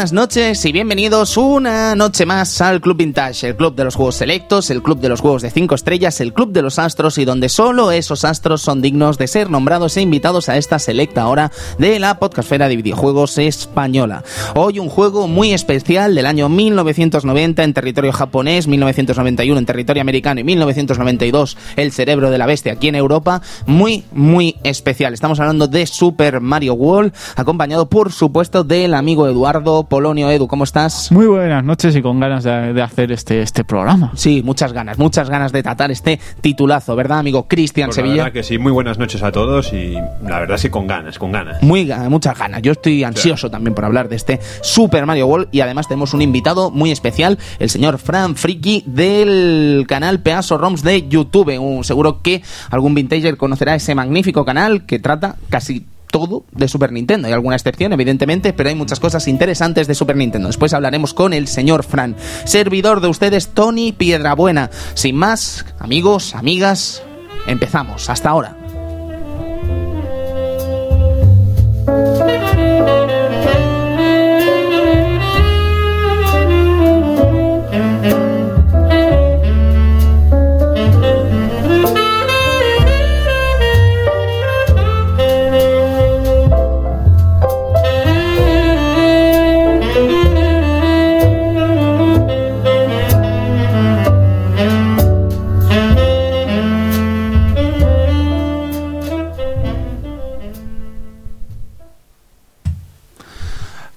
Buenas noches y bienvenidos una noche más al Club Vintage, el club de los juegos selectos, el club de los juegos de 5 estrellas, el club de los astros y donde solo esos astros son dignos de ser nombrados e invitados a esta selecta hora de la podcastfera de videojuegos española. Hoy un juego muy especial del año 1990 en territorio japonés, 1991 en territorio americano y 1992 el cerebro de la bestia aquí en Europa, muy muy especial. Estamos hablando de Super Mario World, acompañado por supuesto del amigo Eduardo Polonio. Edu, ¿cómo estás? Muy buenas noches y con ganas de, de hacer este, este programa. Sí, muchas ganas, muchas ganas de tratar este titulazo, ¿verdad, amigo Cristian Pues la Sevilla? verdad que sí, muy buenas noches a todos y la verdad sí con ganas, con ganas. Muy, muchas ganas. Yo estoy ansioso también por hablar de este Super Mario World y además tenemos un invitado muy especial, el señor Fran Friki del canal Peaso ROMs de YouTube. Un- seguro que algún vintager conocerá ese magnífico canal que trata casi todo de Super Nintendo. Hay alguna excepción, evidentemente, pero hay muchas cosas interesantes de Super Nintendo. Después hablaremos con el señor Fran, servidor de ustedes, Tony Piedrabuena. Sin más, amigos, amigas, empezamos. Hasta ahora.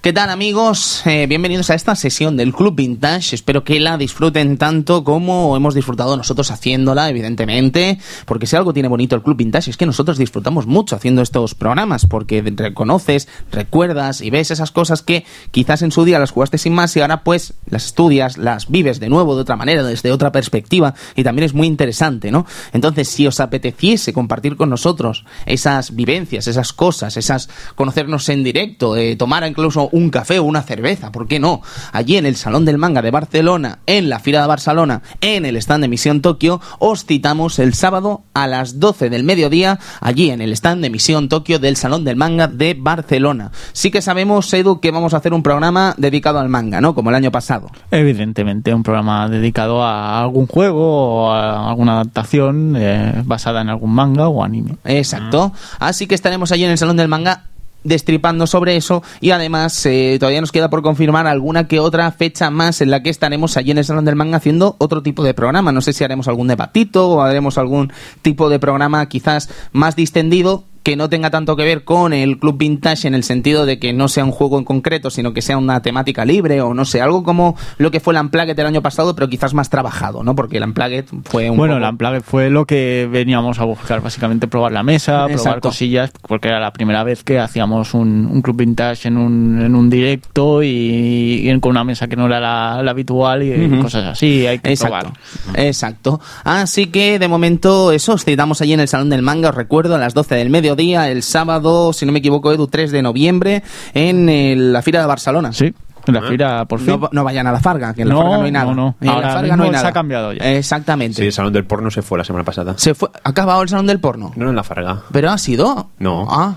¿Qué tal amigos? Eh, bienvenidos a esta sesión del Club Vintage. Espero que la disfruten tanto como hemos disfrutado nosotros haciéndola, evidentemente. Porque si algo tiene bonito el Club Vintage es que nosotros disfrutamos mucho haciendo estos programas. Porque reconoces, recuerdas y ves esas cosas que quizás en su día las jugaste sin más y ahora pues las estudias, las vives de nuevo de otra manera, desde otra perspectiva. Y también es muy interesante, ¿no? Entonces, si os apeteciese compartir con nosotros esas vivencias, esas cosas, esas conocernos en directo, eh, tomar incluso un café o una cerveza, ¿por qué no? Allí en el Salón del Manga de Barcelona, en la Fira de Barcelona, en el stand de Misión Tokio, os citamos el sábado a las 12 del mediodía, allí en el stand de Misión Tokio del Salón del Manga de Barcelona. Sí que sabemos, Edu, que vamos a hacer un programa dedicado al manga, ¿no? Como el año pasado. Evidentemente, un programa dedicado a algún juego o a alguna adaptación eh, basada en algún manga o anime. Exacto. Así que estaremos allí en el Salón del Manga destripando sobre eso y además eh, todavía nos queda por confirmar alguna que otra fecha más en la que estaremos allí en el Salón del Manga haciendo otro tipo de programa. No sé si haremos algún debatito o haremos algún tipo de programa quizás más distendido que no tenga tanto que ver con el Club Vintage en el sentido de que no sea un juego en concreto, sino que sea una temática libre o no sé, algo como lo que fue el Unplugged el año pasado, pero quizás más trabajado, ¿no? Porque el Unplugged fue un bueno, poco- la Unplugged fue lo que veníamos a buscar, básicamente probar la mesa, probar cosillas, porque era la primera vez que hacíamos un, un club vintage en un, en un directo y, y con una mesa que no era la, la habitual y cosas así, hay que Exacto, probar. exacto. Así que de momento eso, os citamos allí en el Salón del Manga, os recuerdo, a las 12 del mediodía, el sábado, si no me equivoco, Edu, 3 de noviembre, en el- la Fira de Barcelona. Sí, en la fila, por fin. No, no vayan a la Farga, que en la No, Farga no hay nada. no, no. En la Ahora Farga no hay mismo se nada. ha cambiado ya. Exactamente. Sí, el salón del porno se fue la semana pasada. Se fue, ha acabado el Salón del Porno. No en la farga. Pero ha sido. No. Ah.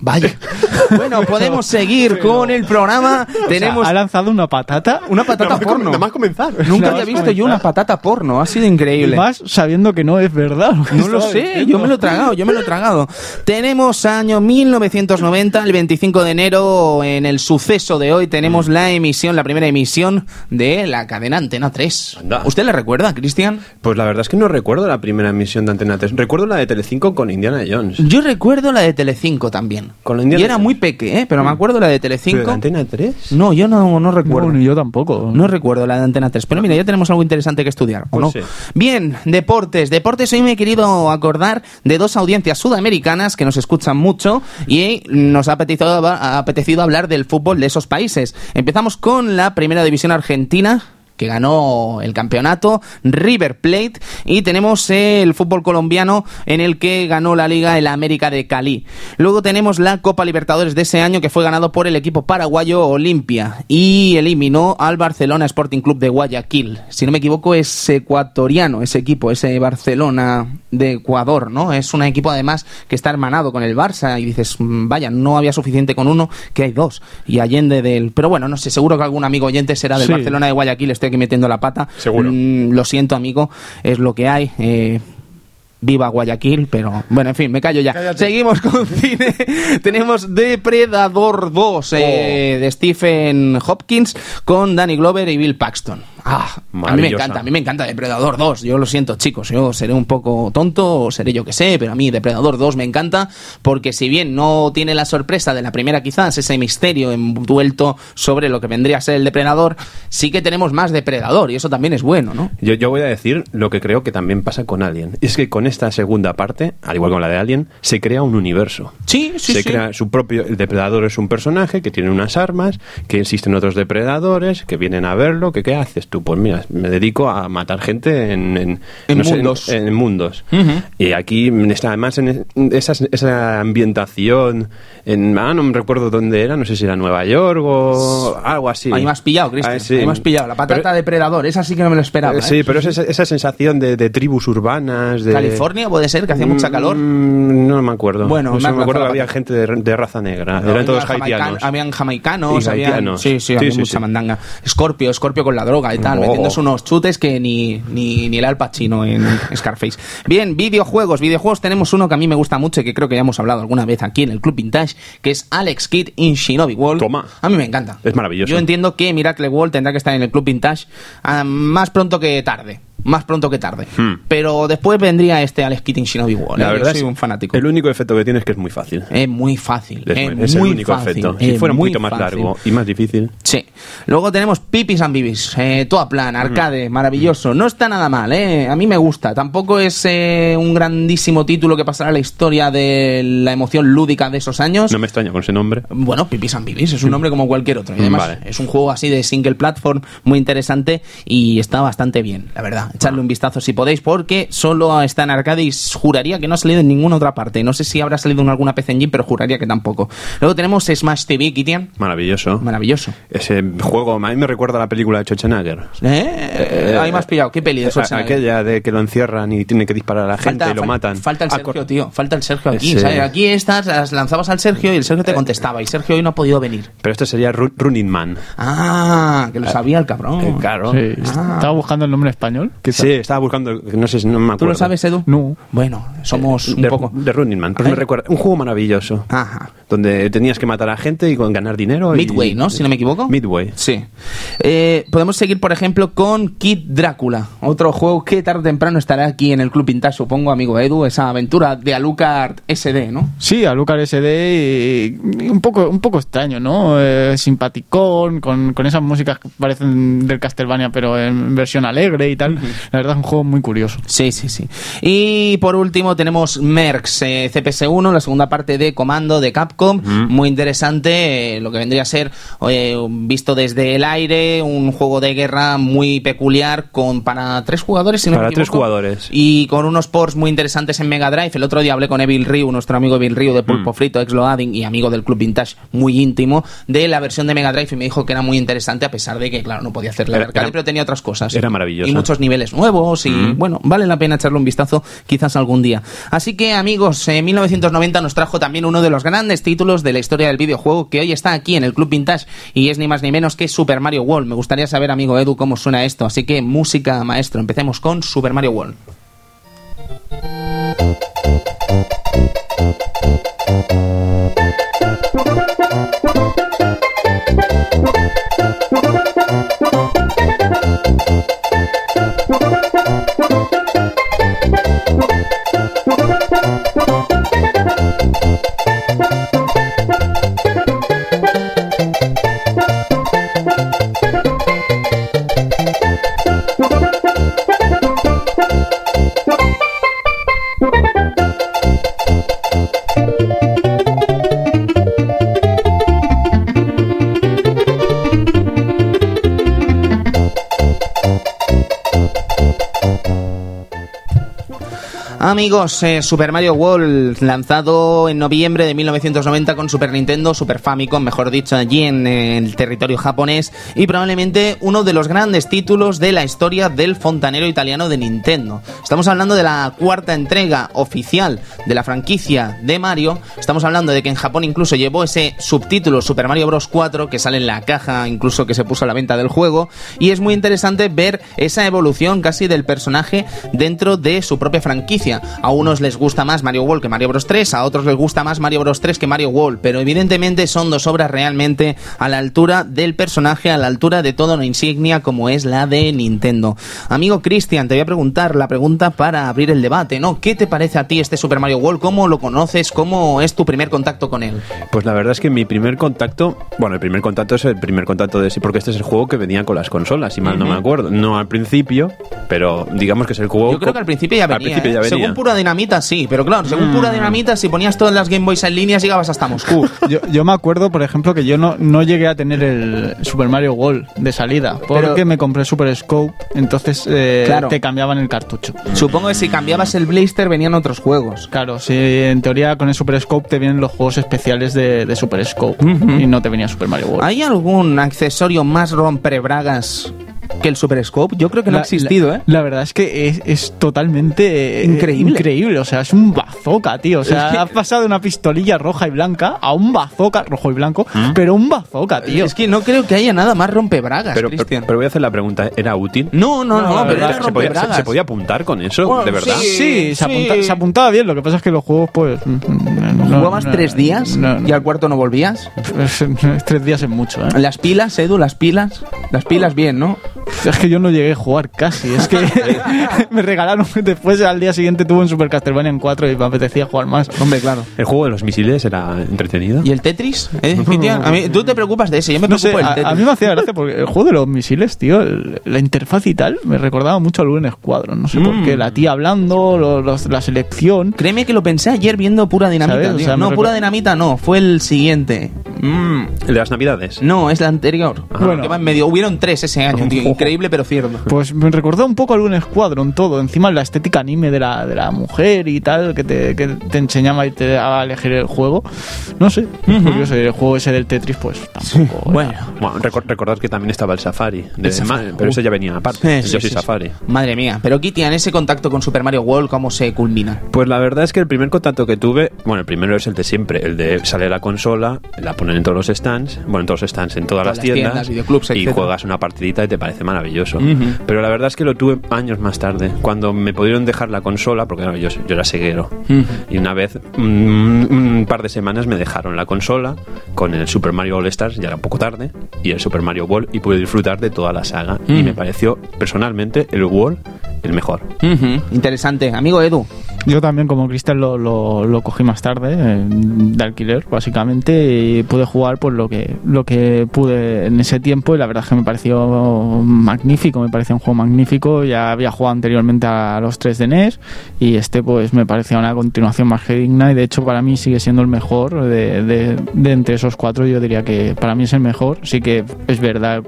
Vaya. bueno, podemos seguir con el programa. Tenemos O sea, ha lanzado una patata. una patata porno. Nada más comenzar. Nunca había visto yo una patata porno. Ha sido Y increíble. más sabiendo que no es verdad. No lo sé, diciendo. yo me lo he tragado, yo me lo he tragado. Tenemos año 1990, el 25 de enero, en el suceso de hoy, tenemos la emisión, la primera emisión de la cadena Antena 3. Anda. ¿Usted le recuerda, Cristian? Pues la verdad es que no recuerdo la primera emisión de Antena 3. Recuerdo la de Telecinco con Indiana Jones. Yo recuerdo la de Telecinco también. Con la Indiana y era muy peque, ¿eh? pero me acuerdo la de ¿Pero Telecinco. de Antena 3? No, yo no, no recuerdo. No, ni yo tampoco. No recuerdo la de Antena 3, pero mira, ya tenemos algo interesante que estudiar, ¿o Pues no? sí. Bien, deportes. Deportes, hoy me he querido acordar de dos audiencias sudamericanas que nos escuchan mucho y nos ha apetecido, ha apetecido hablar del fútbol de esos países. Empezamos con la primera división argentina. Que ganó el campeonato, River Plate, y tenemos el fútbol colombiano en el que ganó la liga el América de Cali. Luego tenemos la Copa Libertadores de ese año que fue ganado por el equipo paraguayo Olimpia y eliminó al Barcelona Sporting Club de Guayaquil. Si no me equivoco es ecuatoriano ese equipo, ese Barcelona de Ecuador, ¿no? Es un equipo además que está hermanado con el Barça y dices, "Mm, vaya, no había suficiente con uno, que hay dos. Y Allende del... Pero bueno, no sé, seguro que algún amigo oyente será del Sí. Barcelona de Guayaquil, aquí metiendo la pata. Seguro. Mm, lo siento, amigo, es lo que hay. eh, Viva Guayaquil, pero bueno, en fin, me callo ya. Seguimos con cine. Tenemos Depredador 2 eh, Oh. de Stephen Hopkins con Danny Glover y Bill Paxton. Ah, a mí me encanta, a mí me encanta Depredador 2. Yo lo siento, chicos, yo seré un poco tonto, o seré yo que sé, pero a mí Depredador 2 me encanta porque si bien no tiene la sorpresa de la primera quizás, ese misterio envuelto sobre lo que vendría a ser el depredador, sí que tenemos más depredador y eso también es bueno, ¿no? Yo, yo voy a decir lo que creo que también pasa con Alien. Es que con esta segunda parte, al igual con la de Alien, se crea un universo. Sí, sí, se sí. crea su propio. El depredador es un personaje que tiene unas armas, que existen otros depredadores que vienen a verlo. Que, ¿Qué haces tú? Pues mira, me dedico a matar gente en, en, mundos. en- en mundos. Y aquí, está, además, en esa, esa ambientación. En, ah, no me recuerdo dónde era, no sé si era Nueva York o algo así. Ahí me has pillado, Cristian. Ah, sí. Ahí me has pillado. La patata Pero- depredador, esa sí que no me lo esperaba. eh, Sí, ¿eh? pero es esa, esa sensación de, de tribus urbanas. De... California puede ser, que hacía mucha calor. Mm, no me acuerdo. Bueno, No me acuerdo que había gente de, de raza negra. Eran todos Habían haitianos. jamaican- Habían jamaicanos, Y habían- sí, sí, Sí, había mucha mandanga. Scorpio, Scorpio con la droga tal, Oh. metiéndose unos chutes que ni, ni, ni el Al Pacino en Scarface. Bien, videojuegos. Videojuegos tenemos uno que a mí me gusta mucho y que creo que ya hemos hablado alguna vez aquí en el Club Vintage, que es Alex Kidd in Shinobi World. Toma. A mí me encanta. Es maravilloso. Yo entiendo que Miracle World tendrá que estar en el Club Vintage ah, más pronto que tarde. Más pronto que tarde. Hmm. Pero después vendría este Alex in Shinobi World. La verdad soy un fanático. El único efecto que tiene es que es muy fácil. Es muy fácil. Es, es muy- es muy el único fácil, efecto. Si fuera un poquito más fácil. largo y más difícil. Sí. Luego tenemos Pipis and Bibis, eh, todo a plan, arcade, maravilloso. No está nada mal, ¿eh? A mí me gusta. Tampoco es eh, un grandísimo título que pasará a la historia de la emoción lúdica de esos años. No me extraña con ese nombre. Bueno, Pipis and Bibis es un nombre como cualquier otro. Y además Vale. es un juego así de single platform muy interesante y está bastante bien, la verdad. Echadle un vistazo si podéis porque solo está en arcade y juraría que no ha salido en ninguna otra parte. No sé si habrá salido en alguna PC Engine, pero juraría que tampoco. Luego tenemos Smash TV, Kitian. Maravilloso. Maravilloso. Ese juego, a mí me recuerda a la película de Schwarzenegger. ¿Eh? Ahí me has pillado. ¿Qué peli de A- Schwarzenegger? Aquella de que lo encierran y tiene que disparar a la gente y lo fal- matan. Falta el Ah, Sergio, tío. Falta el Sergio aquí. Ese- ¿sabes? Aquí estas las lanzabas al Sergio y el Sergio te contestaba. Y Sergio hoy no ha podido venir. Pero este sería Ru- Running Man. Ah, que lo sabía el cabrón. Eh, claro. Sí. Ah. Estaba buscando el nombre español. ¿Qué? Sí, estaba buscando, no sé si no me acuerdo. ¿Tú lo sabes, Edu? No. Bueno, somos un de, poco... de Running Man. Pues ¿Eh? me recuerda. Un juego maravilloso. Ajá. Donde tenías que matar a gente y con ganar dinero. y- Midway, ¿no? Si no me equivoco. Midway. Sí. Eh, podemos seguir, por ejemplo, con Kid Drácula. Otro juego que tarde o temprano estará aquí en el Club Vintage, supongo, amigo Edu. Esa aventura de Alucard SD, ¿no? Sí, a Lucar SD y, y un poco un poco extraño, ¿no? Eh, simpaticón, con, con esas músicas que parecen del Castlevania, pero en versión alegre y tal. La verdad es un juego muy curioso. Sí, sí, sí. Y por último tenemos Mercs eh, CPS1, la segunda parte de Comando de Capcom. Muy interesante, eh, lo que vendría a ser eh, visto desde el aire, un juego de guerra muy peculiar con para tres jugadores, si no me Para tres equivoco. jugadores. Y con unos ports muy interesantes en Mega Drive. El otro día hablé con Evil Ryu, nuestro amigo Evil Ryu de Pulpo Frito, ex Loading y amigo del Club Vintage, muy íntimo, de la versión de Mega Drive y me dijo que era muy interesante a pesar de que, claro, no podía hacer la Era- arcade, era- pero tenía otras cosas. era maravillosa. Y muchos niveles nuevos y, bueno, vale la pena echarle un vistazo quizás algún día. Así que, amigos, en 1990 nos trajo también uno de los grandes títulos de la historia del videojuego que hoy está aquí en el Club Vintage y es ni más ni menos que Super Mario World. Me gustaría saber, amigo Edu, cómo suena esto. Así que, música, maestro. Empecemos con Super Mario World. Amigos, eh, Super Mario World, lanzado en noviembre de 1990 con Super Nintendo, Super Famicom, mejor dicho, allí en el territorio japonés, y probablemente uno de los grandes títulos de la historia del fontanero italiano de Nintendo. Estamos hablando de la cuarta entrega oficial de la franquicia de Mario. Estamos hablando de que en Japón incluso llevó ese subtítulo Super Mario Bros. 4 que sale en la caja, incluso que se puso a la venta del juego. Y es muy interesante ver esa evolución casi del personaje dentro de su propia franquicia. A unos les gusta más Mario World que Mario Bros 3, a otros les gusta más Mario Bros 3 que Mario World, pero evidentemente son dos obras realmente a la altura del personaje, a la altura de toda una insignia como es la de Nintendo. Amigo Cristian, te voy a preguntar la pregunta para abrir el debate, ¿no? ¿Qué te parece a ti este Super Mario World? ¿Cómo lo conoces? ¿Cómo es tu primer contacto con él? Pues la verdad es que mi primer contacto, bueno, el primer contacto es el primer contacto de sí, porque este es el juego que venía con las consolas, si mal no me acuerdo. No al principio, pero digamos que es el juego. Yo creo que al principio ya Al venía. principio ¿eh? ya venía. Según pura dinamita, sí, pero claro, según pura dinamita, si ponías todas las Game Boys en línea, llegabas hasta Moscú. Yo, yo me acuerdo, por ejemplo, que yo no, no llegué a tener el Super Mario World de salida, porque Pero- me compré Super Scope, entonces eh, Claro. te cambiaban el cartucho. Supongo que si cambiabas el blister venían otros juegos. Claro, sí, en teoría con el Super Scope te vienen los juegos especiales de, de Super Scope y no te venía Super Mario World. ¿Hay algún accesorio más rompebragas que el Super Scope? Yo creo que no ha existido, la, ¿eh? La verdad es que es, es totalmente eh, Increíble. increíble. O sea, es un bazooka, tío. O sea, Es que- has pasado de una pistolilla roja y blanca a un bazooka rojo y blanco, pero un bazooka, tío. Es que no creo que haya nada más rompebragas, Pero, pero, pero voy a hacer la pregunta, ¿era útil? no, no, no, pero era ¿Se podía, se- rompebragas. se podía apuntar con eso? Bueno, ¿De verdad? sí. Sí, se, sí. apunta- se apuntaba bien. Lo que pasa es que los juegos, pues. no- ¿Jugabas no- tres días no- y al cuarto no volvías? es- tres días es mucho, ¿eh? Las pilas, Edu, las pilas. Las pilas bien, ¿no? Es que yo no llegué a jugar casi. Es que me regalaron. Después, al día siguiente, tuve un Super Castlevania en 4 y me apetecía jugar más. Hombre, claro. ¿El juego de los misiles era entretenido? ¿Y el Tetris? ¿Eh? A mí- tú te preocupas de ese, yo me No preocupo sé, del a, Tetris. a mí me hacía gracia porque el juego de los misiles, tío, el- la interfaz y tal, me recordaba mucho al Luen Squadron. No sé por Mm. qué. La tía hablando, lo- los- la selección. Créeme que lo pensé ayer viendo Pura Dinamita. O sea, no, Pura Dinamita no, fue el siguiente. Mm, ¿El de las navidades? No, es la anterior. Bueno. Que va en medio. Hubieron tres ese año, tío. Increíble, pero cierto. Pues me recordó un poco al Luen Squadron todo. Encima la estética anime de la, de la mujer y tal, que te, que te enseñaba y te daba a elegir el juego. No sé, es curioso. Y el juego ese del Tetris, pues tampoco. Bueno. Bueno, recor- recordad que también estaba el Safari, de El Safari. Pero ese ya venía aparte, Sí, sí, sí. Safari. Madre mía. Pero Kitian, ese contacto con Super Mario World, ¿cómo se culmina? Pues la verdad es que el primer contacto que tuve, bueno, el primero es el de siempre, el de sale la consola, la ponen en todos los stands, bueno, en todos los stands, en todas, Todas las tiendas, tiendas, videoclubs, y etcétera. juegas una partidita y te parece maravilloso. Ujú. Pero la verdad es que lo tuve años más tarde, cuando me pudieron dejar la consola, porque claro, yo, yo era ceguero, y una vez, un, un par de semanas me dejaron la consola con el Super Mario All Stars, ya era un poco tarde, y el Super Mario World, y pude disfrutar de toda la saga, y me pareció personalmente el World el mejor. Interesante. Amigo Edu. Yo también, como Cristian, lo, lo, lo cogí más tarde, eh, de alquiler, básicamente, y pude jugar pues lo que, lo que pude en ese tiempo, y la verdad es que me pareció magnífico, me pareció un juego magnífico. Ya había jugado anteriormente a los 3 de NES, y este pues me parecía una continuación más que digna, y de hecho para mí sigue siendo el mejor de, de, entre esos cuatro. Yo diría que para mí es el mejor. Sí que es verdad,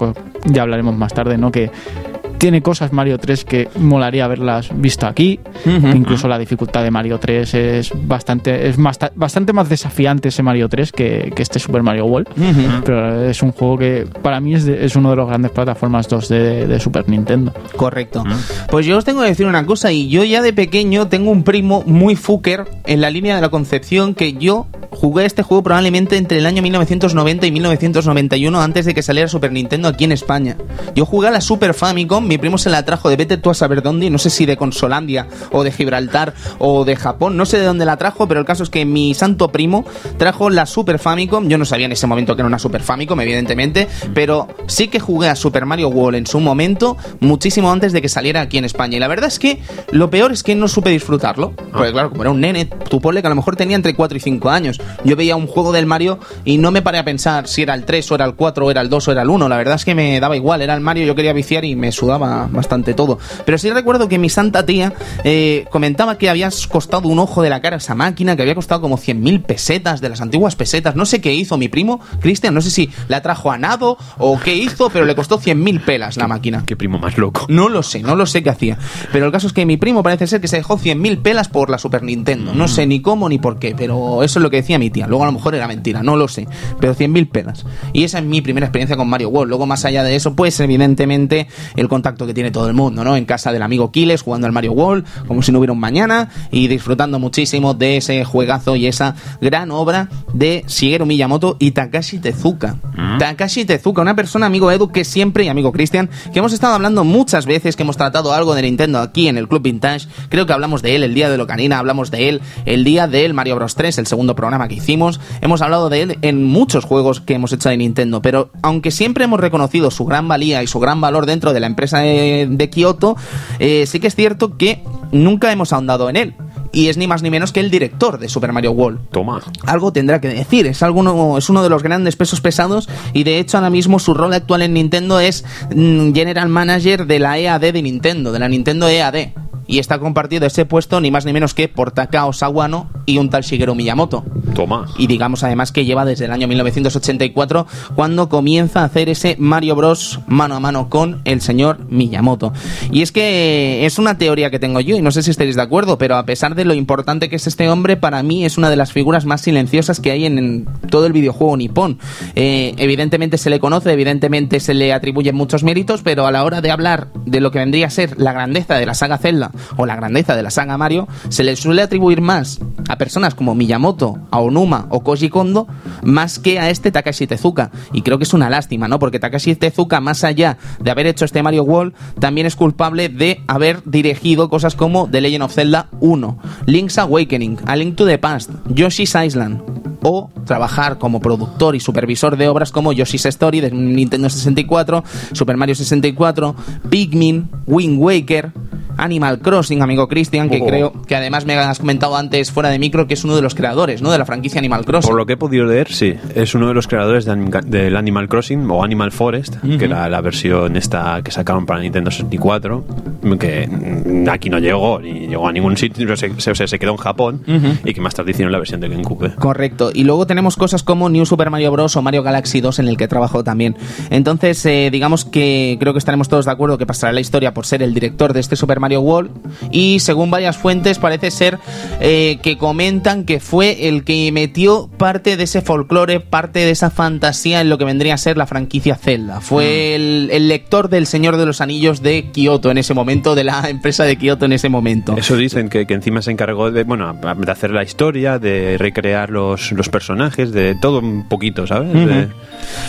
ya hablaremos más tarde, ¿no? Que tiene cosas Mario 3 que molaría haberlas visto aquí. Incluso la dificultad de Mario 3 es bastante es más, bastante más desafiante ese Mario 3 que, que este Super Mario World. Pero es un juego que para mí es, de- es uno de los grandes plataformas 2 de, de Super Nintendo. Correcto. Pues yo os tengo que decir una cosa, y yo ya de pequeño tengo un primo muy fucker en la línea de la Concepción que yo jugué este juego probablemente entre el año 1990 y 1991 antes de que saliera Super Nintendo aquí en España. Yo jugué a la Super Famicom, mi primo se la trajo de vete tú a saber dónde, no sé si de Consolandia o de Gibraltar o de Japón, no sé de dónde la trajo, pero el caso es que mi santo primo trajo la Super Famicom, yo no sabía en ese momento que era una Super Famicom, evidentemente, pero sí que jugué a Super Mario World en su momento, muchísimo antes de que saliera aquí en España. Y la verdad es que lo peor es que no supe disfrutarlo. Porque claro, como era un nene, tú ponle que a lo mejor tenía entre 4 y 5 años. yo veía un juego del Mario y no me paré a pensar si era el 3 o era el 4 o era el 2 o era el 1. La verdad es que me daba igual, era el Mario, yo quería viciar y me sudaba bastante todo. Pero sí recuerdo que mi santa tía eh, comentaba que había costado un ojo de la cara esa máquina, que había costado como 100.000 pesetas de las antiguas pesetas. No sé qué hizo mi primo, Cristian, no sé si la trajo a nado o qué hizo, pero le costó 100.000 pelas la máquina. Qué primo más loco. No lo sé, no lo sé qué hacía. Pero el caso es que mi primo parece ser que se dejó 100.000 pelas por la Super Nintendo. No sé ni cómo ni por qué, pero eso es lo que decía mi tía. Luego a lo mejor era mentira, no lo sé. Pero 100.000 pelas. Y esa es mi primera experiencia con Mario World. Luego, más allá de eso, pues evidentemente el contacto que tiene todo el mundo, ¿no? En casa del amigo Kiles jugando al Mario World, como si no hubiera un mañana, y disfrutando muchísimo de ese juegazo y esa gran obra de Shigeru Miyamoto y Takashi Tezuka. Takashi Tezuka, una persona, amigo Edu, que siempre, y amigo Cristian, que hemos estado hablando muchas veces, que hemos tratado algo de Nintendo aquí en el Club Vintage. Creo que hablamos de él el día de Locanina, hablamos de él el día del Mario Bros 3, el segundo programa que hicimos. Hemos hablado de él en muchos juegos que hemos hecho de Nintendo, pero aunque siempre hemos reconocido su gran valía y su gran valor dentro de la empresa de, de Kyoto, eh, sí que es cierto que nunca hemos ahondado en él. Y es ni más ni menos que el director de Super Mario World. Toma. Algo tendrá que decir, es, alguno, es uno de los grandes pesos pesados y de hecho ahora mismo su rol actual en Nintendo es mm, General Manager de la EAD de Nintendo, de la Nintendo EAD. Y está compartido ese puesto ni más ni menos que por Takao Sawano y un tal Shigeru Miyamoto. Toma. Y digamos además que lleva desde el año 1984 cuando comienza a hacer ese Mario Bros mano a mano con el señor Miyamoto. Y es que es una teoría que tengo yo y no sé si estaréis de acuerdo, pero a pesar de lo importante que es este hombre, para mí es una de las figuras más silenciosas que hay en, en todo el videojuego nipón. Eh, evidentemente se le conoce, evidentemente se le atribuyen muchos méritos, pero a la hora de hablar de lo que vendría a ser la grandeza de la saga Zelda o la grandeza de la saga Mario, se le suele atribuir más a personas como Miyamoto, a Onuma o Koji Kondo, más que a este Takashi Tezuka. Y creo que es una lástima, ¿no? Porque Takashi Tezuka, más allá de haber hecho este Mario World, también es culpable de haber dirigido cosas como The Legend of Zelda 1, Link's Awakening, A Link to the Past, Yoshi's Island, o trabajar como productor y supervisor de obras como Yoshi's Story de Nintendo 64, Super Mario 64, Pikmin, Wind Waker, Animal Crossing, amigo Cristian, que Oh. creo que además me has comentado antes fuera de micro que es uno de los creadores, ¿no? De la franquicia Animal Crossing. Por lo que he podido leer, sí. Es uno de los creadores de Anim- del Animal Crossing o Animal Forest, que era la versión esta que sacaron para Nintendo 64, que aquí no llegó ni llegó a ningún sitio, se, se, se quedó en Japón y que más tarde hicieron la versión de GameCube. Correcto. Y luego tenemos cosas como New Super Mario Bros. o Mario Galaxy 2 en el que trabajó también. Entonces, eh, digamos que creo que estaremos todos de acuerdo que pasará la historia por ser el director de este Super Mario World. Y según varias fuentes parece ser eh, que comentan que fue el que metió parte de ese folclore, parte de esa fantasía en lo que vendría a ser la franquicia Zelda. Fue el, el lector del Señor de los Anillos de Kyoto en ese momento, de la empresa de Kyoto en ese momento. Eso dicen que, que encima se encargó de, bueno, de hacer la historia, de recrear los, los personajes, de todo un poquito, ¿sabes? De-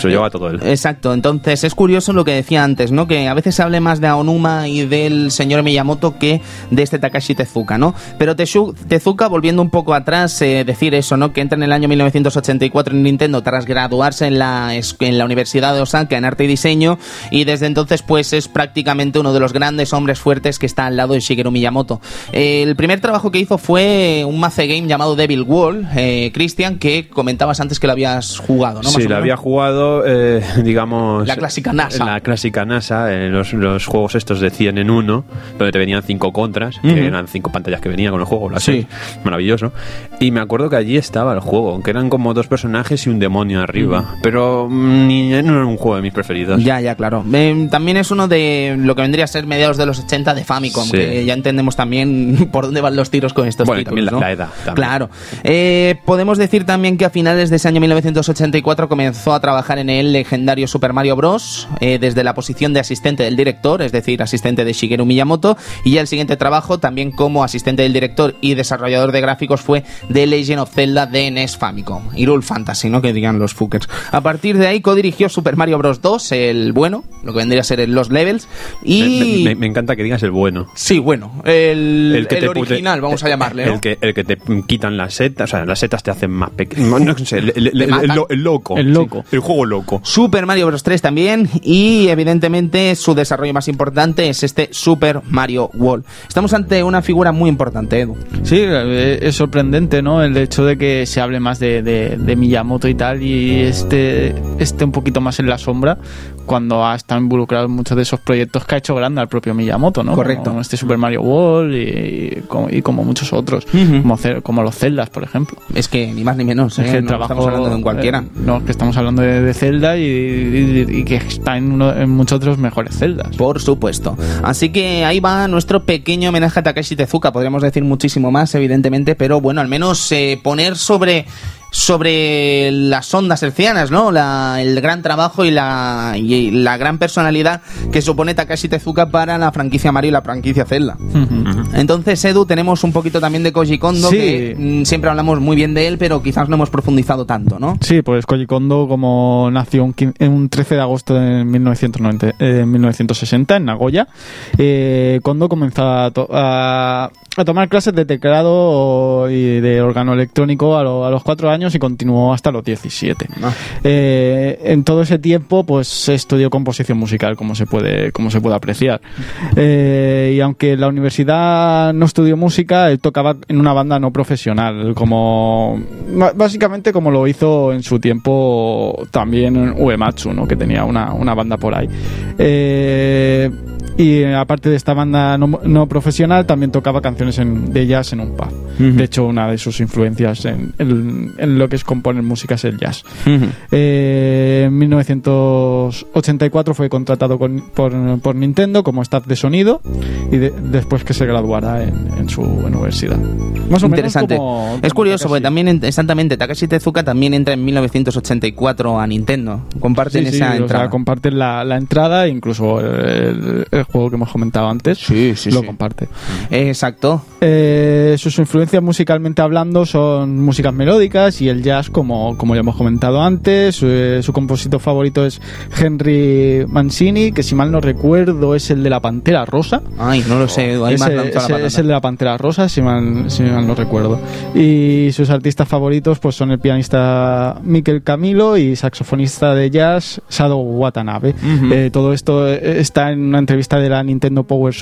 se lleva todo él. Exacto, entonces es curioso lo que decía antes, ¿no? Que a veces se hable más de Aonuma y del señor Miyamoto que de este Takashi Tezuka, ¿no? Pero Tezuka, volviendo un poco atrás, eh, decir eso, ¿no? Que entra en el año 1984 en Nintendo tras graduarse en la, en la Universidad de Osaka en arte y diseño y desde entonces pues es prácticamente uno de los grandes hombres fuertes que está al lado de Shigeru Miyamoto. Eh, el primer trabajo que hizo fue un maze game llamado Devil World, eh, Christian, que comentabas antes que lo habías jugado, ¿no? Más Sí, o la menos. había jugado, eh, digamos... La clásica NASA. La clásica NASA, los, los juegos estos de 100 en uno, te venían cinco contras, que eran cinco pantallas que venía con el juego, las Sí. seis. Maravilloso. Y me acuerdo que allí estaba el juego, aunque eran como dos personajes y un demonio arriba. Pero mm, ni, no era un juego de mis preferidos. Ya, ya, claro. Eh, también es uno de lo que vendría a ser mediados de los 80 de Famicom, Sí. que ya entendemos también por dónde van los tiros con estos Bueno, y títulos, también la- la edad, también. Claro. Eh, podemos decir también que a finales de ese año 1984 comenzó a trabajar en el legendario Super Mario Bros. eh, desde la posición de asistente del director, es decir, asistente de Shigeru Miyamoto, y ya el siguiente trabajo también como asistente del director y desarrollador de gráficos fue The Legend of Zelda de NES Famicom, Hyrule Fantasy, ¿no? Que digan los fuckers. A partir de ahí co-dirigió Super Mario Bros. 2, el bueno, lo que vendría a ser el Los Levels, y... Me, me- me encanta que digas el bueno. Sí, bueno, el, el, te pute- original, vamos a llamarle, ¿no? El que, el que te quitan las setas, o sea, las setas te hacen más pequeño. No sé, el, el- el- el- el el loco. El loco. Sí, el juego loco. Super Mario Bros. 3 también y evidentemente su desarrollo más importante es este Super Mario World. Estamos ante una figura muy importante, Edu. Sí, eh, es sorprendente, ¿no? El hecho de que se hable más de, Miyamoto y tal y esté, esté un poquito más en la sombra cuando ha estado involucrado en muchos de esos proyectos que ha hecho grande al propio Miyamoto, ¿no? Correcto. Como este Super Mario World y, y como, y como muchos otros, como, los Zeldas, por ejemplo. Es que ni más ni menos, Es ¿eh? que No trabajo, estamos hablando de un cualquiera. eh, no, que estamos hablando de, de Zelda y, y- que está en, uno, en muchos otros mejores Zeldas. Por supuesto. Así que ahí va nuestro pequeño homenaje a Takeshi Tezuka. Podríamos decir muchísimo más, evidentemente, pero bueno, al menos eh, poner sobre sobre las ondas hercianas, ¿no? La- el gran trabajo y la, y la gran personalidad que supone Takashi Tezuka para la franquicia Mario y la franquicia Zelda. Entonces, Edu, tenemos un poquito también de Koji Kondo, Sí. que mm, siempre hablamos muy bien de él, pero quizás no hemos profundizado tanto, ¿no? Sí, pues Koji Kondo, como nació un, un 13 de agosto de 1990, eh, 1960 en Nagoya, eh, Kondo comenzó a, to- a- a tomar clases de teclado y de órgano electrónico a, lo- a los 4 años y continuó hasta los 17. Ah. Eh, en todo ese tiempo, pues estudió composición musical, como se puede, como se puede apreciar. Eh, y aunque en la universidad no estudió música, él tocaba en una banda no profesional, como básicamente como lo hizo en su tiempo también Uematsu, ¿no? que tenía una, una banda por ahí. Eh, y aparte de esta banda no, no profesional, también tocaba canciones en- de jazz en un pub. De hecho, una de sus influencias en, en- en lo que es componer música es el jazz. Eh, en 1984 fue contratado con- por, por Nintendo como staff de sonido y de- después que se graduara en, en su universidad. Más o menos Interesante. como- es como curioso, Takashi. porque también, en- exactamente, Takashi Tezuka también entra en 1984 a Nintendo. Comparten Sí, sí, esa o sea, entrada. comparten la, la entrada, incluso el, el juego que hemos comentado antes Sí, sí, lo sí. comparte. Exacto. Eh, sus influencias musicalmente hablando son músicas melódicas y el jazz, como, como ya hemos comentado antes. Su, eh, su compositor favorito es Henry Mancini, que si mal no recuerdo es el de la Pantera Rosa. Ay, no lo sé, ahí la es el de la Pantera Rosa, si mal, si mal no recuerdo. Y sus artistas favoritos pues son el pianista Mikel Camilo y saxofonista de jazz Sado Watanabe. Eh, todo esto está en una entrevista de la Nintendo Power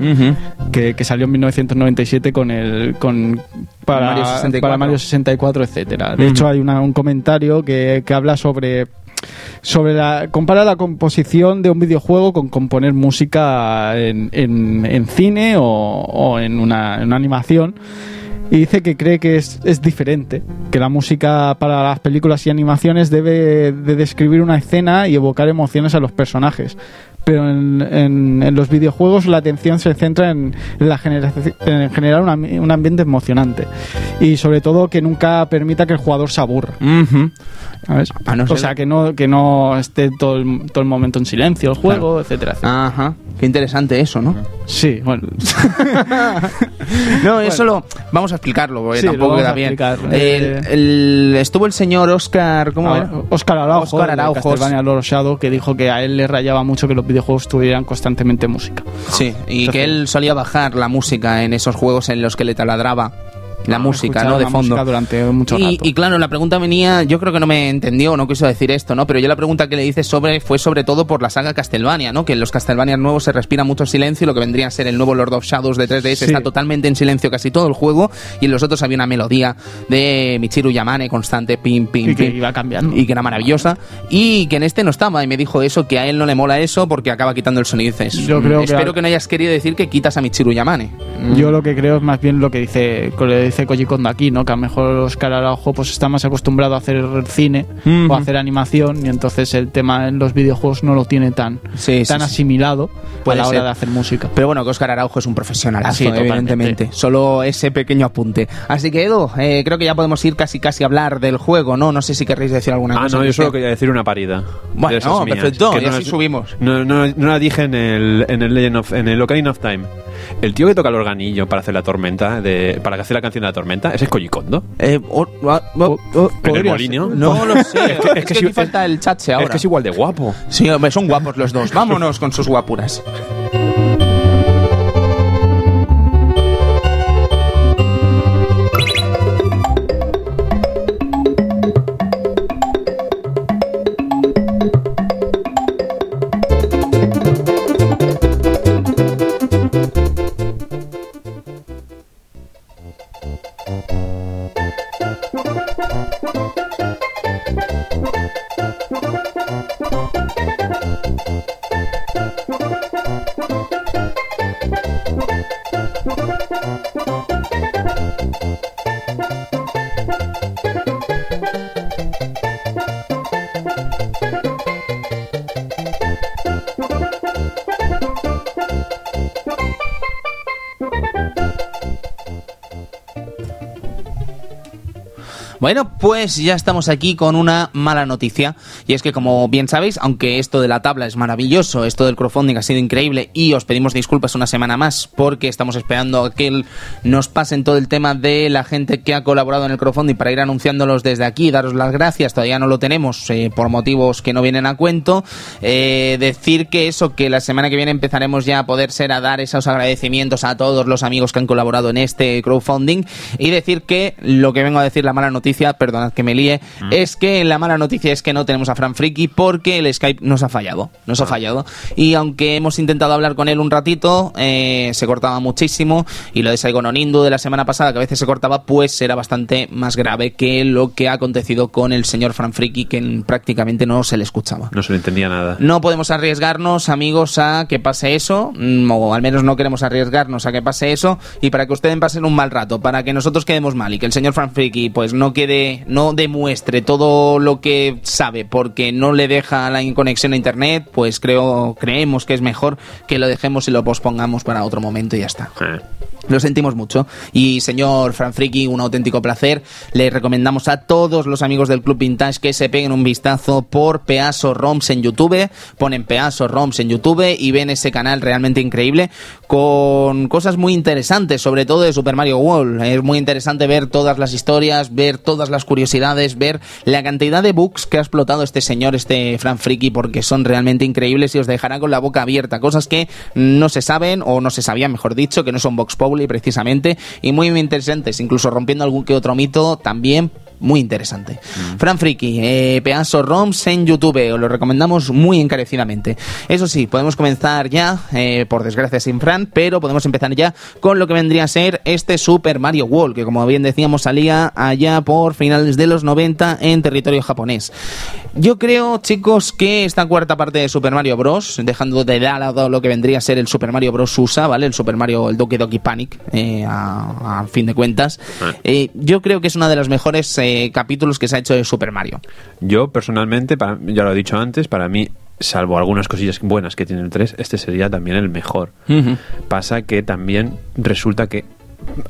Ujú. que, que salió en 1997 con el con para Mario 64. para Mario 64 etcétera de hecho hay una- un comentario que, que habla sobre sobre la compara la composición de un videojuego con componer música en, en- en cine o, o en, una, en una animación y dice que cree que es, es diferente, que la música para las películas y animaciones debe de describir una escena y evocar emociones a los personajes. Pero en, en- en los videojuegos la atención se centra en, la generaci- en generar un, ambi- un ambiente emocionante y sobre todo que nunca permita que el jugador se aburra. ¿Sabes? A no o sea, que no, que no esté todo el, todo el momento en silencio el juego, etcétera, etcétera. Ajá. Qué interesante eso, ¿no? Sí, bueno. No, eso lo vamos a explicarlo, porque Sí, tampoco queda bien. El- Eh, el- estuvo el señor Oscar, ¿cómo Ah, era? Oscar Araujo, Oscar Araujo. Shadow, que dijo que a él le rayaba mucho que los videojuegos tuvieran constantemente música. Sí, y que él solía bajar la música en esos juegos en los que le taladraba la música, ¿no? De la fondo. durante mucho Y, rato. y claro, la pregunta venía, yo creo que no me entendió, no quiso decir esto, ¿no? Pero yo la pregunta que le hice sobre fue sobre todo por la saga Castlevania, ¿no? Que en los Castlevania nuevos se respira mucho silencio y lo que vendría a ser el nuevo Lord of Shadows de 3DS Sí. está totalmente en silencio casi todo el juego y en los otros había una melodía de Michiru Yamane constante, pim, pim, y que pim iba cambiando. y que era maravillosa y que en este no estaba y me dijo eso que a él no le mola eso porque acaba quitando el sonido y dices Yo creo "Mm, que espero al- que no hayas querido decir que quitas a Michiru Yamane Yo lo que creo es más bien lo que dice, que le dice Koji Kondo aquí, ¿no? Que a lo mejor Oscar Araujo pues está más acostumbrado a hacer cine o a hacer animación y entonces el tema en los videojuegos no lo tiene tan, Sí, tan sí. asimilado Puede a la hora ser. de hacer música. pero bueno que Oscar Araujo es un profesional evidentemente solo ese pequeño apunte así que Edu eh, creo que ya podemos ir casi casi a hablar del juego no no sé si querréis decir alguna Ah, cosa no, que yo solo quería decir una parida. Bueno, no, mías, perfecto, que y así subimos. No, no, no la dije en el, en el Legend of, en el Ocarina of Time. El tío que toca el organillo para hacer la tormenta, de, para hacer la canción de la tormenta, ese es Koji Kondo. Eh, o- o- o- En el podría molinio. no lo sé es que, es que aquí sí- falta el chache ahora Es que es igual de guapo. sí hombre son guapos los dos vámonos con sus guapuras Bueno, pues ya estamos aquí con una mala noticia. Y es que, como bien sabéis, aunque esto de la tabla es maravilloso, esto del crowdfunding ha sido increíble y os pedimos disculpas una semana más porque estamos esperando a que nos pasen todo el tema de la gente que ha colaborado en el crowdfunding para ir anunciándolos desde aquí, daros las gracias. Todavía no lo tenemos eh, por motivos que no vienen a cuento. Eh, decir que eso, que la semana que viene empezaremos ya a poder ser a dar esos agradecimientos a todos los amigos que han colaborado en este crowdfunding y decir que lo que vengo a decir la mala noticia noticia, perdonad que me líe, mm. es que la mala noticia es que no tenemos a Fran Friki porque el Skype nos ha fallado. Nos ha ah. fallado. Y aunque hemos intentado hablar con él un ratito, eh, se cortaba muchísimo. Y lo de Saigon Onindu de la semana pasada, que a veces se cortaba, pues era bastante más grave que lo que ha acontecido con el señor Fran Friki, que prácticamente no se le escuchaba. No se le entendía nada. No podemos arriesgarnos, amigos, a que pase eso, mm, o al menos no queremos arriesgarnos a que pase eso, y para que ustedes pasen un mal rato, para que nosotros quedemos mal y que el señor Fran Friki pues no quede, no demuestre todo lo que sabe porque no le deja la conexión a internet, pues creo, creemos que es mejor que lo dejemos y lo pospongamos para otro momento y ya está. Lo sentimos mucho. Y señor Fran Friki, un auténtico placer. Le recomendamos a todos los amigos del Club Vintage que se peguen un vistazo por Peaso Roms en YouTube. Ponen Peaso Roms en YouTube y ven ese canal realmente increíble con cosas muy interesantes, sobre todo de Super Mario World. Es muy interesante ver todas las historias, ver todas las curiosidades, ver la cantidad de bugs que ha explotado este señor, este Fran Friki, porque son realmente increíbles y os dejarán con la boca abierta. Cosas que no se saben o no se sabían, mejor dicho, que no son Vox Populi precisamente y muy interesantes, incluso rompiendo algún que otro mito también muy interesante. Mm. Fran Friki, eh, Peaso ROMs en YouTube, os lo recomendamos muy encarecidamente. Eso sí, podemos comenzar ya, eh, por desgracia sin Fran, pero podemos empezar ya con lo que vendría a ser este Super Mario World, que como bien decíamos salía allá por finales de los 90 en territorio japonés. Yo creo, chicos, que esta cuarta parte de Super Mario Bros., dejando de lado lo que vendría a ser el Super Mario Bros. USA, ¿vale? El Super Mario, el Doki Doki Panic, eh, a, fin de cuentas, ah. yo creo que es una de las mejores capítulos que se ha hecho de Super Mario. Yo personalmente, ya lo he dicho antes, para mí salvo algunas cosillas buenas que tiene el 3, este sería también el mejor. Pasa que también resulta que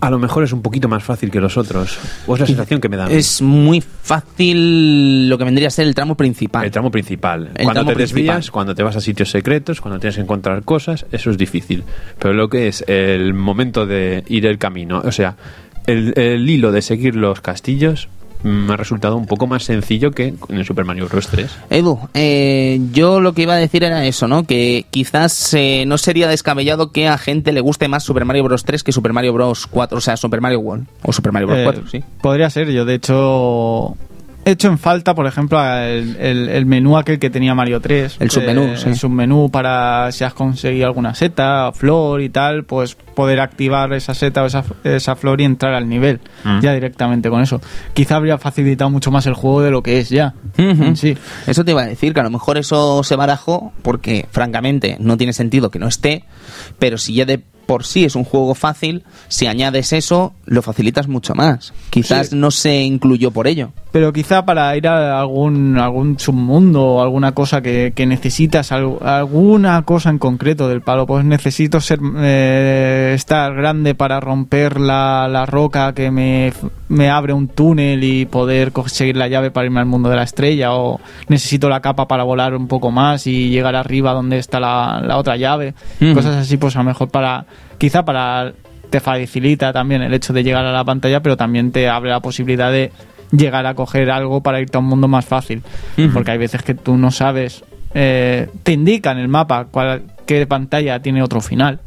a lo mejor es un poquito más fácil que los otros. ¿O es la sensación que me da? Es muy fácil lo que vendría a ser el tramo principal. El tramo principal. cuando te desvías, cuando te vas a sitios secretos, cuando tienes que encontrar cosas, eso es difícil. Pero lo que es el momento de ir el camino, o sea, el hilo de seguir los castillos, me ha resultado un poco más sencillo que en el Super Mario Bros. 3. Edu, eh, yo lo que iba a decir era eso, ¿no? Que quizás eh, no sería descabellado que a gente le guste más Super Mario Bros. 3 que Super Mario Bros. 4, o sea, Super Mario World o Super Mario Bros. 4, eh, sí. Podría ser, yo de hecho he hecho en falta, por ejemplo, el, menú aquel que tenía Mario 3. El submenú, eh, El submenú para si has conseguido alguna seta, flor y tal, pues poder activar esa seta o esa, esa flor y entrar al nivel mm. ya directamente con eso. Quizá habría facilitado mucho más el juego de lo que es ya. sí. Eso te iba a decir, que a lo mejor eso se barajó porque, francamente, no tiene sentido que no esté, pero si ya de por sí es un juego fácil, si añades eso, lo facilitas mucho más. Quizás no se incluyó por ello. Pero quizá para ir a algún, algún submundo o alguna cosa que, necesitas, alguna cosa en concreto del palo, pues necesito ser eh, estar grande para romper la, la roca que me, me, abre un túnel y poder conseguir la llave para irme al mundo de la estrella, o necesito la capa para volar un poco más y llegar arriba donde está la, la otra llave. Cosas así, pues a lo mejor para quizá para te facilita también el hecho de llegar a la pantalla, pero también te abre la posibilidad de llegar a coger algo para irte a un mundo más fácil. Porque hay veces que tú no sabes, eh, te indica en el mapa cuál, qué pantalla tiene otro final,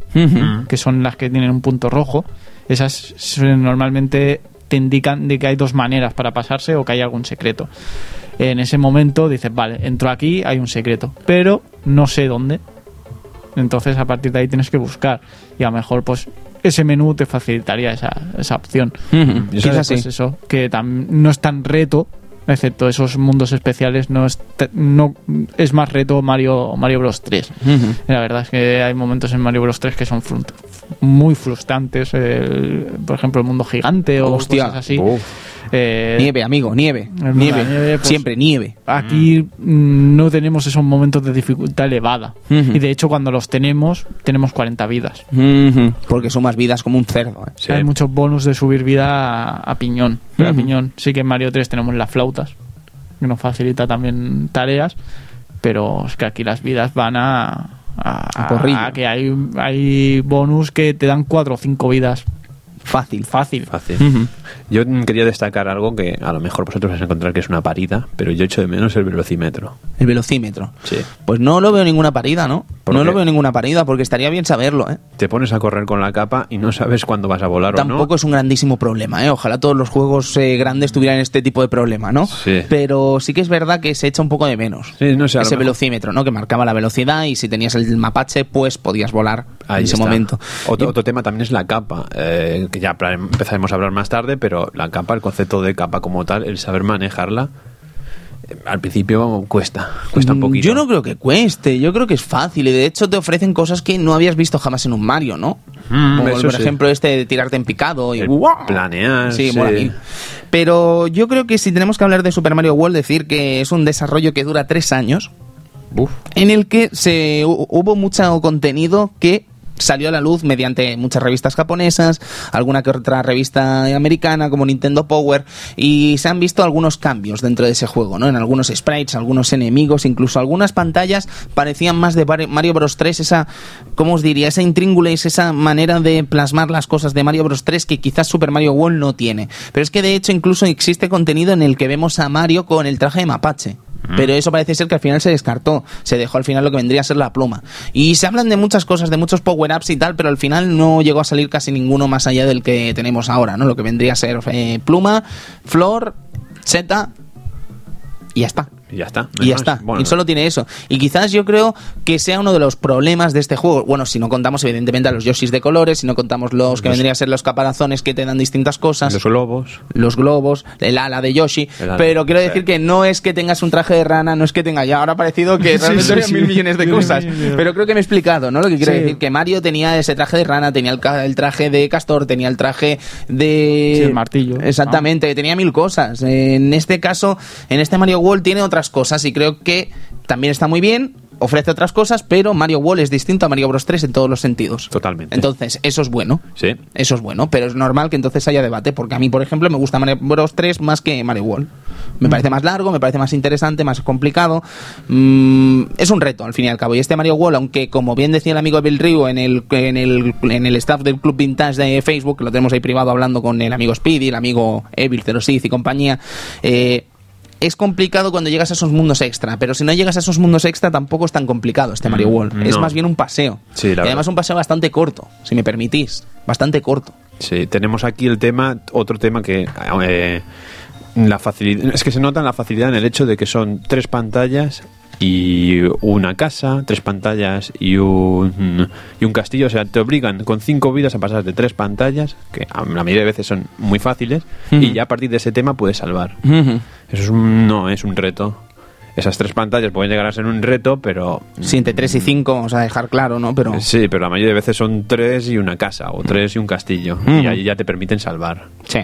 que son las que tienen un punto rojo. Esas normalmente te indican de que hay dos maneras para pasarse o que hay algún secreto. En ese momento dices, vale, entro aquí, hay un secreto, pero no sé dónde. Entonces a partir de ahí tienes que buscar y a lo mejor pues ese menú te facilitaría esa, esa opción. Quizás pues, eso, que no es tan reto, excepto esos mundos especiales, no es, no es más reto Mario, Mario Bros 3. La verdad es que hay momentos en Mario Bros 3 que son muy frustrantes, por ejemplo el mundo gigante o cosas así. Eh, nieve, amigo, nieve. Nieve. Pues, Siempre nieve. Aquí mm, no tenemos esos momentos de dificultad elevada. Y de hecho, cuando los tenemos, tenemos 40 vidas. Porque son más vidas como un cerdo. ¿eh? Hay muchos bonus de subir vida a, piñón. Piñón. Sí que en Mario 3 tenemos las flautas, que nos facilita también tareas, pero es que aquí las vidas van a, a, A porrillo. a que hay, hay bonus que te dan 4 o 5 vidas Fácil. fácil. Fácil. Yo quería destacar algo que a lo mejor vosotros vais a encontrar que es una parida, pero yo echo de menos el velocímetro. El velocímetro. Sí. Pues no lo veo ninguna parida, ¿no? ¿Por No qué? lo veo ninguna parida, porque estaría bien saberlo, ¿eh? Te pones a correr con la capa y no sabes cuándo vas a volar Tampoco o no. es un grandísimo problema, ¿eh? Ojalá todos los juegos eh, grandes tuvieran este tipo de problema, ¿no? Sí. Pero sí que es verdad que se echa un poco de menos. Sí, no sé, ese mejor- velocímetro, ¿no? Que marcaba la velocidad y si tenías el mapache, pues podías volar Ahí en ese está. momento. Otro, Y- otro tema también es la capa, eh, que ya empezaremos a hablar más tarde, pero la capa, el concepto de capa como tal, el saber manejarla, eh, al principio cuesta, cuesta un Mm, poquito. Yo no creo que cueste, yo creo que es fácil y de hecho te ofrecen cosas que no habías visto jamás en un Mario, ¿no? Mm, Como por sí. ejemplo este de tirarte en picado y El ¡guau! planear, Sí, sí. mola mil. Pero yo creo que si tenemos que hablar de Super Mario World, decir que es un desarrollo que dura tres años, Uf. en el que se hu- hubo mucho contenido que salió a la luz mediante muchas revistas japonesas, alguna que otra revista americana como Nintendo Power y se han visto algunos cambios dentro de ese juego, ¿no? En algunos sprites, algunos enemigos, incluso algunas pantallas parecían más de Mario Bros 3, esa ¿cómo os diría? Esa intríngulis, esa manera de plasmar las cosas de Mario Bros 3 que quizás Super Mario World no tiene. Pero es que de hecho incluso existe contenido en el que vemos a Mario con el traje de mapache. Pero eso parece ser que al final se descartó. Se dejó al final lo que vendría a ser la pluma. Y se hablan de muchas cosas, de muchos power-ups y tal, pero al final no llegó a salir casi ninguno más allá del que tenemos ahora, ¿no? Lo que vendría a ser eh, pluma, flor, seta y ya está. Y ya está. no Y ya más. está. Bueno, y solo tiene eso. Y quizás yo creo que sea uno de los problemas de este juego. Bueno, si no contamos evidentemente a los Yoshis de colores, si no contamos los que vendrían a ser los caparazones que te dan distintas cosas Los globos. los globos, el ala de Yoshi, ala. pero quiero decir Sí. que no es que tengas un traje de rana, no es que tenga ya ahora ha parecido que realmente sí, mil millones de cosas, pero creo que me he explicado, ¿no? Lo que quiero Sí. decir que Mario tenía ese traje de rana, tenía el, traje de castor, tenía el traje de Sí, el martillo. Exactamente, tenía mil cosas. En este caso, en este Mario World tiene otras cosas y creo que también está muy bien. Ofrece otras cosas, pero Mario World es distinto a Mario Bros 3 en todos los sentidos. Totalmente. Entonces, eso es bueno. Sí. Eso es bueno, pero es normal que entonces haya debate, porque a mí, por ejemplo, me gusta Mario Bros 3 más que Mario World. Me parece más largo, me parece más interesante, más complicado. Mm, es un reto, al fin y al cabo. Y este Mario World, aunque como bien decía el amigo Bill Ryu en el, en el, en el staff del Club Vintage de Facebook, que lo tenemos ahí privado hablando con el amigo Speedy, el amigo Evil 06 y compañía, eh, es complicado cuando llegas a esos mundos extra, pero si no llegas a esos mundos extra tampoco es tan complicado este Mario Mm, World. Es más bien un paseo. Sí, y además un paseo bastante corto, si me permitís. Bastante corto. Sí, tenemos aquí el tema, otro tema que eh, la facilidad, es que se nota la facilidad en el hecho de que son tres pantallas y una casa, tres pantallas y un y un castillo, o sea, te obligan con cinco vidas a pasar de tres pantallas, que a la mayoría de veces son muy fáciles, y ya a partir de ese tema puedes salvar. Eso es un, no es un reto. Esas tres pantallas pueden llegar a ser un reto, pero Sí, entre 3 y 5, vamos a dejar claro, ¿no? Pero sí, pero la mayoría de veces son tres y una casa o tres y un castillo, y ahí ya te permiten salvar. sí.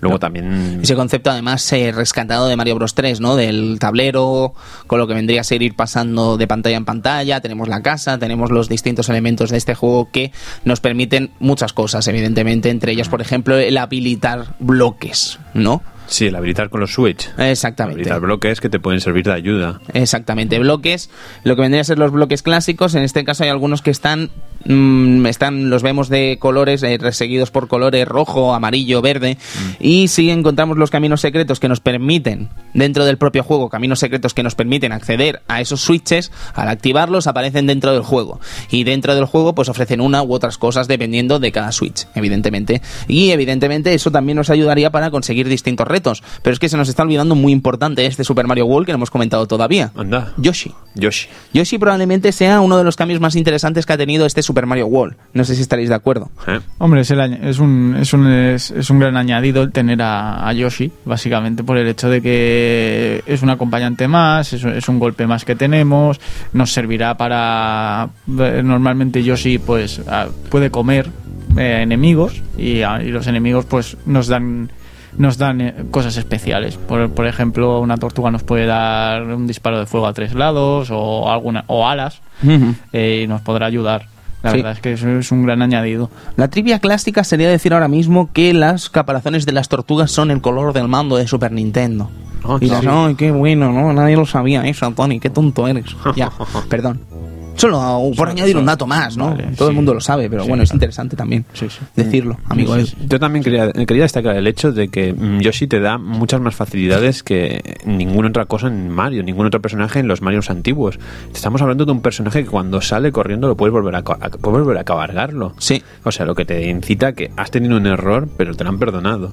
Luego también Ese concepto además eh, rescatado de Mario Bros 3, ¿no? Del tablero, con lo que vendría a ser ir pasando de pantalla en pantalla, tenemos la casa, tenemos los distintos elementos de este juego que nos permiten muchas cosas, evidentemente, entre ellas, por ejemplo, el habilitar bloques, ¿no? Sí, el habilitar con los switch. Exactamente. Habilitar bloques que te pueden servir de ayuda. Exactamente, bloques, lo que vendría a ser los bloques clásicos, en este caso hay algunos que están, mm, están los vemos de colores, eh, reseguidos por colores rojo, amarillo, verde, y sí encontramos los caminos secretos que nos permiten, dentro del propio juego, caminos secretos que nos permiten acceder a esos switches, al activarlos aparecen dentro del juego, y dentro del juego pues ofrecen una u otras cosas dependiendo de cada switch, evidentemente, y evidentemente eso también nos ayudaría para conseguir distintos retos, pero es que se nos está olvidando muy importante este Super Mario World que no hemos comentado todavía. Anda. Yoshi. Yoshi. Yoshi probablemente sea uno de los cambios más interesantes que ha tenido este Super Mario World. No sé si estaréis de acuerdo. ¿Eh? Hombre, es, el es, un, es, un, es, es un gran añadido el tener a, a Yoshi, básicamente por el hecho de que es un acompañante más, es, es un golpe más que tenemos, nos servirá para... eh, Normalmente Yoshi pues puede comer eh, enemigos y, y los enemigos pues nos dan nos dan eh, cosas especiales. Por, por ejemplo, una tortuga nos puede dar un disparo de fuego a tres lados o alguna o alas eh, y nos podrá ayudar. La Sí. verdad es que eso es un gran añadido. La trivia clásica sería decir ahora mismo que las caparazones de las tortugas son el color del mando de Super Nintendo. Ah, y dirás, sí. ay, qué bueno, ¿no? Nadie lo sabía eso, Tony, qué tonto eres. ya, perdón. Solo por añadir un dato más, ¿no? Vale, Todo el mundo lo sabe, pero Sí, bueno, es interesante también Sí, decirlo, amigo. Yo también quería, quería destacar el hecho de que mm, Yoshi te da muchas más facilidades que ninguna otra cosa en Mario, ningún otro personaje en los Marios antiguos. Estamos hablando de un personaje que cuando sale corriendo lo puedes volver a, a- puedes volver a cabalgarlo. Sí. O sea, lo que te incita a que has tenido un error, pero te lo han perdonado.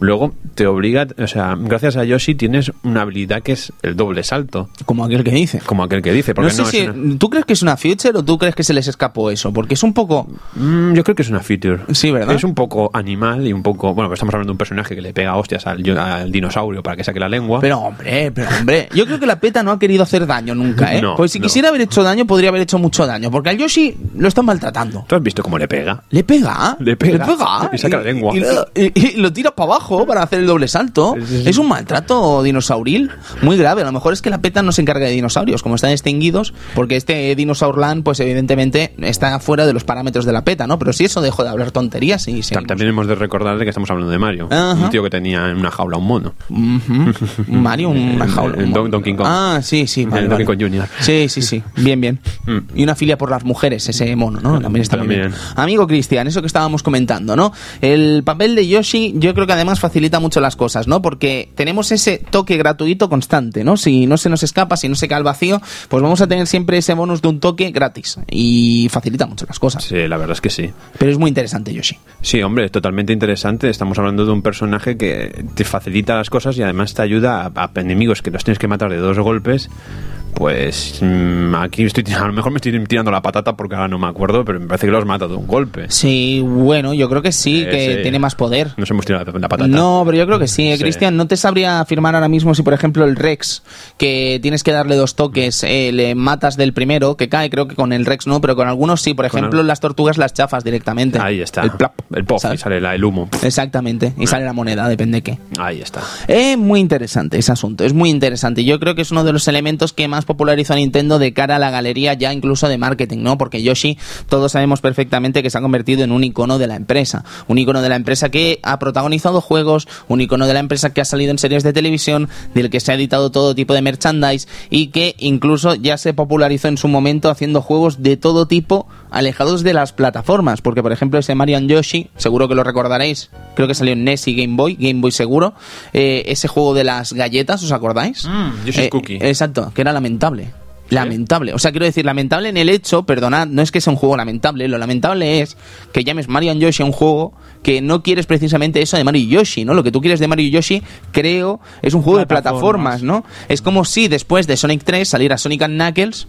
Luego te obliga, o sea, gracias a Yoshi tienes una habilidad que es el doble salto, Como aquel que dice. como aquel que dice. No sé no, si. es una- ¿Tú crees que es una future o tú crees que se les escapó eso? Porque es un poco. Mm, yo creo que es una feature. Sí, ¿verdad? Es un poco animal y un poco. Bueno, pues estamos hablando de un personaje que le pega hostias al, al dinosaurio para que saque la lengua. Pero hombre, pero hombre. Yo creo que la PETA no ha querido hacer daño nunca, ¿eh? No, pues si no. quisiera haber hecho daño, podría haber hecho mucho daño. Porque al Yoshi lo están maltratando. ¿Tú has visto cómo le pega? Le pega. Le pega. Y saca la lengua. Y, y- y lo tira para abajo para hacer el doble salto. Sí. Es un maltrato dinosauril muy grave. A lo mejor es que la PETA no se encarga de dinosaurios, como están extinguidos, porque este Dinosaurland, pues evidentemente está fuera de los parámetros de la PETA, ¿no? Pero si eso dejó de hablar tonterías y seguimos. También hemos de recordar de que estamos hablando de Mario. Ajá. Un tío que tenía en una jaula un mono. Mario, una jaula. en Don- Donkey Kong. Ah, sí, sí. vale, En vale. Donkey Kong Jr.. Sí, sí, sí. Bien, bien. Mm. Y una filia por las mujeres, ese mono, ¿no? También está muy bien. También. Amigo Cristian, eso que estábamos comentando, ¿no? El papel de Yoshi yo creo que además facilita mucho las cosas, ¿no? Porque tenemos ese toque gratuito constante, ¿no? Si no se nos escapa, si no se cae al vacío, pues vamos a tener siempre ese bonus de un toque gratis. Y facilita mucho las cosas. Sí, la verdad es que sí. Pero es muy interesante Yoshi. Sí, hombre, totalmente interesante. Estamos hablando de un personaje que te facilita las cosas y además te ayuda a, a enemigos que los tienes que matar de dos golpes. Pues mm, aquí estoy a lo mejor me estoy tirando la patata porque ahora no me acuerdo, pero me parece que lo has matado de un golpe. Sí, bueno, yo creo que sí, que sí. tiene más poder. Nos hemos tirado la, patata. No, pero yo creo que sí, eh, Sí. Cristian. No te sabría afirmar ahora mismo si, por ejemplo, el Rex, que tienes que darle dos toques, eh, le matas del primero, que cae, creo que con el Rex no, pero con algunos sí. Por ejemplo, las tortugas las chafas directamente. Ahí está. El plap. El pop, y sale la- el humo. Exactamente. Y sale la moneda, depende qué. Ahí está. Es muy interesante ese asunto, es muy interesante. Yo creo que es uno de los elementos que más popularizó Nintendo de cara a la galería ya incluso de marketing, ¿no? Porque Yoshi, todos sabemos perfectamente que se ha convertido en un icono de la empresa. Un icono de la empresa que ha protagonizado juegos, un icono de la empresa que ha salido en series de televisión, del que se ha editado todo tipo de merchandise y que incluso ya se popularizó en su momento haciendo juegos de todo tipo alejados de las plataformas. Porque, por ejemplo, ese Mario Yoshi, seguro que lo recordaréis, creo que salió en NES y Game Boy, Game Boy seguro. Eh, ese juego de las galletas, ¿os acordáis? Mm, Yoshi's Eh, Cookie. Exacto, que era lamentable. Lamentable. O sea, quiero decir, lamentable en el hecho, perdonad, no es que sea un juego lamentable, lo lamentable es que llames Mario Yoshi a un juego que no quieres precisamente eso de Mario y Yoshi, ¿no? Lo que tú quieres de Mario y Yoshi, creo, es un juego de Plataformas. plataformas, ¿no? Es como si después de Sonic 3 saliera Sonic and Knuckles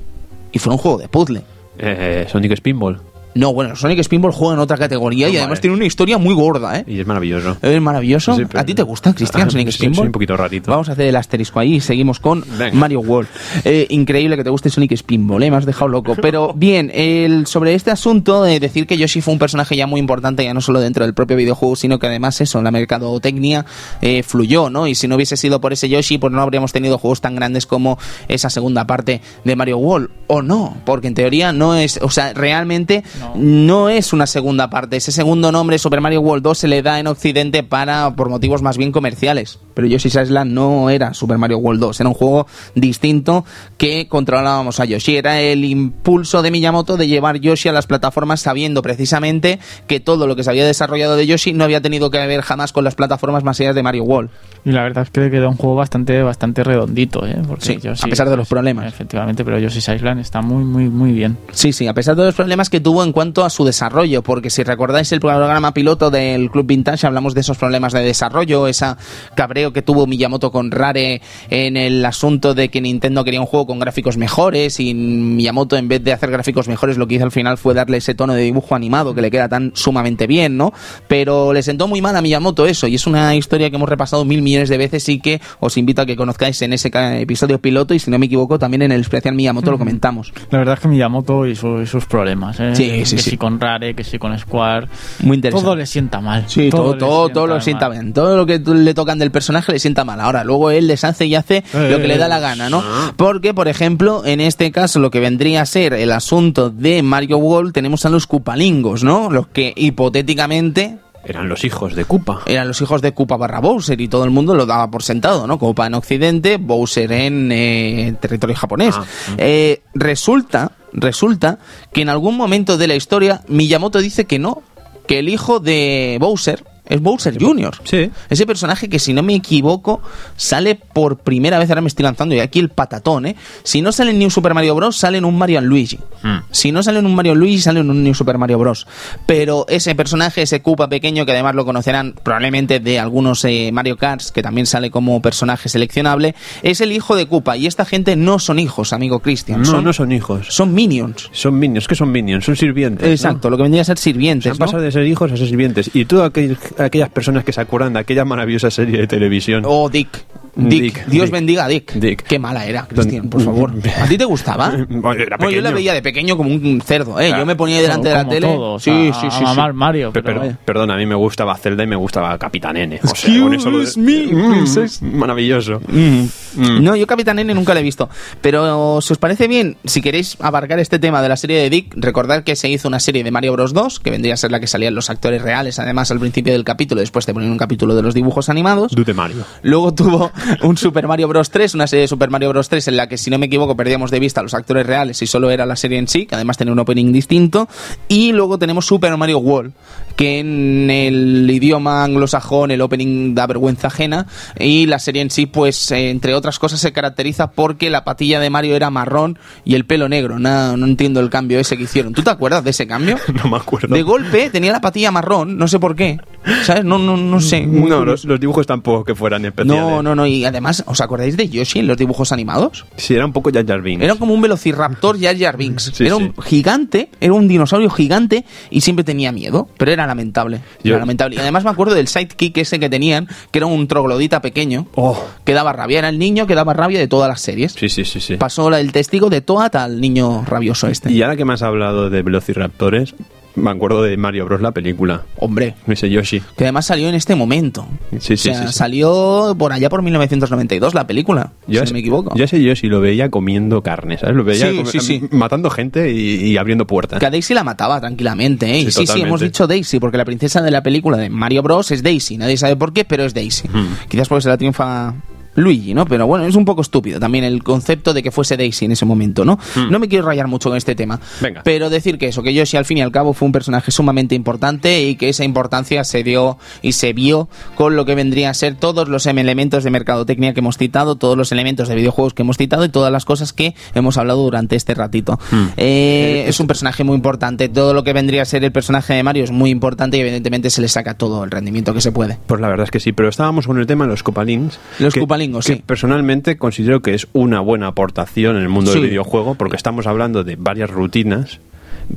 y fuera un juego de puzzle. Eh, Sonic Spinball. No, bueno, Sonic Spinball juega en otra categoría y Vale. además tiene una historia muy gorda, ¿eh? Y es maravilloso. Es maravilloso. Sí, pero- ¿A ti te gusta, Cristian, Ah, Sonic sí, Spinball? soy un poquito rarito. Vamos a hacer el asterisco ahí y seguimos con Venga. Mario World. Eh, increíble que te guste Sonic Spinball, ¿eh? me has dejado loco. Pero bien, el, sobre este asunto de decir que Yoshi fue un personaje ya muy importante, ya no solo dentro del propio videojuego, sino que además eso, la mercadotecnia eh, fluyó, ¿no? Y si no hubiese sido por ese Yoshi, pues no habríamos tenido juegos tan grandes como esa segunda parte de Mario World. O no, porque en teoría no es, o sea, realmente No. No es una segunda parte. Ese segundo nombre, Super Mario World 2, se le da en Occidente para por motivos más bien comerciales. Pero Yoshi's Island no era Super Mario World 2, era un juego distinto que controlábamos a Yoshi. Era el impulso de Miyamoto de llevar Yoshi a las plataformas sabiendo precisamente que todo lo que se había desarrollado de Yoshi no había tenido que ver jamás con las plataformas más allá de Mario World. Y la verdad es que le queda un juego bastante bastante redondito, ¿eh? Porque Sí, Yoshi- a pesar de los problemas. Efectivamente, pero Yoshi's Island está muy, muy, muy bien. Sí, sí, a pesar de los problemas que tuvo en cuanto a su desarrollo, porque si recordáis el programa piloto del Club Vintage, hablamos de esos problemas de desarrollo, esa cabreo que tuvo Miyamoto con Rare en el asunto de que Nintendo quería un juego con gráficos mejores y Miyamoto en vez de hacer gráficos mejores lo que hizo al final fue darle ese tono de dibujo animado que le queda tan sumamente bien, ¿no? Pero le sentó muy mal a Miyamoto eso y es una historia que hemos repasado mil millones de veces y que os invito a que conozcáis en ese episodio piloto y si no me equivoco también en el especial Miyamoto lo comentamos. La verdad es que Miyamoto y, su- y sus problemas, ¿eh? Sí, que sí. si con Rare, que si con Square. Muy interesante. Todo le sienta mal. Sí, todo, todo, todo lo sienta mal. bien. Todo lo que le tocan del personaje le sienta mal. Ahora, luego él les hace y hace lo que le da la gana, ¿no? Porque, por ejemplo, en este caso, lo que vendría a ser el asunto de Mario World, tenemos a los Cupalingos, ¿no? Los que hipotéticamente Eran los hijos de Koopa. eran los hijos de Koopa barra Bowser y todo el mundo lo daba por sentado, ¿no? Koopa en Occidente, Bowser en eh, territorio japonés. Ah, Eh, resulta, resulta que en algún momento de la historia Miyamoto dice que no, que el hijo de Bowser es Bowser Jr. Sí. Ese personaje que, si no me equivoco, sale por primera vez, ahora me estoy lanzando, y aquí el patatón, ¿eh? Si no sale en New Super Mario Bros., sale en un Mario Luigi. Hmm. Si no sale en un Mario Luigi, sale en un New Super Mario Bros. Pero ese personaje, ese Koopa pequeño, que además lo conocerán probablemente de algunos eh, Mario Karts, que también sale como personaje seleccionable, es el hijo de Koopa. Y esta gente no son hijos, amigo Christian. No, son, no son hijos. son minions. Son minions. ¿Qué son minions? Son sirvientes. ¿no? Exacto, lo que vendría a ser Se sirvientes. han ¿no? pasado de ser hijos a ser sirvientes. Y todas aquel- aquellas personas que se acuerdan de aquella maravillosa serie de televisión. Oh, Dick. Dick. Dick, Dios Dick. bendiga a Dick. Dick. Qué mala era, Cristian, por favor. ¿A ti te gustaba? Bueno, era Bueno, yo la veía de pequeño como un cerdo, ¿eh? Claro. Yo me ponía ahí delante de la tele. todos, sí, a- sí, sí, mamar Mario. Pe- Pero, Pero, perdón, a mí me gustaba Zelda y me gustaba Capitán N. O sea, con eso lo de- Excuse me, Mm, princess. maravilloso. Mm. Mm. No, yo Capitán N nunca la he visto. Pero si os parece bien, si queréis abarcar este tema de la serie de Dick, recordad que se hizo una serie de Mario Bros 2, que vendría a ser la que salían los actores reales, además al principio del capítulo, después te ponen un capítulo de los dibujos animados. Dute Mario. Luego tuvo un Super Mario Bros 3, una serie de Super Mario Bros 3 en la que, si no me equivoco, perdíamos de vista a los actores reales y solo era la serie en sí, que además tenía un opening distinto. Y luego tenemos Super Mario World, que en el idioma anglosajón el opening da vergüenza ajena. Y la serie en sí, pues, entre otras cosas, se caracteriza porque la patilla de Mario era marrón y el pelo negro. No, no entiendo el cambio ese que hicieron. ¿Tú te acuerdas de ese cambio? No me acuerdo. De golpe tenía la patilla marrón, no sé por qué. ¿Sabes? No, no, no sé. No, los, los dibujos tampoco que fueran especiales. No, no, no. Y además, ¿os acordáis de Yoshi en los dibujos animados? Sí, era un poco Jar Jar Binks. Era como un velociraptor Jar Jar Binks. Sí, era sí. un gigante, era un dinosaurio gigante y siempre tenía miedo, pero era lamentable. Yo- Era lamentable. Y además me acuerdo del sidekick ese que tenían, que era un troglodita pequeño, Oh. que daba rabia. Era el niño que daba rabia de todas las series. Sí, sí, sí, sí. Pasó el testigo de Toad al niño rabioso este. Y ahora que me has hablado de Velociraptores, me acuerdo de Mario Bros. la película. Hombre, Ese Yoshi. que además salió en este momento. Sí, sí, o sea, sí, sí. salió por allá por 1992 la película, si no me equivoco. Yo ese Yoshi lo veía comiendo carne, ¿sabes? Lo veía Sí, come- sí, sí. matando gente y, y abriendo puertas. Que a Daisy la mataba tranquilamente, ¿eh? Sí, sí, hemos dicho Daisy, porque la princesa de la película de Mario Bros. es Daisy. Nadie sabe por qué, pero es Daisy. Quizás porque se la triunfa Luigi, ¿no? Pero bueno, es un poco estúpido también el concepto de que fuese Daisy en ese momento, ¿no? No me quiero rayar mucho con este tema. Venga. Pero decir que eso, que Yoshi al fin y al cabo fue un personaje sumamente importante y que esa importancia se dio y se vio con lo que vendría a ser todos los elementos de mercadotecnia que hemos citado, todos los elementos de videojuegos que hemos citado y todas las cosas que hemos hablado durante este ratito. Eh, es un personaje muy importante. Todo lo que vendría a ser el personaje de Mario es muy importante y evidentemente se le saca todo el rendimiento que se puede. Pues la verdad es que sí, pero estábamos con el tema de los copalings. Los que- que sí. Personalmente considero que es una buena aportación en el mundo Sí. del videojuego porque estamos hablando de varias rutinas.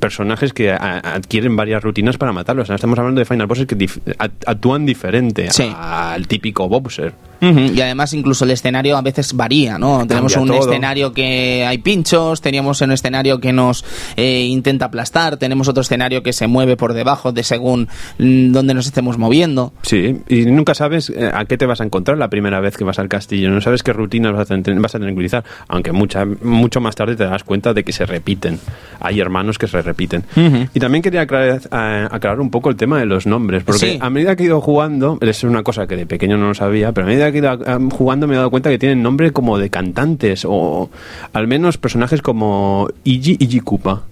Personajes que adquieren varias rutinas para matarlos. Estamos hablando de Final Bosses que dif- actúan diferente Sí. al típico Bowser. Y además incluso el escenario a veces varía, ¿no? Tenemos un todo. escenario que hay pinchos, teníamos un escenario que nos eh, intenta aplastar, tenemos otro escenario que se mueve por debajo de según mm, donde nos estemos moviendo. Sí, y nunca sabes eh, a qué te vas a encontrar la primera vez que vas al castillo. No sabes qué rutinas vas a, vas a utilizar. Aunque mucha, mucho más tarde te das cuenta de que se repiten. Hay hermanos que se repiten. Ujú. Y también quería aclarar, eh, aclarar un poco el tema de los nombres. Porque Sí. a medida que he ido jugando, es una cosa que de pequeño no lo sabía, pero a medida que he ido jugando me he dado cuenta que tienen nombre como de cantantes o al menos personajes como Iggy Iggy Koopa.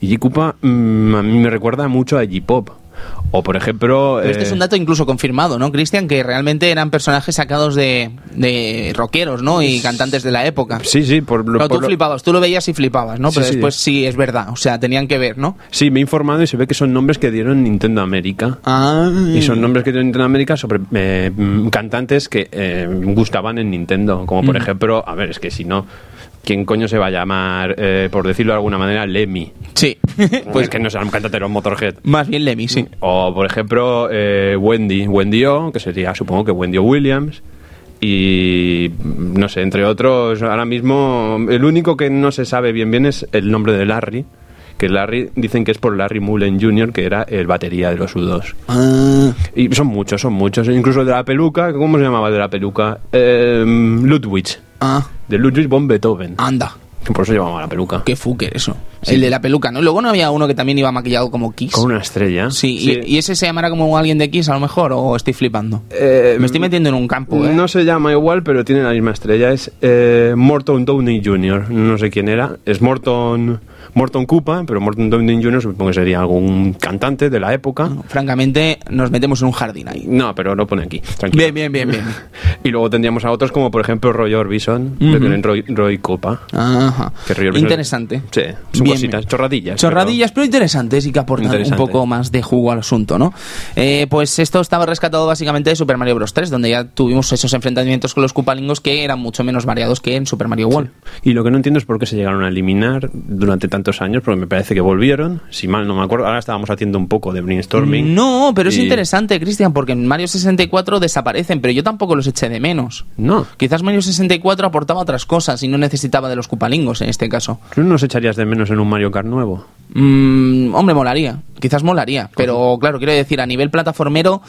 Iggy Koopa mm, a mí me recuerda mucho a Iggy Pop. O por ejemplo... Pero este eh, es un dato incluso confirmado, ¿no, Cristian? Que realmente eran personajes sacados de, de rockeros, ¿no? Y cantantes de la época. Sí, sí, por lo, Pero tú flipabas, tú lo veías y flipabas, ¿no? Pero sí. después sí es verdad, o sea, tenían que ver, ¿no? Sí, me he informado y se ve que son nombres que dieron Nintendo América. Ah. Y son nombres que dieron Nintendo América sobre eh, mm, cantantes que eh, gustaban en Nintendo. Como por ejemplo, a ver, es que si no, ¿quién coño se va a llamar, eh, por decirlo de alguna manera, Lemmy? Sí. Pues que no sea un cantante de los Motorhead. Más bien Lemmy, sí. O por ejemplo, eh, Wendy, Wendy O, que sería supongo que Wendy O. Williams. Y no sé, entre otros, ahora mismo el único que no se sabe bien bien es el nombre de Larry, que Larry dicen que es por Larry Mullen Jr., que era el batería de los U2. Ah, Y son muchos, son muchos. Incluso de la peluca, ¿cómo se llamaba de la peluca? Eh, Ludwig. Ah, De Ludwig von Beethoven. anda. Que por eso llamaba la peluca. Qué fucker eso. El de la peluca, ¿no? Luego no había uno que también iba maquillado como Kiss. Con una estrella. Sí, Y, y ese se llamará como alguien de Kiss a lo mejor, o estoy flipando. Eh, Me estoy metiendo en un campo, ¿eh? No se llama igual, pero tiene la misma estrella. Es eh, Morton Downey Jr. No sé quién era. Es Morton, Morton Koopa, pero Morton Downey Jr. supongo que sería algún cantante de la época. Francamente, nos metemos en un jardín ahí. No, pero no pone aquí. Tranquilo. Bien, bien, bien, bien. Y luego tendríamos a otros como, por ejemplo, Roy Orbison, que tienen Roy, Roy Koopa. Ajá. Que Roy Orbison- Interesante. Sí, son Bien, cositas, bien. chorradillas. Chorradillas, pero, interesantes y que aportan un poco más de jugo al asunto, ¿no? Eh, pues esto estaba rescatado básicamente de Super Mario Bros. 3, donde ya tuvimos esos enfrentamientos con los Cupalingos que eran mucho menos variados que en Super Mario World. Y lo que no entiendo es por qué se llegaron a eliminar durante tantos años, porque me parece que volvieron, si mal no me acuerdo. Ahora estábamos haciendo un poco de brainstorming. No, pero es Y- interesante, Cristian, porque en Mario 64 desaparecen, pero yo tampoco los eché de menos. No. Quizás Mario 64 aportaba otras cosas y no necesitaba de los Cupalingos en este caso. ¿Tú nos echarías de menos en un Mario Kart nuevo? Mm, hombre, molaría. Quizás molaría. Pero claro, quiero decir, a nivel plataformero,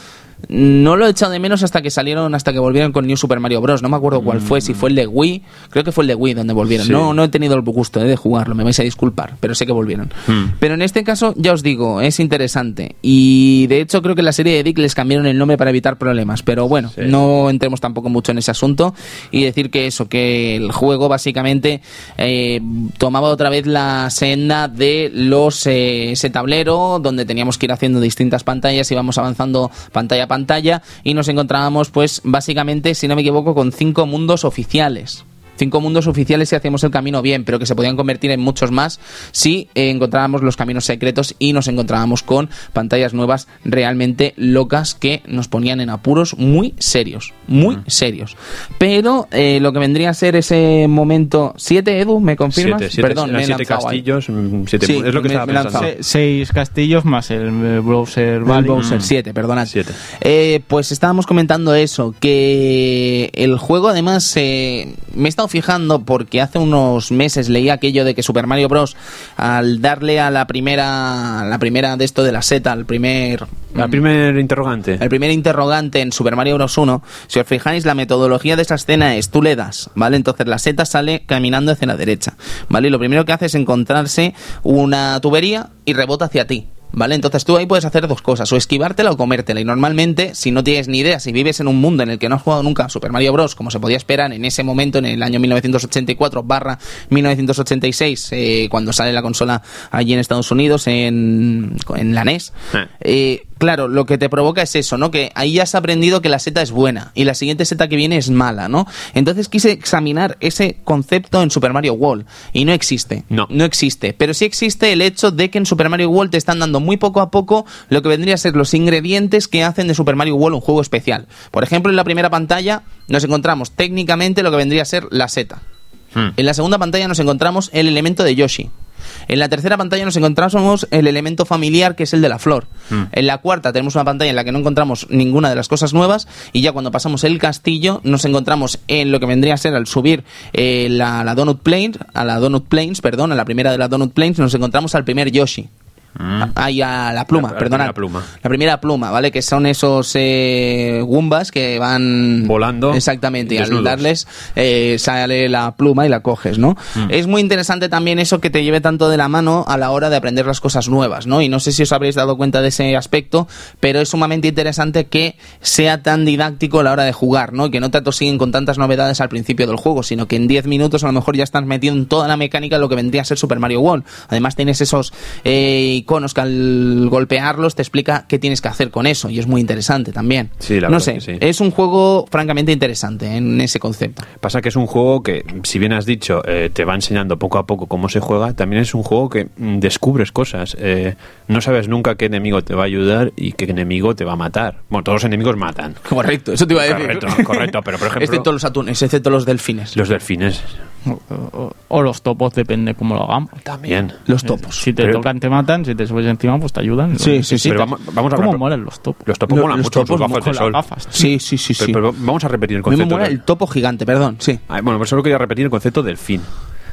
no lo he echado de menos hasta que salieron, hasta que volvieron con New Super Mario Bros. No me acuerdo cuál fue, si fue el de Wii. Creo que fue el de Wii donde volvieron. Sí. No, no he tenido el gusto eh, de jugarlo, me vais a disculpar, pero sé que volvieron. Hmm. Pero en este caso, ya os digo, es interesante. Y de hecho, creo que en la serie de Dick les cambiaron el nombre para evitar problemas. Pero bueno, Sí. no entremos tampoco mucho en ese asunto. Y decir que eso, que el juego básicamente eh, tomaba otra vez la senda de los eh, ese tablero donde teníamos que ir haciendo distintas pantallas, íbamos avanzando pantalla pantalla y nos encontrábamos pues básicamente, si no me equivoco, con cinco mundos oficiales. Cinco mundos oficiales si hacíamos el camino bien, pero que se podían convertir en muchos más si eh, encontrábamos los caminos secretos y nos encontrábamos con pantallas nuevas realmente locas que nos ponían en apuros muy serios, muy serios. Pero eh, lo que vendría a ser ese momento... ¿Siete, Edu? ¿Me confirmas? Siete, siete, Perdón, me siete castillos, mm, siete Sí, es lo que me- estaba me pensando. Se- seis castillos más el eh, browser El Valley. Bowser 7, perdonad. Siete. Eh, pues estábamos comentando eso, que el juego además eh, me he estado fijando porque hace unos meses leí aquello de que Super Mario Bros. al darle a la primera, a la primera de esto de la seta, al primer... La primer interrogante. El primer interrogante en Super Mario Bros. 1, si os fijáis, la metodología de esa escena es tú le das, ¿vale? Entonces la seta sale caminando hacia la derecha, ¿vale? Y lo primero que hace es encontrarse una tubería y rebota hacia ti. ¿Vale? Entonces tú ahí puedes hacer dos cosas, o esquivártela o comértela. Y normalmente, si no tienes ni idea, si vives en un mundo en el que no has jugado nunca a Super Mario Bros., como se podía esperar en ese momento, en el año 1984 barra 1986, eh, cuando sale la consola allí en Estados Unidos, en, en la NES, Eh. eh, claro, lo que te provoca es eso, ¿no? Que ahí ya has aprendido que la seta es buena y la siguiente seta que viene es mala, ¿no? Entonces quise examinar ese concepto en Super Mario World y no existe. No. No existe. Pero sí existe el hecho de que en Super Mario World te están dando muy poco a poco lo que vendría a ser los ingredientes que hacen de Super Mario World un juego especial. Por ejemplo, en la primera pantalla nos encontramos técnicamente lo que vendría a ser la seta. Hmm. En la segunda pantalla nos encontramos el elemento de Yoshi. En la tercera pantalla nos encontramos el elemento familiar que es el de la flor. Hmm. En la cuarta tenemos una pantalla en la que no encontramos ninguna de las cosas nuevas y ya cuando pasamos el castillo nos encontramos en lo que vendría a ser al subir eh, la, la Donut Plains, a la Donut Plains, perdón, a la primera de la Donut Plains nos encontramos al primer Yoshi. Ahí a la pluma, La- la perdonad. primera pluma. La primera pluma, ¿vale? Que son esos eh, Goombas que van... Volando, Exactamente, y al darles eh, sale la pluma y la coges, ¿no? Mm. Es muy interesante también eso que te lleve tanto de la mano a la hora de aprender las cosas nuevas, ¿no? Y no sé si os habréis dado cuenta de ese aspecto, pero es sumamente interesante que sea tan didáctico a la hora de jugar, ¿no? Y que no te atosiguen con tantas novedades al principio del juego, sino que en 10 minutos a lo mejor ya estás metido en toda la mecánica de lo que vendría a ser Super Mario World. Además tienes esos eh, iconos que al golpearlos te explica qué tienes que hacer con eso y es muy interesante también. Sí, la no verdad sé, que sí. es un juego francamente interesante en ese concepto. Pasa que es un juego que, si bien has dicho, eh, te va enseñando poco a poco cómo se juega, también es un juego que mm, descubres cosas. Eh, no sabes nunca qué enemigo te va a ayudar y qué enemigo te va a matar. Bueno, todos los enemigos matan. Correcto, eso te iba a decir. Correcto, correcto, pero por ejemplo- Excepto los atunes, excepto los delfines. Los delfines O, o- o los topos, depende cómo lo hagamos. también. Los topos. Si te Pero- tocan, te matan. Si te subes encima, pues te ayudan. Sí, sí, sí. Pero vamos, vamos a ¿Cómo molan los topos? Los topos Lo- molan mucho topos Con las sol. gafas. Sí, sí, sí, sí. Pero, pero vamos a repetir el A mí me concepto. mola del- el topo gigante, perdón, sí. Ah, bueno, pues solo quería repetir el concepto delfín.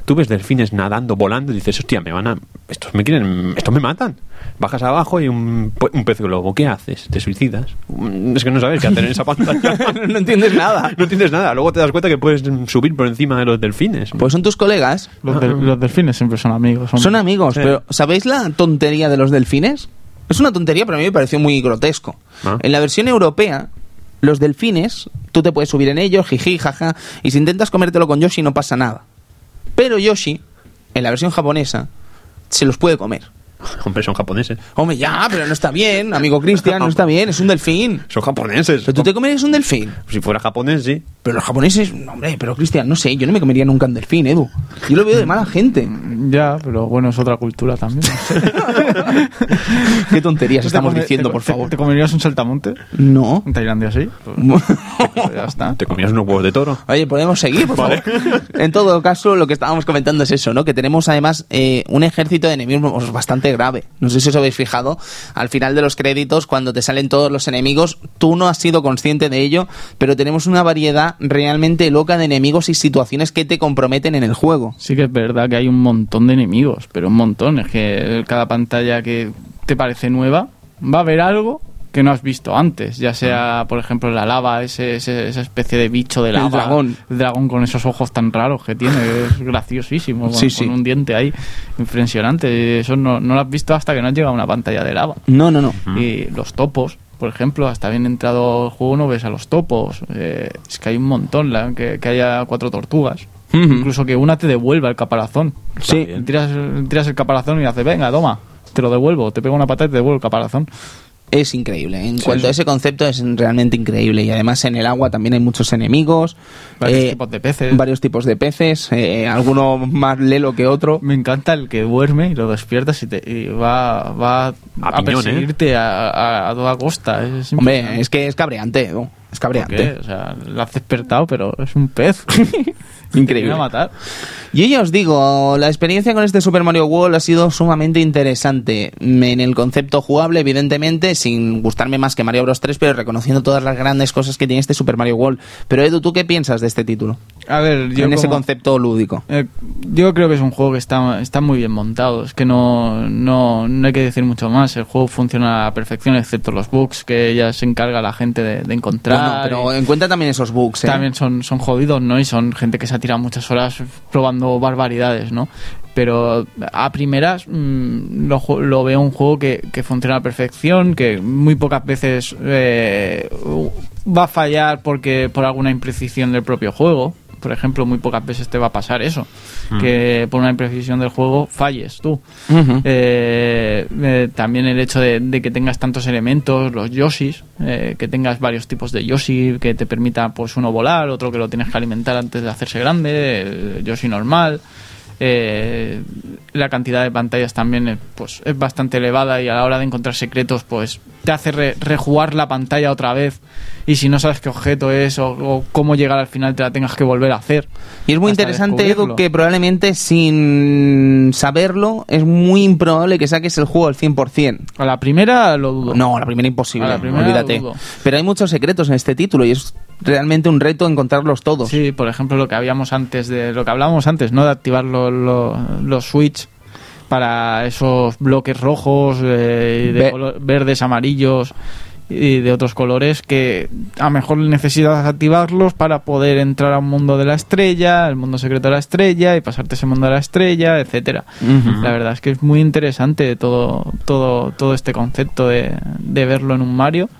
Tú ves delfines nadando, volando, y dices, hostia, me van a. Estos me quieren. Estos me matan. Bajas abajo y un, pu- un pez globo. ¿Qué haces? ¿Te suicidas? Mm, Es que no sabes qué hacer en esa pantalla. no entiendes nada. no entiendes nada. Luego te das cuenta que puedes subir por encima de los delfines. Pues son tus colegas. Los, del- los delfines siempre son amigos. Son amigos, Sí. pero ¿sabéis la tontería de los delfines? Es una tontería, pero a mí me pareció muy grotesco. Ah. En la versión europea, los delfines, tú te puedes subir en ellos, jiji, jaja, y si intentas comértelo con Yoshi no pasa nada. Pero Yoshi, en la versión japonesa, se los puede comer. Hombre, son japoneses. Hombre, ya, pero no está bien, amigo Cristian, no está bien, es un delfín. Son japoneses. ¿Pero tú te comerías un delfín? Si fuera japonés, sí. Pero los japoneses, no, hombre, pero Cristian, no sé, yo no me comería nunca un delfín, Edu. Yo lo veo de mala gente. Ya, pero bueno, es otra cultura también. no sé. Qué tonterías estamos ¿Te come- diciendo, te- por favor. ¿Te comerías un saltamonte? No. En Tailandia sí. Pues, pues ya está. Te comías unos huevos de toro. Oye, podemos seguir, por Vale. favor. En todo caso, lo que estábamos comentando es eso, ¿no? Que tenemos además eh, un ejército de enemigos pues, grave. No sé si os habéis fijado. Al final de los créditos, cuando te salen todos los enemigos, tú no has sido consciente de ello, pero tenemos una variedad realmente loca de enemigos y situaciones que te comprometen en el juego. Sí que es verdad que hay un montón de enemigos, pero un montón. Es que cada pantalla que te parece nueva va a haber algo que no has visto antes. Ya sea, por ejemplo, la lava, ese, ese- esa especie de bicho de El lava. dragón. El dragón con esos ojos tan raros que tiene. Es graciosísimo. Con, Sí, sí. con un diente ahí impresionante. Eso no, no lo has visto hasta que no has llegado a una pantalla de lava. No, no, no. Y los topos, por ejemplo, hasta bien entrado el juego no ves a los topos. Eh, es que hay un montón, la- que, que haya cuatro tortugas. Incluso que una te devuelva el caparazón. Sí. Tiras, tiras el caparazón y hace, venga, toma, te lo devuelvo. Te pego una patada y te devuelvo el caparazón. Es increíble. En Sí, cuanto a sí. ese concepto es realmente increíble. Y además en el agua también hay muchos enemigos. Varios eh, tipos de peces. Varios tipos de peces. eh, alguno más lelo que otro. Me encanta el que duerme y lo despiertas y, te, y va, va a, A piñón, ¿eh? perseguirte a, a- a toda costa. Es Hombre, es que es cabreante. ¿no? Es ¿Por cabreante. O sea, lo has despertado, pero es un pez. Increíble. A matar. Yo ya os digo, la experiencia con este Super Mario World ha sido sumamente interesante. En el concepto jugable, evidentemente, sin gustarme más que Mario Bros 3, pero reconociendo todas las grandes cosas que tiene este Super Mario World. Pero Edu, ¿tú qué piensas de este título? A ver, yo en ese concepto lúdico. Eh, yo creo que es un juego que está, está muy bien montado. Es que no, no, no hay que decir mucho más. El juego funciona a la perfección, excepto los bugs que ya se encarga la gente de, de encontrar. Bueno, pero Y en cuenta también esos bugs, ¿eh? También son, son jodidos, ¿no? Y son gente que se ha muchas horas probando barbaridades, ¿no? Pero a primeras mm, lo, lo veo un juego que, que funciona a perfección, que muy pocas veces eh, va a fallar porque por alguna imprecisión del propio juego. Por ejemplo, muy pocas veces te va a pasar eso. Que por una imprecisión del juego falles tú. Eh, eh, también el hecho de, de que tengas tantos elementos, los Yoshis, eh, que tengas varios tipos de Yoshi que te permita pues uno volar, otro que lo tienes que alimentar antes de hacerse grande, el Yoshi normal. Eh, la cantidad de pantallas también eh, pues es bastante elevada y a la hora de encontrar secretos pues te hace re- rejugar la pantalla otra vez y si no sabes qué objeto es o, o cómo llegar al final te la tengas que volver a hacer Y es muy interesante, Edu, que probablemente sin saberlo es muy improbable que saques el juego al 100%. a la primera lo dudo No, a la primera imposible, A la primera olvídate. Pero hay muchos secretos en este título y es realmente un reto encontrarlos todos. Sí, por ejemplo, lo que habíamos antes de lo que hablábamos antes, ¿no? De activar lo- lo- los switch para esos bloques rojos, eh, de color- verdes, amarillos y de otros colores que a lo mejor necesitas activarlos para poder entrar a un mundo de la estrella, el mundo secreto de la estrella y pasarte ese mundo de la estrella, etcétera. La verdad es que es muy interesante todo todo todo este concepto de, de verlo en un Mario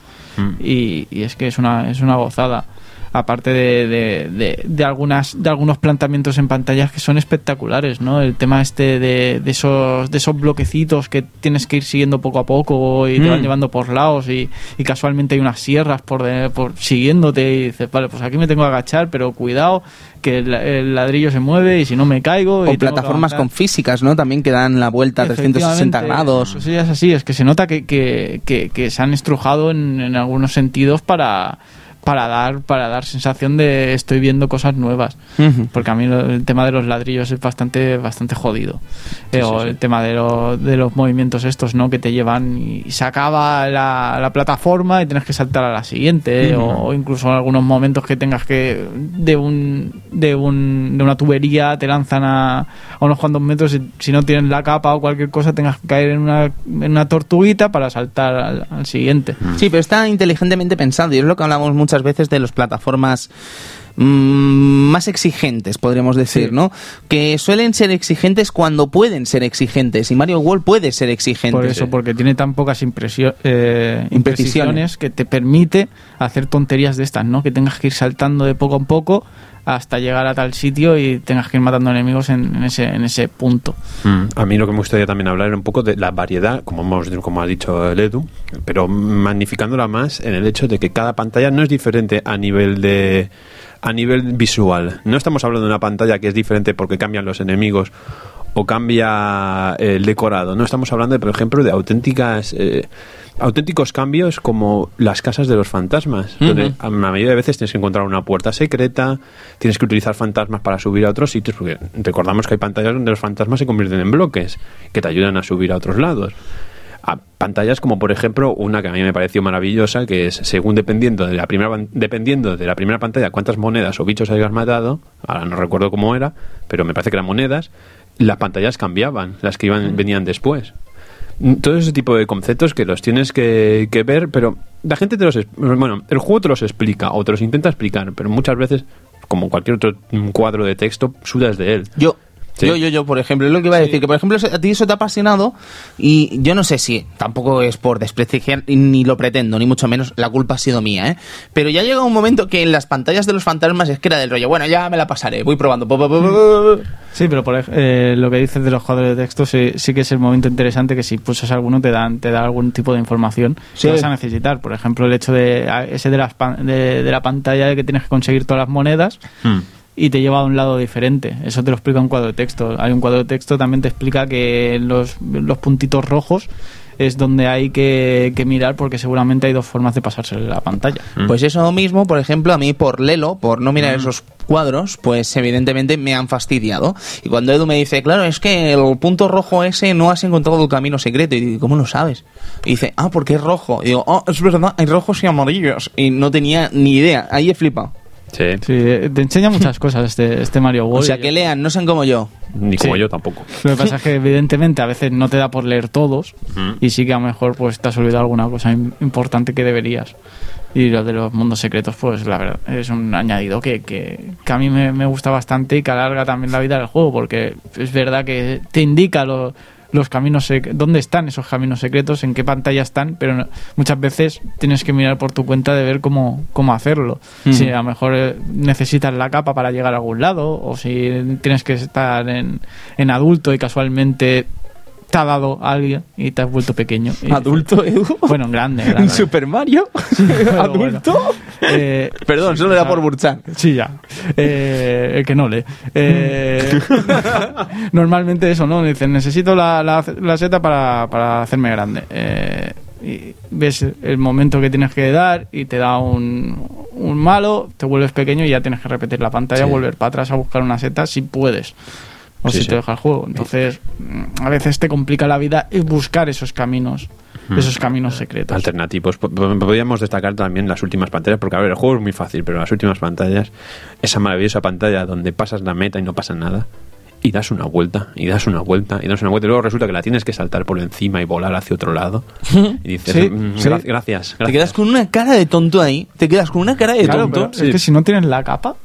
Y, y es que es una, es una gozada. Aparte de, de, de, de algunas, de algunos planteamientos en pantallas que son espectaculares, ¿no? El tema este de, de esos, de esos bloquecitos que tienes que ir siguiendo poco a poco y te Mm. van llevando por lados y, y casualmente hay unas sierras por, de- por siguiéndote y dices, vale, pues aquí me tengo que agachar, pero cuidado que el, el ladrillo se mueve y si no me caigo. O plataformas avanzar". con físicas, ¿no? También que dan la vuelta a 360 Efectivamente, grados. Ya es así, es que se nota que, que, que- que se han estrujado en, en algunos sentidos para, para dar para dar sensación de estoy viendo cosas nuevas. Ujú. porque a mí el tema de los ladrillos es bastante bastante jodido. Eh, o el tema de, lo- de los movimientos estos no que te llevan y se acaba la, la plataforma y tienes que saltar a la siguiente o, o incluso en algunos momentos que tengas que de un de un de una tubería te lanzan a, a unos cuantos metros y si no tienes la capa o cualquier cosa tengas que caer en una, en una tortuguita para saltar al, al siguiente. Sí, pero está inteligentemente pensado y es lo que hablamos muchas veces de las plataformas mm, más exigentes, podríamos decir, Sí. ¿no? Que suelen ser exigentes cuando pueden ser exigentes y Mario World puede ser exigente. Por eso, porque tiene tan pocas impresio- eh, Imprecisiones. imprecisiones que te permite hacer tonterías de estas, ¿no? Que tengas que ir saltando de poco en poco hasta llegar a tal sitio y tengas que ir matando enemigos en, en ese, en ese punto. Mm, A mí lo que me gustaría también hablar era un poco de la variedad, como, hemos, como ha dicho el Edu, pero magnificándola más en el hecho de que cada pantalla no es diferente a nivel de a nivel visual. No estamos hablando de una pantalla que es diferente porque cambian los enemigos o cambia el decorado. No estamos hablando, de, por ejemplo, de auténticas eh, auténticos cambios como las casas de los fantasmas, donde a la mayoría de veces tienes que encontrar una puerta secreta, tienes que utilizar fantasmas para subir a otros sitios, porque recordamos que hay pantallas donde los fantasmas se convierten en bloques, que te ayudan a subir a otros lados. A pantallas como por ejemplo una que a mí me pareció maravillosa, que es según dependiendo de la primera dependiendo de la primera pantalla cuántas monedas o bichos hayas matado, ahora no recuerdo cómo era, pero me parece que eran monedas, las pantallas cambiaban, las que iban venían después todo ese tipo de conceptos que los tienes que, que ver, pero la gente te los... Bueno, el juego te los explica o te los intenta explicar, pero muchas veces, como cualquier otro mm, cuadro de texto, sudas de él. Yo, Sí. yo, yo, yo, por ejemplo, es lo que iba a decir, que por ejemplo a ti eso te ha apasionado y yo no sé si, tampoco es por desprestigiar, ni lo pretendo, ni mucho menos, la culpa ha sido mía, ¿eh? Pero ya llega un momento que en las pantallas de los fantasmas es que era del rollo, bueno, ya me la pasaré, voy probando. Sí, pero por eh, lo que dices de los cuadros de texto sí, sí que es el momento interesante que si pulsas alguno te dan te da algún tipo de información Sí. que vas a necesitar. Por ejemplo, el hecho de a- ese de, las pan- de, de la pantalla de que tienes que conseguir todas las monedas Mm. Y te lleva a un lado diferente. Eso te lo explica un cuadro de texto. Hay un cuadro de texto también te explica que los, los puntitos rojos es donde hay que, que mirar porque seguramente hay dos formas de pasarse la pantalla. Pues eso mismo, por ejemplo, a mí por Lelo, por no mirar esos cuadros, pues evidentemente me han fastidiado. Y cuando Edu me dice, claro, es que el punto rojo ese no has encontrado el camino secreto. Y digo, ¿cómo lo sabes? Y dice, ah, porque es rojo. Y digo, oh, es verdad, hay rojos y amarillos. Y no tenía ni idea. Ahí he flipado. Sí, Sí, eh, te enseña muchas cosas este, este Mario World. O sea, que lean, no sean como yo. ni como Sí. yo tampoco. Lo que pasa es que evidentemente a veces no te da por leer todos Ujú. y sí que a lo mejor pues te has olvidado alguna cosa im- importante que deberías. Y lo de los mundos secretos pues la verdad es un añadido que, que, que a mí me, me gusta bastante y que alarga también la vida del juego porque es verdad que te indica lo- los caminos dónde están esos caminos secretos, en qué pantalla están, pero muchas veces tienes que mirar por tu cuenta de ver cómo, cómo hacerlo. Si a lo mejor eh, necesitas la capa para llegar a algún lado, o si tienes que estar en, en adulto y casualmente te ha dado alguien y te has vuelto pequeño. ¿Adulto, Edu? Bueno, grande. grande. ¿Super Mario? ¿Adulto? bueno. Eh, Perdón, solo era por burchar. Sí, ya. Eh, el que no lee. Eh, normalmente eso, ¿no? Dicen, necesito la, la, la seta para, para hacerme grande. Eh, y ves el momento que tienes que dar y te da un, un malo, te vuelves pequeño y ya tienes que repetir la pantalla, Sí. volver para atrás a buscar una seta si puedes. O Sí, si sí. te deja el juego. Entonces, mm, a veces te complica la vida buscar esos caminos, Mm. esos caminos secretos. Alternativos. Po- po- Podríamos destacar también las últimas pantallas, porque a ver, el juego es muy fácil, pero las últimas pantallas, esa maravillosa pantalla donde pasas la meta y no pasa nada, y das una vuelta, y das una vuelta, y das una vuelta, y luego resulta que la tienes que saltar por encima y volar hacia otro lado. Y dices, Sí, "Mm, sí. gra- gracias, Te gracias". quedas con una cara de tonto ahí. Te quedas con una cara de Claro, tonto. pero es que si no tienes la capa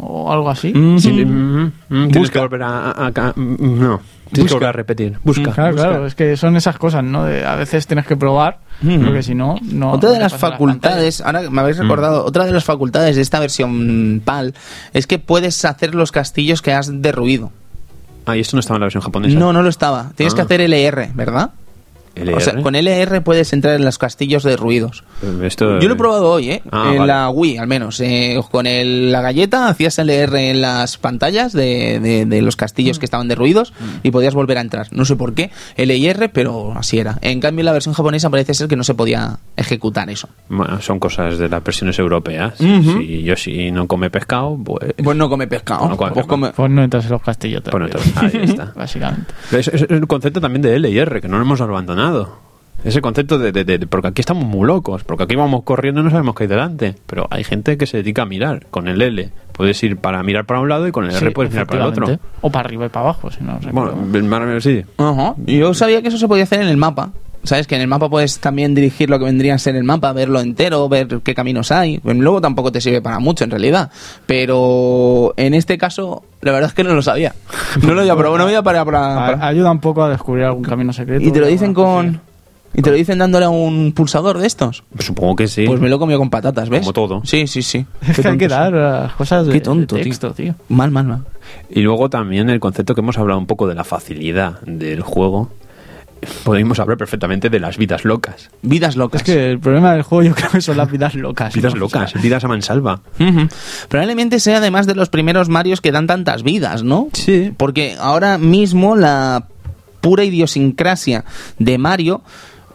o algo así, Sí, mm, mm, tienes Busca. que volver a... a- a- mm, no, tienes que volver a repetir. Busca. Claro, busca. claro, es que son esas cosas, ¿no? De, a veces tienes que probar, Mm. porque si no, no. Otra de las facultades, ahora me habéis recordado, otra de las facultades de esta versión PAL es que puedes hacer los castillos que has derruido. Ah, y esto no estaba en la versión japonesa. No, no lo estaba. Tienes que Ah. hacer LR, ¿verdad? LR. O sea, con LR puedes entrar en los castillos de ruidos. Esto- Yo lo he probado hoy, ¿eh? Ah, en vale. la Wii, al menos. Eh, con el- la galleta hacías LR en las pantallas de, de- de los castillos que estaban derruidos y podías volver a entrar. No sé por qué, LR, pero así era. En cambio, en la versión japonesa parece ser que no se podía ejecutar eso. Bueno, son cosas de las versiones europeas. Si yo si no come pescado, pues... Pues no come pescado. No come Pues come- Pues no entras en los castillos. entonces, ahí está. Básicamente. Es, es- es el concepto también de L y R, que no lo hemos abandonado. Ese concepto de, de- de- de- Porque aquí estamos muy locos, porque aquí vamos corriendo y no sabemos qué hay delante. Pero hay gente que se dedica a mirar con el L. Puedes ir para mirar para un lado y con el R puedes mirar para el otro. O para arriba y para abajo, si no recuerdo. Bueno, el mar- sí. Ajá. Yo sabía que eso se podía hacer en el mapa. ¿Sabes? Que en el mapa puedes también dirigir lo que vendría a ser el mapa, verlo entero, ver qué caminos hay. Pues luego tampoco te sirve para mucho en realidad. Pero en este caso, la verdad es que no lo sabía. No lo había probado, no había para, para- A- para- Ayuda un poco a descubrir algún camino secreto. Y te lo dicen así. con. Y te lo dicen dándole a un pulsador de estos. Supongo que sí. Pues me lo he comido con patatas, ¿ves? Como todo. Sí, sí, sí. Es que hay que dar las cosas de, Qué tonto, de tío. texto, tío. Mal, mal, mal. Y luego también el concepto que hemos hablado un poco de la facilidad del juego. Podemos hablar perfectamente de las vidas locas. Vidas locas. Es que el problema del juego yo creo que son las vidas locas. Vidas ¿no? locas, vidas a mansalva. Probablemente sea además de los primeros Marios que dan tantas vidas, ¿no? Sí. Porque ahora mismo la pura idiosincrasia de Mario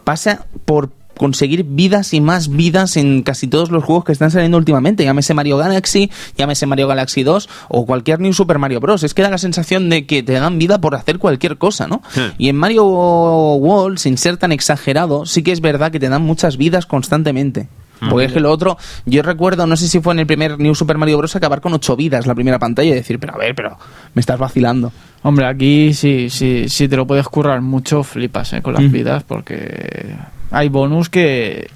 pasa por conseguir vidas y más vidas en casi todos los juegos que están saliendo últimamente. Llámese Mario Galaxy, llámese Mario Galaxy 2 o cualquier New Super Mario Bros. Es que da la sensación de que te dan vida por hacer cualquier cosa, ¿no? Sí. Y en Mario World, sin ser tan exagerado, sí que es verdad que te dan muchas vidas constantemente. Porque es que lo otro, yo recuerdo, no sé si fue en el primer New Super Mario Bros. acabar con ocho vidas la primera pantalla y decir, pero a ver, pero me estás vacilando. Hombre, aquí sí, sí, sí te lo puedes currar mucho, flipas eh, con las Mm. vidas, porque hay bonus que.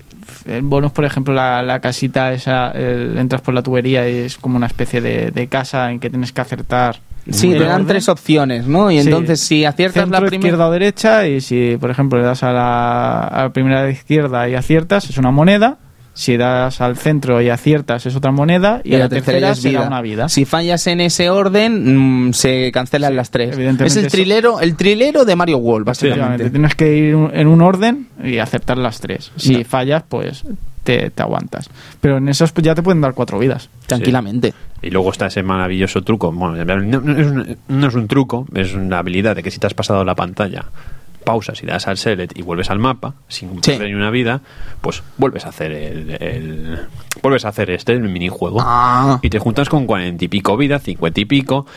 El bonus, por ejemplo, la, la casita esa, el- entras por la tubería y es como una especie de, de casa en que tienes que acertar. Sí, te dan tres opciones, ¿no? Y Sí. entonces si aciertas Centro, la primera... izquierda o derecha y si, por ejemplo, le das a la, a la primera de izquierda y aciertas, es una moneda. Si das al centro y aciertas, es otra moneda. Y, a la tercera, ya es será vida. una vida. Si fallas en ese orden, mm, se cancelan las tres. evidentemente Es el eso- trilero, el trilero de Mario World, básicamente. tienes que ir en un orden y aceptar las tres. Si No. fallas, pues te, te aguantas. Pero en esos pues, ya te pueden dar cuatro vidas. Tranquilamente. Y luego está ese maravilloso truco. Bueno, no, no es un, no es un truco, es una habilidad de que si te has pasado la pantalla, pausas y das al select y vuelves al mapa, sin Sí. perder ni una vida, pues vuelves a hacer el, el- vuelves a hacer este, el minijuego. Ah. Y te juntas con cuarenta y pico vidas, cincuenta y pico,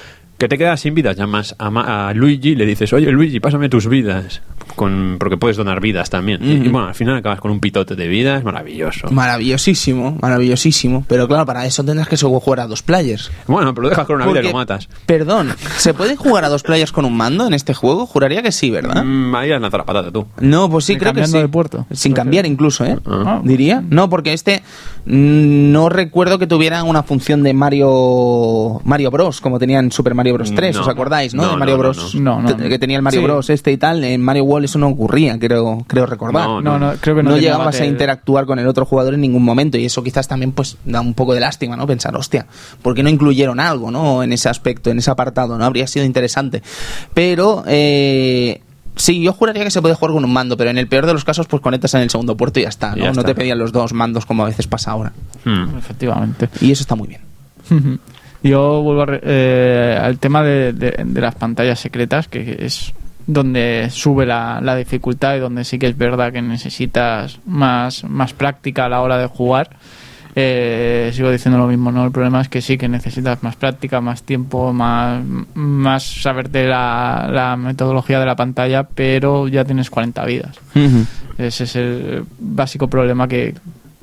que te quedas sin vidas. Llamas a, Ma- a Luigi y le dices, oye Luigi, pásame tus vidas. Con, porque puedes donar vidas también. Y- bueno, al final acabas con un pitote de vidas, maravilloso. Maravillosísimo, maravillosísimo. Pero claro, para eso tendrás que jugar a dos players. bueno, pero lo dejas con una vida y Porque- lo matas. Perdón, ¿se puede jugar a dos players con un mando en este juego? Juraría que sí, ¿verdad? Mm, ahí has lanzado la patata tú. No, pues sí, ¿Y creo que sí. de puerto? Sin Porque- cambiar incluso, ¿eh? Ah. Diría. No, porque este mm, no recuerdo que tuviera una función de Mario Mario Bros como tenía en Super Mario Bros 3, No. ¿os acordáis, no? No, de Mario Bros. no. No, no, que- que tenía el Mario sí. Bros este y tal, en Mario World eso no ocurría, creo creo recordar. No, No, no, creo que no, no llegabas a interactuar con el otro jugador en ningún momento y eso quizás también pues da un poco de lástima, ¿no? Pensar, hostia, ¿por qué no incluyeron algo, ¿no? En ese aspecto, en ese apartado, ¿no? Habría sido interesante. Pero, eh, Sí, yo juraría que se puede jugar con un mando, pero en el peor de los casos, pues conectas en el segundo puerto y ya está, ¿no? ya no te pedían los dos mandos como a veces pasa ahora. Hmm. Efectivamente. Y eso está muy bien. Yo vuelvo a re- eh, al tema de, de- de las pantallas secretas, que es donde sube la, la dificultad y donde sí que es verdad que necesitas más, más práctica a la hora de jugar. Eh, sigo diciendo lo mismo, ¿no? El problema es que sí que necesitas más práctica, más tiempo, más, más saberte la, la metodología de la pantalla, pero ya tienes 40 vidas. Ese es el básico problema que,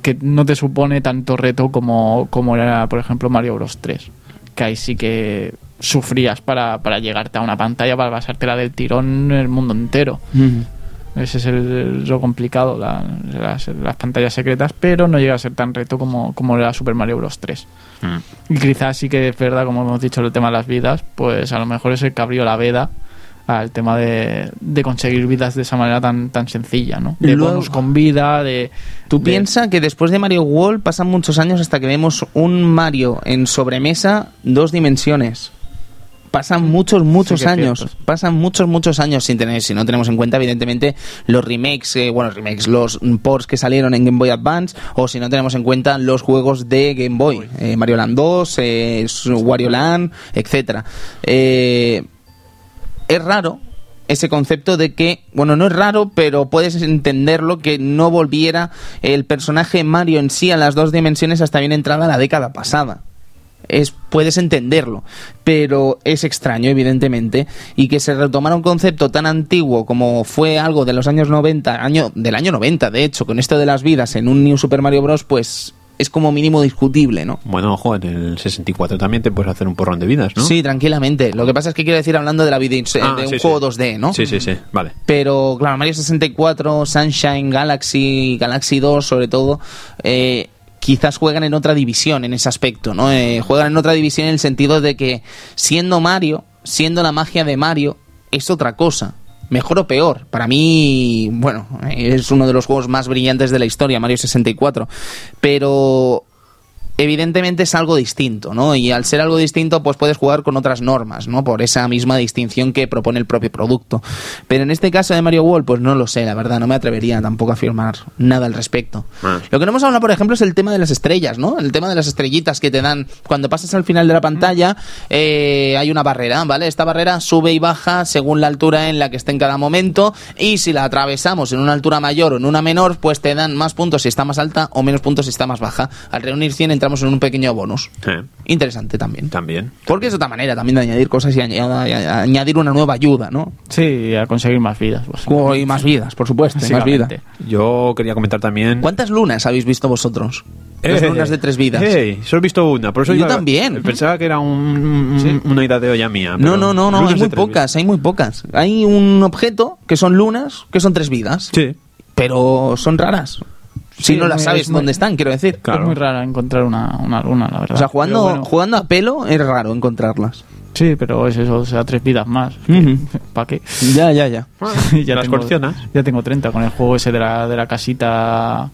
que no te supone tanto reto como, como era, por ejemplo, Mario Bros 3. Que ahí sí que sufrías para, para llegarte a una pantalla, para pasártela del tirón el mundo entero. Ese es el, lo complicado, la- las, las pantallas secretas, pero no llega a ser tan reto como, como era Super Mario Bros 3. Hmm. Y quizás sí que es verdad, como hemos dicho, el tema de las vidas, pues a lo mejor es el que abrió la veda al tema de, de conseguir vidas de esa manera tan, tan sencilla, ¿no? De Luego- bonus con vida, de... Tú de- piensas que después de Mario World pasan muchos años hasta que vemos un Mario en sobremesa dos dimensiones. pasan muchos, muchos Sí años. Pasan muchos, muchos años sin tener, si no tenemos en cuenta, evidentemente, los remakes, eh, bueno, remakes, los ports que salieron en Game Boy Advance, o si no tenemos en cuenta los juegos de Game Boy, eh, Mario Land 2, eh, Wario Land, etcétera. Eh, es raro ese concepto de que, bueno, no es raro, pero puedes entenderlo que no volviera el personaje Mario en sí a las dos dimensiones hasta bien entrada la década pasada. Es, puedes entenderlo, pero es extraño, evidentemente, y que se retomara un concepto tan antiguo como fue algo de los años 90, año, del año 90, de hecho, con esto de las vidas en un New Super Mario Bros., pues es como mínimo discutible, ¿no? Bueno, ojo, en el 64 también te puedes hacer un porrón de vidas, ¿no? Sí, tranquilamente. Lo que pasa es que quiero decir hablando de la vida Ah, de un sí, juego sí. 2D, ¿no? Sí, sí, sí, vale. Pero claro, Mario 64, Sunshine, Galaxy, Galaxy 2 sobre todo, eh, quizás juegan en otra división en ese aspecto, ¿no? Eh, juegan en otra división en el sentido de que siendo Mario, siendo la magia de Mario, es otra cosa. Mejor o peor. Para mí, bueno, es uno de los juegos más brillantes de la historia, Mario 64. Pero evidentemente es algo distinto, ¿no? Y al ser algo distinto, pues puedes jugar con otras normas, ¿no? Por esa misma distinción que propone el propio producto. Pero en este caso de Mario World, pues no lo sé, la verdad, no me atrevería tampoco a afirmar nada al respecto. Ah. Lo que no hemos hablado, por ejemplo, es el tema de las estrellas, ¿no? El tema de las estrellitas que te dan cuando pasas al final de la pantalla, eh, hay una barrera, ¿vale? Esta barrera sube y baja según la altura en la que esté en cada momento y si la atravesamos en una altura mayor o en una menor, pues te dan más puntos si está más alta o menos puntos si está más baja. Al reunir 100 entramos en un pequeño bonus. Eh, Interesante también. también. Porque es otra manera también de añadir cosas y añada- y a- añadir una nueva ayuda, ¿no? Sí, a conseguir más vidas. Como- Y más vidas, por supuesto, más vida. Yo quería comentar también... ¿Cuántas lunas habéis visto vosotros? Las Eh, lunas de tres vidas. Hey, solo he visto una. Por eso Yo iba- también. Pensaba que era un- Sí. una idea de olla mía. No, no, no, no, hay muy tres pocas, hay muy pocas. Hay un objeto que son lunas, que son tres vidas, vidas. Sí. pero son raras. Si Sí, no las sabes muy- dónde están, quiero decir. Claro. Es muy raro encontrar una, una luna, la verdad. O sea, jugando, bueno, jugando a pelo es raro encontrarlas. Sí, pero es eso, o sea, tres vidas más. Ujú. ¿Para qué? Ya, ya, ya. ya las tengo, coleccionas. Ya tengo 30 con el juego ese de la, de la casita.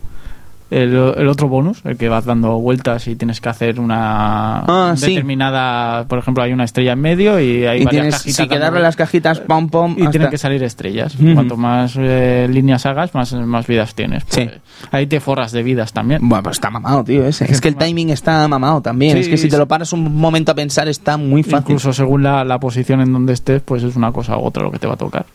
El, el otro bonus, el que vas dando vueltas y tienes que hacer una Ah, sí. determinada. Por ejemplo, hay una estrella en medio y hay Y varias tienes, cajitas. si que dando darle las cajitas, pom, pom, y tienen hasta- que salir estrellas. Cuanto más eh, líneas hagas, más, más vidas tienes. Sí. Ahí te forras de vidas también. Bueno, pues está mamado, tío, ese. Es que el timing está mamado también. Sí, es que si te lo paras un momento a pensar está muy fácil. Incluso según la, la posición en donde estés, pues es una cosa u otra lo que te va a tocar.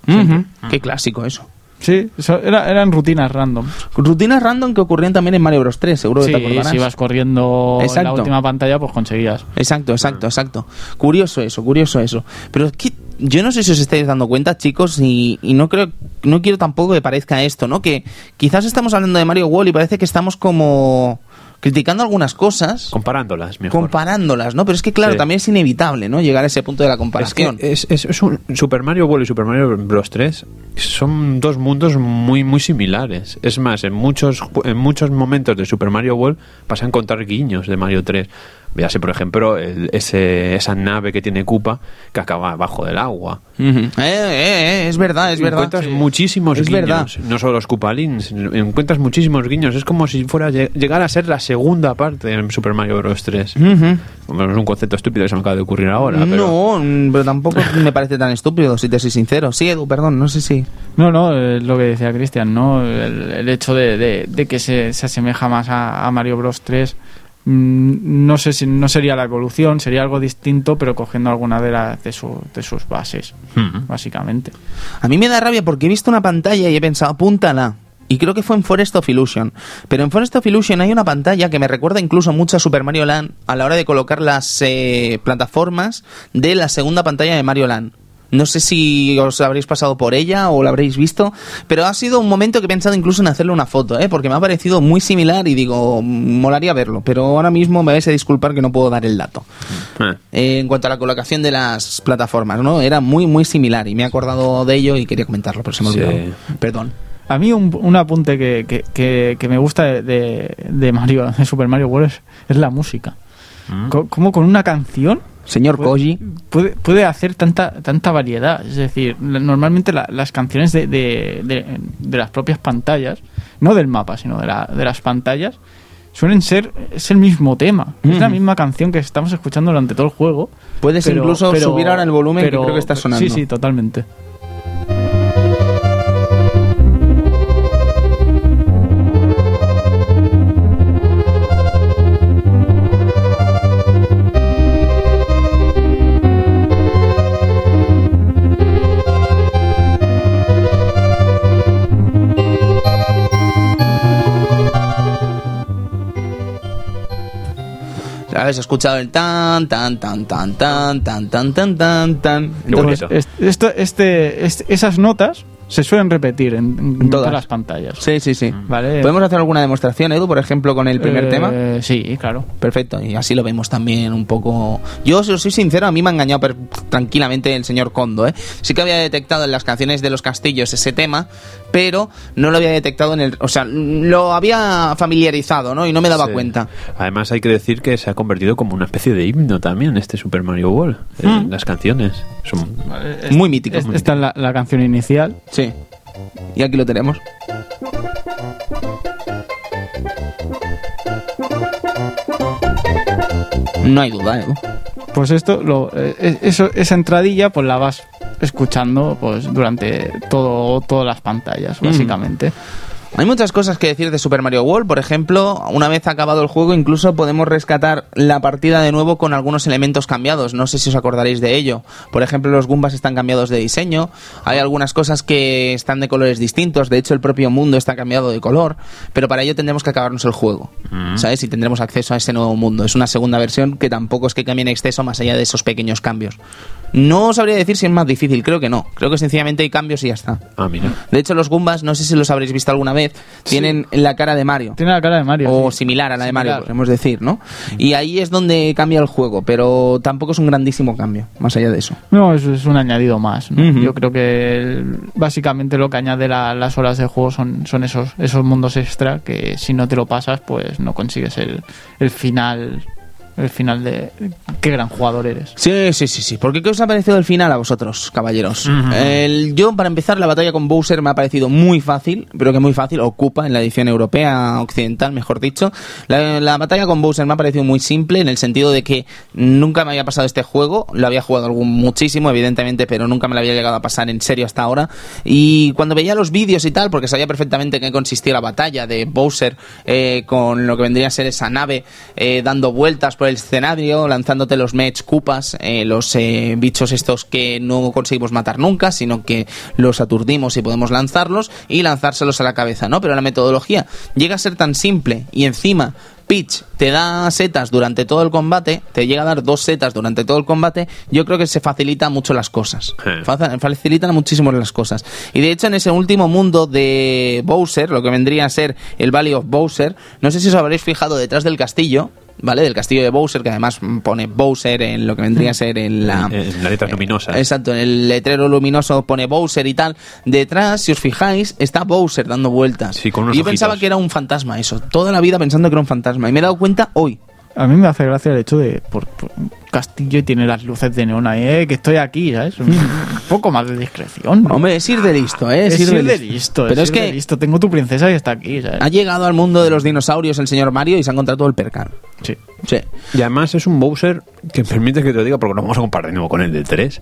Qué clásico eso. Sí, eso era- eran rutinas random. Rutinas random que ocurrían también en Mario Bros 3, seguro que Sí, te acordarás. si ibas corriendo en Exacto. la última pantalla, pues conseguías. Exacto, exacto, exacto. Curioso eso, curioso eso. Pero es que yo no sé si os estáis dando cuenta, chicos, y, y no creo, no quiero tampoco que parezca esto, ¿no? Que quizás estamos hablando de Mario World y parece que estamos como criticando algunas cosas, Comparándolas, mejor. comparándolas, ¿no? Pero es que claro, Sí. también es inevitable, ¿no? Llegar a ese punto de la Es que comparación. es, es- es un Super Mario World y Super Mario Bros 3 son dos mundos muy muy similares. Es más, en muchos en muchos momentos de Super Mario World vas a encontrar guiños de Mario 3. Véase, por ejemplo, el- ese, esa nave que tiene Koopa que acaba abajo del agua. Ujú. eh, eh, eh, es verdad, es verdad. encuentras Sí. muchísimos Es guiños, verdad. no solo los Koopalins, encuentras muchísimos guiños. Es como si fuera lle- llegar a ser la segunda parte en Super Mario Bros 3. Ujú. Bueno, es un concepto estúpido que se me acaba de ocurrir ahora, pero No, pero tampoco me parece tan estúpido, si te soy sincero. Sí, Edu, perdón, no sé si. No, no, es lo que decía Cristian, ¿no? El, el hecho de, de- de que se, se asemeja más a, a Mario Bros 3. Mm, No sé si no sería la evolución, sería algo distinto, pero cogiendo alguna de, la- de, su- de sus bases, Hmm. básicamente. A mí me da rabia porque he visto una pantalla y he pensado, apúntala. Y creo que fue en Forest of Illusion. Pero en Forest of Illusion hay una pantalla que me recuerda incluso mucho a Super Mario Land a la hora de colocar las eh, plataformas de la segunda pantalla de Mario Land. No sé si os habréis pasado por ella o la habréis visto, pero ha sido un momento que he pensado incluso en hacerle una foto, ¿eh? porque me ha parecido muy similar y digo, molaría verlo, pero ahora mismo me vais a disculpar que no puedo dar el dato. Eh. Eh, en cuanto a la colocación de las plataformas, ¿no? Era muy, muy similar y me he acordado de ello y quería comentarlo, pero se me Sí. olvidado. Perdón. A mí un, un apunte que, que, que- que me gusta de, de- Mario, de Super Mario World es, es la música. Mm. Como con una canción Señor puede, Koji. puede, puede hacer tanta tanta variedad. Es decir, normalmente la- las canciones de, de, de- de las propias pantallas, no del mapa, sino de, la- de las pantallas, suelen ser, es el mismo tema, es la misma canción que estamos escuchando durante todo el juego. Puedes pero- incluso pero- subir ahora el volumen pero- que creo que está sonando. Sí, sí, totalmente. He escuchado el tan, tan, tan, tan, tan, tan, tan, tan, tan, tan. Entonces, este, este- esas notas se suelen repetir en, en En todas todas. las pantallas. Sí, sí, sí. Vale. ¿Podemos hacer alguna demostración, Edu, por ejemplo, con el primer Eh, tema? Sí, claro. Perfecto, y así lo vemos también un poco. Yo, si os soy sincero, a mí me ha engañado per- tranquilamente el señor Kondo, ¿eh? Sí que había detectado en las canciones de los castillos ese tema, pero no lo había detectado en el. O sea, lo había familiarizado, ¿no? Y no me daba Sí. cuenta. Además hay que decir que se ha convertido como una especie de himno también este Super Mario World. Eh, Hmm. Las canciones son... Muy mítico. Es- Esta es la, la canción inicial. Sí. Y aquí lo tenemos. No hay duda, Edu. Pues esto, lo, eh, eso, esa entradilla, pues la vas escuchando pues durante todo, todas las pantallas, básicamente. Hay muchas cosas que decir de Super Mario World. Por ejemplo, una vez acabado el juego, incluso podemos rescatar la partida de nuevo con algunos elementos cambiados. No sé si os acordaréis de ello. Por ejemplo, los Goombas están cambiados de diseño. Hay algunas cosas que están de colores distintos. De hecho, el propio mundo está cambiado de color. Pero para ello tendremos que acabarnos el juego. ¿Sabes? Y tendremos acceso a ese nuevo mundo. Es una segunda versión que tampoco es que cambie en exceso más allá de esos pequeños cambios. No sabría decir si es más difícil. Creo que no. Creo que sencillamente hay cambios y ya está. Ah, mira. De hecho, los Goombas, no sé si los habréis visto alguna vez, tienen la cara de Mario. Tiene la cara de Mario. O sí. similar a la de Mario, podemos decir, ¿no? Y ahí es donde cambia el juego, pero tampoco es un grandísimo cambio, más allá de eso. No, es, es un añadido más. Yo creo que el- básicamente lo que añade la- las horas de juego son, son esos, esos mundos extra que si no te lo pasas, pues no consigues el, el final. El final de qué gran jugador eres. Sí, sí, sí, sí. Porque ¿qué os ha parecido el final a vosotros, caballeros? El- yo, para empezar, la batalla con Bowser me ha parecido muy fácil, pero que muy fácil, ocupa en la edición europea, occidental, mejor dicho. La, la batalla con Bowser me ha parecido muy simple, en el sentido de que nunca me había pasado este juego, lo había jugado algún, muchísimo, evidentemente, pero nunca me lo había llegado a pasar en serio hasta ahora. Y cuando veía los vídeos y tal, porque sabía perfectamente en qué consistía la batalla de Bowser eh, con lo que vendría a ser esa nave eh, dando vueltas por el escenario, lanzándote los Mech Koopas, eh, los eh, bichos estos que no conseguimos matar nunca, sino que los aturdimos y podemos lanzarlos y lanzárselos a la cabeza, ¿no? Pero la metodología llega a ser tan simple y encima Peach te da setas durante todo el combate, te llega a dar dos setas durante todo el combate, yo creo que se facilita mucho las cosas. Sí. Facilitan muchísimo las cosas. Y de hecho en ese último mundo de Bowser, lo que vendría a ser el Valley of Bowser, no sé si os habréis fijado detrás del castillo, ¿vale? Del castillo de Bowser, que además pone Bowser en lo que vendría a ser en la... En- en las letras luminosas. Exacto, en el letrero luminoso pone Bowser y tal. Detrás, si os fijáis, está Bowser dando vueltas. Sí, con unos Y yo pensaba que era un fantasma eso. Toda la vida pensando que era un fantasma. Y me he dado cuenta hoy. A mí me hace gracia el hecho de por, por un castillo y tiene las luces de neón ahí, eh, que estoy aquí, ¿sabes? Un poco más de discreción. ¿no? Hombre, es ir de listo, ¿eh? es ir de listo, Pero es ir de que listo. Tengo tu princesa y está aquí, ¿sabes? ha llegado al mundo de los dinosaurios el señor Mario y se ha encontrado todo el percal. Sí. Sí. Y además es un Bowser que permite que te lo diga porque lo vamos a comparar de nuevo con el de 3.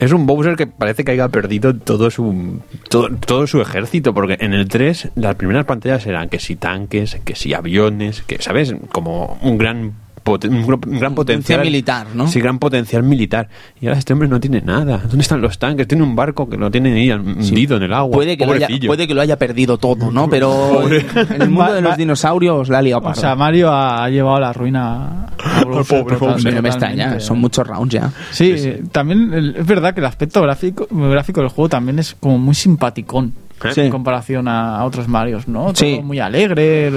Es un Bowser que parece que haya perdido todo su todo, todo su ejército porque en el 3 las primeras pantallas eran que si tanques, que si aviones, que sabes, como un gran un, gran- un gran potencial militar, ¿no? Sí, gran potencial militar. Y ahora este hombre no tiene nada. ¿Dónde están los tanques? Tiene un barco que lo tiene ahí hundido en el agua. Puede que, lo haya, puede que lo haya perdido todo, ¿no? Pero Pobre. en el mundo de los dinosaurios la ha liado O sea, Mario ha llevado la ruina a Bowser pobre Hombre, no me extraña, son muchos rounds ya. Sí, también el- es verdad que el aspecto gráfico, gráfico del juego también es como muy simpaticón. Sí. En comparación a, otros Marios, ¿no? Sí. Todo muy alegre.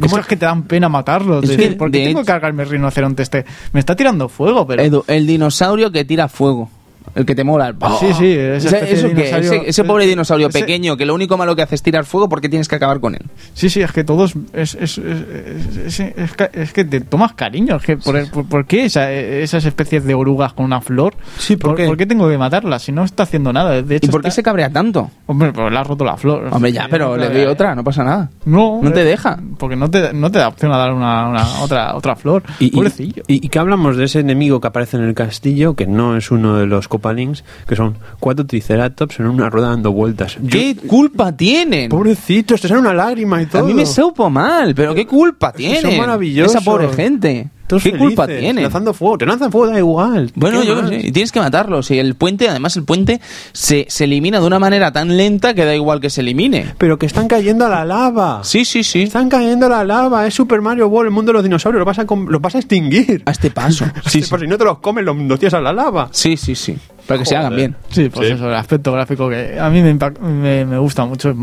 ¿Cómo es que te dan pena matarlos? Es decir, ¿Por qué de tengo hecho- que cargarme el rinoceronte este? Me está tirando fuego, pero. Edu, el dinosaurio que tira fuego. El que te mola. el- Sí, sí, esa Ese- especie eso de que- dinosaurio- ese, ese pobre dinosaurio ese- pequeño que lo único malo que hace es tirar fuego porque tienes que acabar con él. Sí, sí, es que todos. Es, es, es, es- es- es que- es que te tomas cariño. Es que por, por- por qué esa- esas especies de orugas con una flor? Sí, ¿por qué? tengo que matarlas si no está haciendo nada? De hecho, ¿Y por qué se cabrea tanto? Hombre, pues le has roto la flor. Hombre, ya, pero le doy otra, no pasa nada. No, No te eh, deja. Porque no te, no te da opción a dar una, una- otra, otra flor. Y, Pobrecillo. y, y que hablamos de ese enemigo que aparece en el castillo, que no es uno de los Copalings, que son cuatro triceratops en una rueda dando vueltas. ¿Qué Yo- culpa tienen? Pobrecitos, te sale una lágrima y todo. A mí me supo mal, pero ¿qué culpa tienen? son maravillosos. Esa pobre gente. Todos ¿Qué culpa felices, tienen? Lanzando fuego. Te lanzan fuego, da igual. Bueno, ¿Qué yo sé, y tienes que matarlos. Y el puente, además, el puente se, se elimina de una manera tan lenta que da igual que se elimine. Pero que están cayendo a la lava. Sí, sí, sí. Están cayendo a la lava. Es Super Mario World, el mundo de los dinosaurios. Lo vas a, com- lo vas a extinguir. A este paso. Sí, Sí, sí. Por si no te los comen, los, los a la lava. Sí, sí, sí. Para que se Joder. hagan bien. Sí, pues Sí. eso, el aspecto gráfico que a mí me, me, me gusta mucho.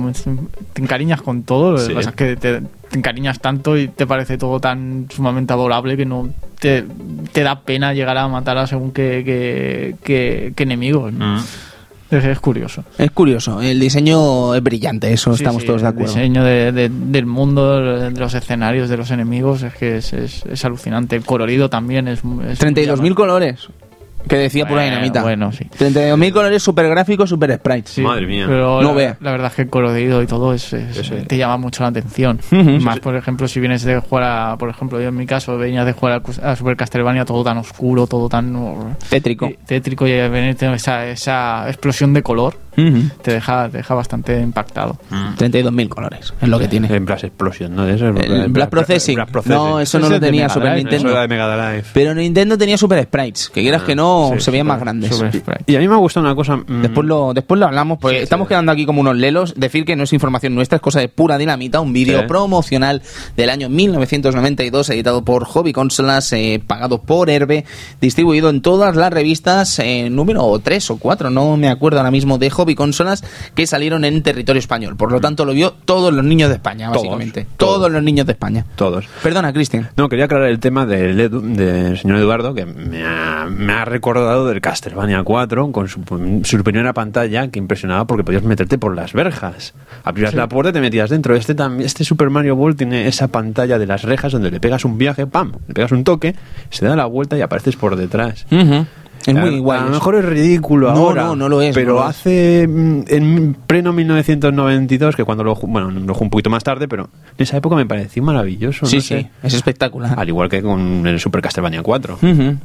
Te encariñas con todo. Lo Sí. que pasa es que te, te encariñas tanto y te parece todo tan sumamente adorable que no te, te da pena llegar a matar a según qué, qué, qué- qué enemigos. ¿no? Mm. Es, es curioso. Es curioso. El diseño es brillante, eso Sí, estamos sí, todos de el acuerdo. diseño de- de- del mundo, de los escenarios, de los enemigos, es que es, es- es alucinante. El colorido también es. es 32.000 colores. Que decía pura dinamita. bueno, sí. 32.000 colores super gráficos, super sprites. Sí, Madre mía. Pero No la, vea. la verdad es que el colorido y todo es, es- Eso es. te llama mucho la atención. Más, por ejemplo, si vienes de jugar a, por ejemplo, yo en mi caso venías de jugar a, a Super Castlevania, todo tan oscuro, todo tan Tétrico. tétrico y venirte esa, esa explosión de color Te deja, te deja bastante impactado. 32.000 colores, es lo que tiene. En Blast Explosion, ¿no? Eso, El Blast Processing. Blast Processing. No, eso no lo es tenía Mega Super Drive, Nintendo. era de Mega Drive. Pero Nintendo tenía Super Sprites, que quieras que no, Sí, se veían Super- más grandes. Y a mí me ha gustado una cosa. mm, Después lo, después lo hablamos, porque Sí, estamos sí. quedando aquí como unos lelos. Decir que no es información nuestra, es cosa de pura dinamita. Un vídeo Sí. promocional del año 1992, editado por Hobby Consolas, eh, pagado por Herbe, distribuido en todas las revistas, eh, número 3 o 4, no me acuerdo ahora mismo, de Hobby Consolas, que salieron en territorio español. Por lo tanto, lo vio todos los niños de España, Todos, básicamente. todos. Todos los niños de España. Todos. Perdona, Cristian. No, quería aclarar el tema del, Edu- del señor Eduardo, que me ha, me ha recordado del Castlevania 4 con su, su primera pantalla que impresionaba porque podías meterte por las verjas. Abrías la puerta y te metías dentro. Este, este Super Mario World tiene esa pantalla de las rejas donde le pegas un viaje, ¡pam! Le pegas un toque, se da la vuelta y apareces por detrás. Ujú. Es muy a, guay. A lo mejor es ridículo No, ahora. no, no lo es, Pero no lo es. hace. mm, En pleno 1992, que cuando lo. Bueno, lo jugué un poquito más tarde, pero en esa época me pareció maravilloso. Sí, no sí, sé. es espectacular. Al igual que con el Super Castlevania 4. Ujú.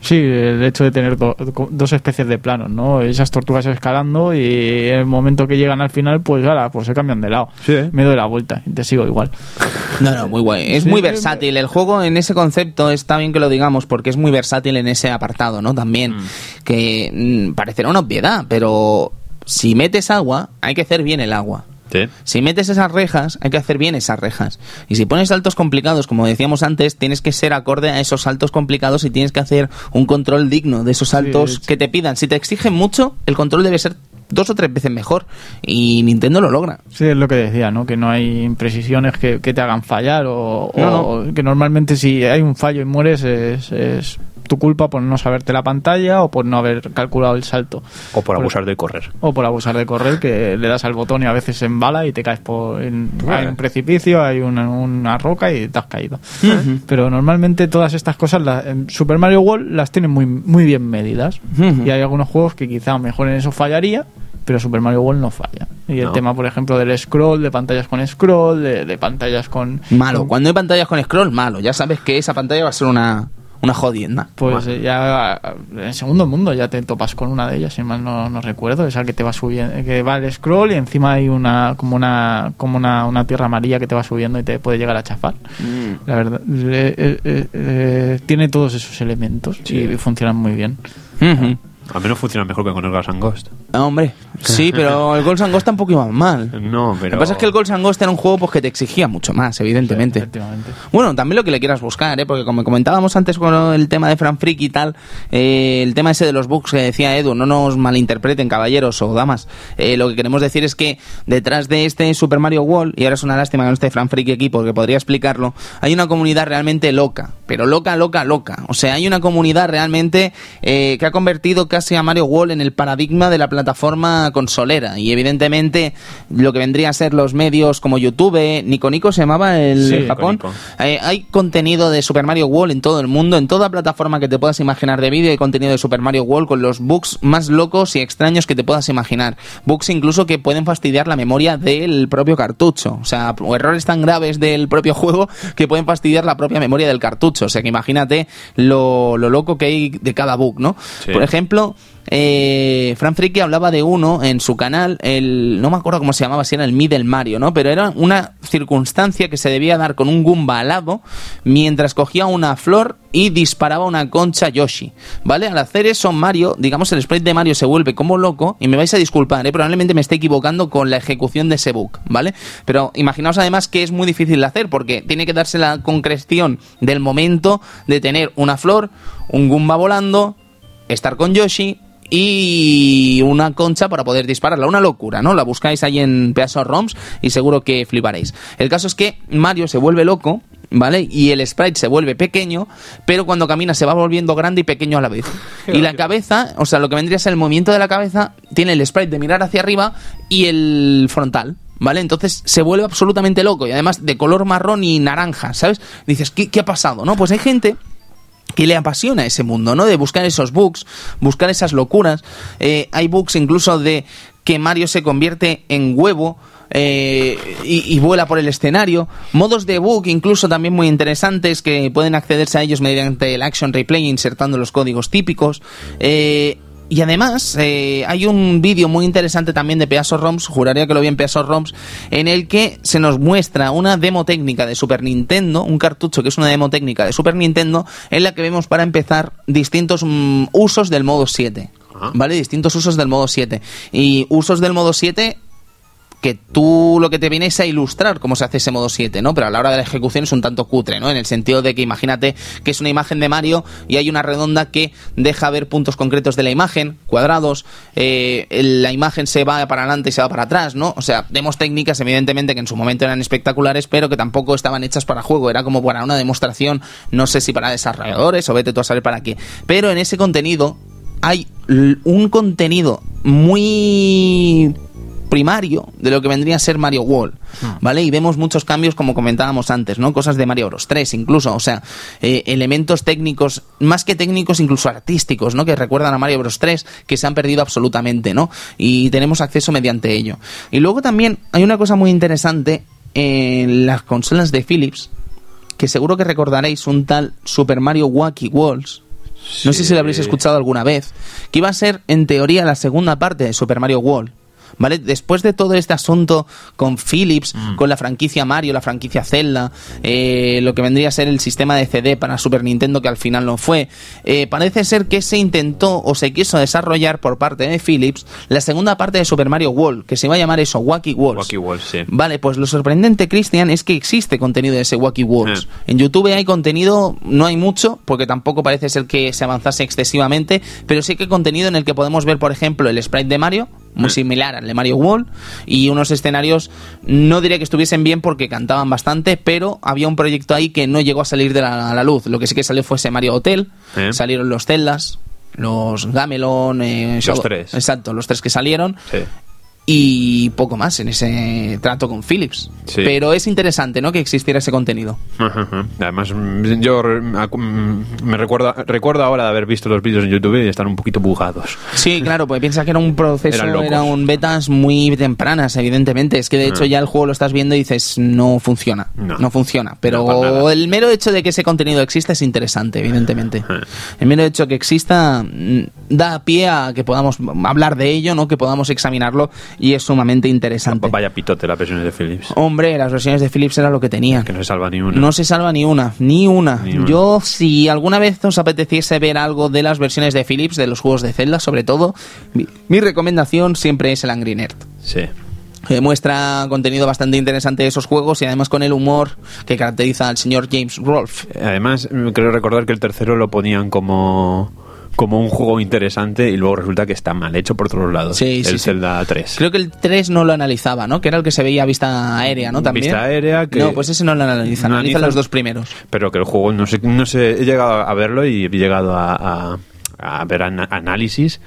Sí, el hecho de tener do- do- dos especies de planos, ¿no? Esas tortugas escalando y en el momento que llegan al final, pues ahora, pues se cambian de lado. Sí, ¿eh? Me doy la vuelta y te sigo igual. No, no, muy guay. Es Sí, muy versátil. El juego en ese concepto está bien que lo digamos porque es muy versátil en ese apartado, ¿no? También. Que mm, parecerá una obviedad, pero si metes agua, hay que hacer bien el agua. Sí. Si metes esas rejas, hay que hacer bien esas rejas. Y si pones saltos complicados, como decíamos antes, tienes que ser acorde a esos saltos complicados y tienes que hacer un control digno de esos saltos sí. que te pidan. Si te exigen mucho, el control debe ser dos o tres veces mejor. Y Nintendo lo logra. Sí, es lo que decía, ¿no? Que no hay imprecisiones que, que te hagan fallar o, No, o que normalmente si hay un fallo y mueres es, es tu culpa por no saberte la pantalla o por no haber calculado el salto. O por abusar de correr. O por abusar de correr, que le das al botón y a veces se embala y te caes por... en- hay un precipicio, hay una, una roca y te has caído. Pero normalmente todas estas cosas, la- en Super Mario World las tienen muy, muy bien medidas. Y hay algunos juegos que quizá mejor en eso fallaría, pero Super Mario World no falla. Y el No. tema, por ejemplo, del scroll, de pantallas con scroll, de, de pantallas con... Malo. con- Cuando hay pantallas con scroll, malo. Ya sabes que esa pantalla va a ser una, una jodienda. Pues eh, ya en segundo mundo ya te topas con una de ellas, si mal no, no recuerdo, esa que te va subiendo, que va el scroll y encima hay una como una como una, una tierra amarilla que te va subiendo y te puede llegar a chafar. La verdad, eh, eh, eh, tiene todos esos elementos y funcionan muy bien. Ujú. Al menos funciona mejor que con el Gas and Ghost. Ah, hombre, sí, pero el Ghost and Ghost tampoco iba mal. No, pero... Lo que pasa es que el Ghost and Ghost era un juego pues, que te exigía mucho más, evidentemente. Efectivamente. Bueno, también lo que le quieras buscar, ¿eh? porque como comentábamos antes con el tema de Fran Freak y tal, eh, el tema ese de los bugs que decía Edu, no nos malinterpreten, caballeros o damas. Eh, lo que queremos decir es que detrás de este Super Mario World, y ahora es una lástima que no esté Fran Freak aquí porque podría explicarlo, hay una comunidad realmente loca, pero loca, loca, loca. O sea, hay una comunidad realmente eh, que ha convertido casi a Mario World en el paradigma de la plataforma consolera. Y evidentemente lo que vendría a ser los medios como YouTube, Nico Nico se llamaba el Sí, Japón. Nico Nico. Eh, hay contenido de Super Mario World en todo el mundo, en toda plataforma que te puedas imaginar de vídeo hay contenido de Super Mario World con los bugs más locos y extraños que te puedas imaginar. Bugs incluso que pueden fastidiar la memoria del propio cartucho. O sea, o errores tan graves del propio juego que pueden fastidiar la propia memoria del cartucho. O sea, que imagínate lo, lo loco que hay de cada bug, ¿no? Sí. Por ejemplo, eh, Fran hablaba de uno en su canal, el, no me acuerdo cómo se llamaba, si era el Middle Mario, ¿no? Pero era una circunstancia que se debía dar con un Goomba alado mientras cogía una flor y disparaba una concha Yoshi, ¿vale? Al hacer eso, Mario, digamos, el sprite de Mario se vuelve como loco, y me vais a disculpar, ¿eh? probablemente me esté equivocando con la ejecución de ese bug, ¿vale? Pero imaginaos además que es muy difícil de hacer porque tiene que darse la concreción del momento de tener una flor, un Goomba volando, estar con Yoshi y una concha para poder dispararla. Una locura, ¿no? La buscáis ahí en Pedazo ROMs y seguro que fliparéis. El caso es que Mario se vuelve loco, ¿vale? Y el sprite se vuelve pequeño, pero cuando camina se va volviendo grande y pequeño a la vez. Y la cabeza, o sea, lo que vendría a ser el movimiento de la cabeza, tiene el sprite de mirar hacia arriba y el frontal. ¿Vale? Entonces se vuelve absolutamente loco y además de color marrón y naranja, ¿sabes? Dices, ¿qué, qué ha pasado? ¿No? Pues hay gente que le apasiona ese mundo, ¿no? De buscar esos bugs, buscar esas locuras. Eh, hay bugs incluso de que Mario se convierte en huevo. eh, y, vuela por el escenario. Modos de bug incluso también muy interesantes que pueden accederse a ellos mediante el Action Replay insertando los códigos típicos. Eh, y además, eh, hay un vídeo muy interesante también de Peaso ROMs, juraría que lo vi en Peaso ROMs, en el que se nos muestra una demo técnica de Super Nintendo, un cartucho que es una demo técnica de Super Nintendo, en la que vemos para empezar distintos mm, usos del modo 7. Ajá. ¿Vale? Distintos usos del modo 7. Y usos del modo 7 que tú lo que te viene es a ilustrar cómo se hace ese modo 7, ¿no? Pero a la hora de la ejecución es un tanto cutre, ¿no? En el sentido de que imagínate que es una imagen de Mario y hay una redonda que deja ver puntos concretos de la imagen, cuadrados, eh, la imagen se va para adelante y se va para atrás, ¿no? O sea, demos técnicas evidentemente que en su momento eran espectaculares, pero que tampoco estaban hechas para juego, era como para una demostración, no sé si para desarrolladores o vete tú a saber para qué. Pero en ese contenido hay un contenido muy primario de lo que vendría a ser Mario World, ¿vale? Y vemos muchos cambios como comentábamos antes, ¿no? Cosas de Mario Bros 3 incluso, o sea, eh, elementos técnicos, más que técnicos, incluso artísticos, ¿no? Que recuerdan a Mario Bros 3 que se han perdido absolutamente, ¿no? Y tenemos acceso mediante ello. Y luego también hay una cosa muy interesante en las consolas de Philips, que seguro que recordaréis un tal Super Mario Wacky Walls, no sé si lo habréis escuchado alguna vez. Que iba a ser, en teoría, la segunda parte de Super Mario World. ¿Vale? Después de todo este asunto con Philips, con la franquicia Mario, la franquicia Zelda, eh, lo que vendría a ser el sistema de CD para Super Nintendo, que al final no fue, eh, parece ser que se intentó o se quiso desarrollar por parte de Philips la segunda parte de Super Mario World, que se iba a llamar eso, Wacky Worlds. Wacky sí. Vale, pues lo sorprendente, Cristian, es que existe contenido de ese Wacky Worlds. En YouTube hay contenido, no hay mucho, porque tampoco parece ser que se avanzase excesivamente, pero sí que hay contenido en el que podemos ver, por ejemplo, el sprite de Mario, muy similar al de Mario World, y unos escenarios, no diré que estuviesen bien porque cantaban bastante, pero había un proyecto ahí que no llegó a salir de la, a la luz. Lo que sí que salió fue ese Mario Hotel, Eh. salieron los Zeldas, los Gamelon, eh, Los Shadow- tres. Exacto, los tres que salieron Sí. Y poco más en ese trato con Philips. Sí. Pero es interesante, ¿no? Que existiera ese contenido. Ajá, ajá. Además, mm, yo acu- mm, me recuerdo, recuerdo ahora de haber visto los vídeos en YouTube y estar un poquito bugados. Sí, claro, pues piensa que era un proceso, era un betas muy tempranas, evidentemente. Es que de hecho Ah. ya el juego lo estás viendo y dices, no funciona. No, No. funciona. Pero el mero hecho de que ese contenido exista es interesante, evidentemente. Ah. El mero hecho de que exista mm, da pie a que podamos hablar de ello, ¿no? Que podamos examinarlo y es sumamente interesante. Vaya pitote las versiones de Philips. Hombre, las versiones de Philips era lo que tenían. Que no se salva ni una. No se salva ni una, ni una. Ni una. Yo, si alguna vez os apeteciese ver algo de las versiones de Philips, de los juegos de Zelda, sobre todo, mi, mi recomendación siempre es el Angry Nerd. Sí. Eh, muestra contenido bastante interesante de esos juegos y además con el humor que caracteriza al señor James Rolfe. Además, creo recordar que el tercero lo ponían como como un juego interesante y luego resulta que está mal hecho por todos lados. Sí, sí, el sí. Zelda 3. Creo que el 3 no lo analizaba, ¿no? Que era el que se veía a vista aérea, ¿no? También. Vista aérea que- No, pues ese no lo analiza, No analiza los dos primeros. Pero que el juego, no sé, no sé, he llegado a verlo y he llegado a, a- a ver ana- análisis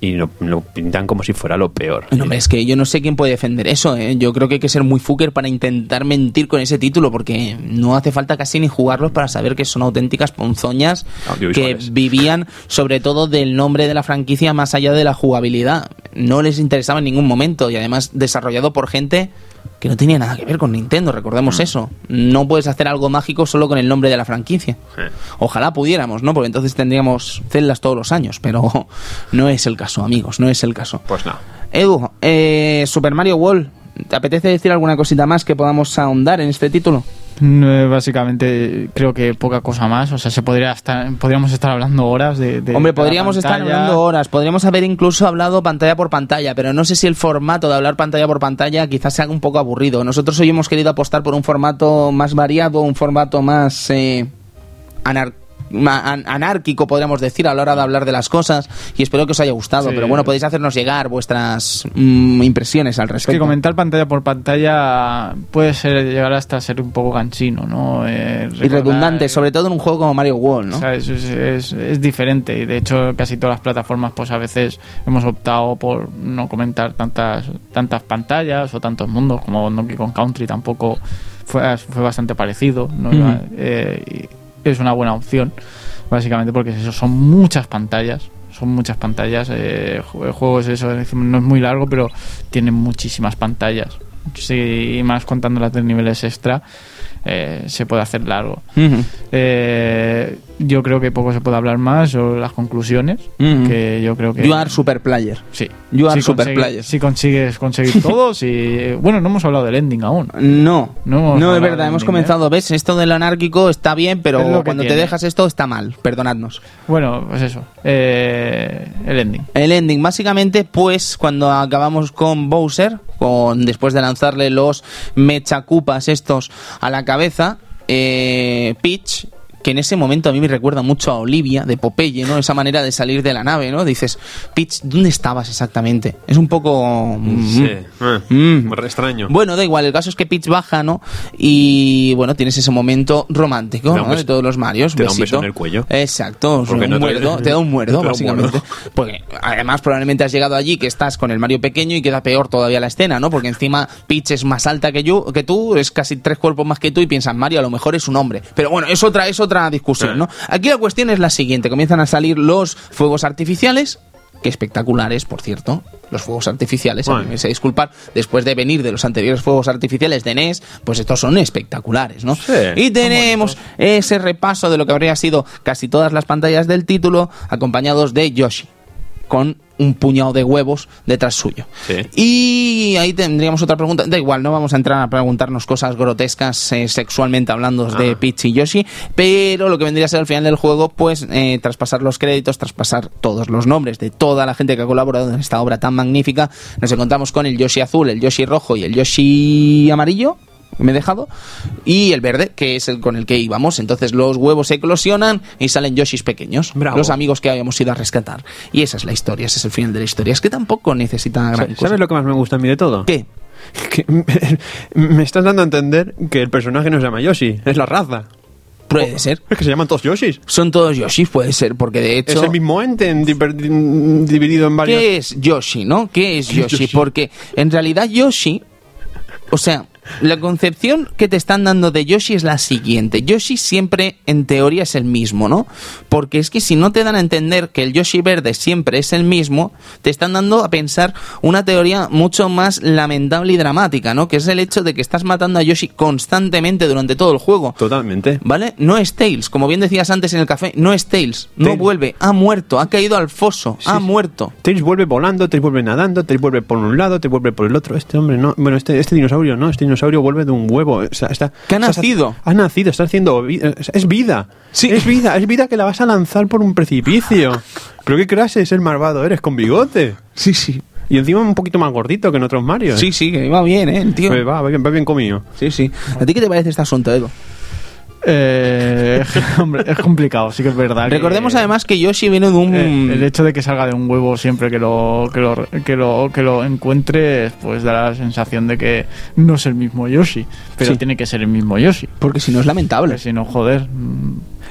y lo, lo pintan como si fuera lo peor. No, hombre, es que yo no sé quién puede defender eso. ¿eh? Yo creo que hay que ser muy fucker para intentar mentir con ese título, porque no hace falta casi ni jugarlos para saber que son auténticas ponzoñas que vivían sobre todo del nombre de la franquicia más allá de la jugabilidad. No les interesaba en ningún momento y además desarrollado por gente que no tenía nada que ver con Nintendo, recordemos eso. No puedes hacer algo mágico solo con el nombre de la franquicia. Ojalá pudiéramos, ¿no? Porque entonces tendríamos celdas todos los años, pero no es el caso, amigos, no es el caso. Pues no. Edu, eh, Super Mario World, ¿te apetece decir alguna cosita más que podamos ahondar en este título? No, básicamente creo que poca cosa más. O sea, se podría estar, podríamos estar hablando horas de. de- Hombre, podríamos estar hablando horas, podríamos haber incluso hablado pantalla por pantalla, pero no sé si el formato de hablar pantalla por pantalla quizás sea un poco aburrido. Nosotros hoy hemos querido apostar por un formato más variado, un formato más eh, anar- ma- an- anárquico, podríamos decir, a la hora de hablar de las cosas, y espero que os haya gustado. Sí. Pero bueno, podéis hacernos llegar vuestras mm, impresiones al Es respecto. que comentar pantalla por pantalla puede ser llegar hasta ser un poco ganchino, ¿no? Eh, y recordar- redundante, sobre todo en un juego como Mario World, ¿no? Es, es- es- es diferente y de hecho casi todas las plataformas pues a veces hemos optado por no comentar tantas tantas pantallas o tantos mundos como Donkey Kong Country tampoco fue, fue bastante parecido ¿no? Eh, y es una buena opción básicamente porque eso son muchas pantallas son muchas pantallas eh, ju- el juego es eso no es muy largo pero tiene muchísimas pantallas. Sí, y más contando las de niveles extra eh, se puede hacer largo. Eh, yo creo que poco se puede hablar más sobre las conclusiones. Ujú. Que yo creo que. You are super player. Sí. You are si super player. Si consigues conseguir todo, si. Bueno, no hemos hablado del ending aún. No, No no, es verdad, hemos ending, comenzado, ¿ves? Esto del anárquico está bien, pero cuando te dejas esto está mal, perdonadnos. Bueno, pues eso. eh, el ending. El ending, básicamente, pues cuando acabamos con Bowser, con después de lanzarle los mechacupas estos a la cabeza, eh, Peach, que en ese momento a mí me recuerda mucho a Olivia de Popeye, ¿no? Esa manera de salir de la nave, ¿no? Dices, Peach, ¿dónde estabas exactamente? Es un poco... Sí. mm, Eh, Mm. extraño. Bueno, da igual, el caso es que Peach baja, ¿no? Y bueno, tienes ese momento romántico, ¿no? beso- De todos los Marios. te da un beso besito. en el cuello. Exacto, Porque un no te- muerdo, te da un muerdo, un básicamente. Porque además probablemente has llegado allí que estás con el Mario pequeño y queda peor todavía la escena, ¿no? Porque encima Peach es más alta que yo, que tú, es casi tres cuerpos más que tú y piensas, Mario a lo mejor es un hombre. Pero bueno, es otra, es otra discusión, ¿no? Aquí la cuestión es la siguiente, comienzan a salir los fuegos artificiales, que espectaculares, por cierto, los fuegos artificiales, a mí me sé disculpar, después de venir de los anteriores fuegos artificiales de NES, pues estos son espectaculares, ¿no? Sí, y tenemos ese repaso de lo que habría sido casi todas las pantallas del título, acompañados de Yoshi, con un puñado de huevos detrás suyo. Sí. Y ahí tendríamos otra pregunta. Da igual, no vamos a entrar a preguntarnos cosas grotescas eh, sexualmente hablando de Ah. Peach y Yoshi, pero lo que vendría a ser al final del juego, pues eh, traspasar los créditos, traspasar todos los nombres de toda la gente que ha colaborado en esta obra tan magnífica. Nos encontramos con el Yoshi azul, el Yoshi rojo y el Yoshi amarillo. Me he dejado. Y el verde, que es el con el que íbamos. Entonces los huevos eclosionan y salen Yoshis pequeños. Bravo. Los amigos que habíamos ido a rescatar. Y esa es la historia, ese es el final de la historia. Es que tampoco necesita gran ¿Sabes cosa. lo que más me gusta a mí de todo? ¿Qué? Que me, me estás dando a entender que el personaje no se llama Yoshi, es la raza. Puede ser. Es que se llaman todos Yoshis. Son todos Yoshis, puede ser, porque de hecho... Es el mismo ente en diver- dividido en varios. ¿Qué es Yoshi, no? ¿Qué es ¿Qué es Yoshi? Yoshi? Porque en realidad Yoshi, o sea, la concepción que te están dando de Yoshi es la siguiente. Yoshi siempre, en teoría, es el mismo, ¿no? Porque es que si no te dan a entender que el Yoshi verde siempre es el mismo, te están dando a pensar una teoría mucho más lamentable y dramática, ¿no? Que es el hecho de que estás matando a Yoshi constantemente durante todo el juego. Totalmente. ¿Vale? No es Tails, como bien decías antes en el café, no es Tails, no Tails. vuelve, ha muerto, ha caído al foso, Sí, ha sí. muerto. Tails vuelve volando, Tails vuelve nadando, Tails vuelve por un lado, Tails vuelve por el otro. Este hombre no. Bueno, este, este dinosaurio no. Este dinosaurio vuelve de un huevo. O sea, está, ¿Que ha nacido? Ha nacido, está haciendo. vi- Es vida. Sí. Es vida, es vida que la vas a lanzar por un precipicio. Pero qué clase es el malvado eres con bigote. Sí, sí. Y encima un poquito más gordito que en otros Mario. Sí, sí, que iba bien, ¿eh? el tío. Pues va, va bien, va bien comido. Sí, sí. ¿A ti qué te parece este asunto, Edo? Eh, hombre, es complicado, sí que es verdad. que- Recordemos además que Yoshi viene de un... Eh, el hecho de que salga de un huevo siempre que lo, que lo, que lo, que lo encuentres, pues da la sensación de que no es el mismo Yoshi, pero Sí. tiene que ser el mismo Yoshi. Porque si no es lamentable. Porque si no, joder,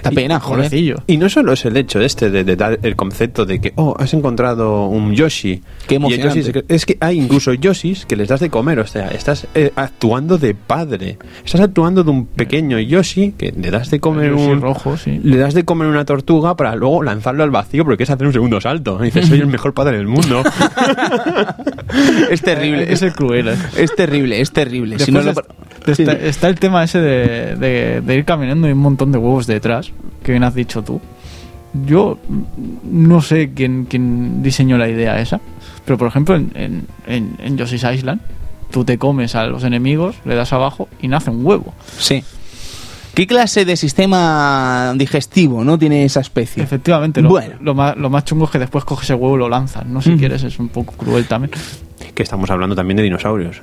Da pena, joder. pobrecillo. Y no solo es el hecho este de, de dar el concepto de que, oh, has encontrado un Yoshi. Qué emocionante. Yoshi se- es que hay incluso Yoshis que les das de comer, o sea, estás eh, actuando de padre. Estás actuando de un pequeño Yoshi que le das de comer Yoshi un... rojo, sí. Le das de comer una tortuga para luego lanzarlo al vacío porque quieres hacer un segundo salto. Y dices, soy el mejor padre del mundo. Es terrible. Es el cruel. Es terrible, es terrible. Si no lo- es- está, está el tema ese de, de- de ir caminando y un montón de huevos detrás, que bien has dicho tú. Yo no sé quién, quién diseñó la idea esa, pero por ejemplo en, en, en, en Yoshi's Island, tú te comes a los enemigos, le das abajo y nace un huevo. Sí. ¿Qué clase de sistema digestivo no tiene esa especie? Efectivamente, lo, Bueno. lo, más, lo más chungo es que después coges el huevo y lo lanzas, ¿no? Si quieres, es un poco cruel también. que estamos hablando también de dinosaurios.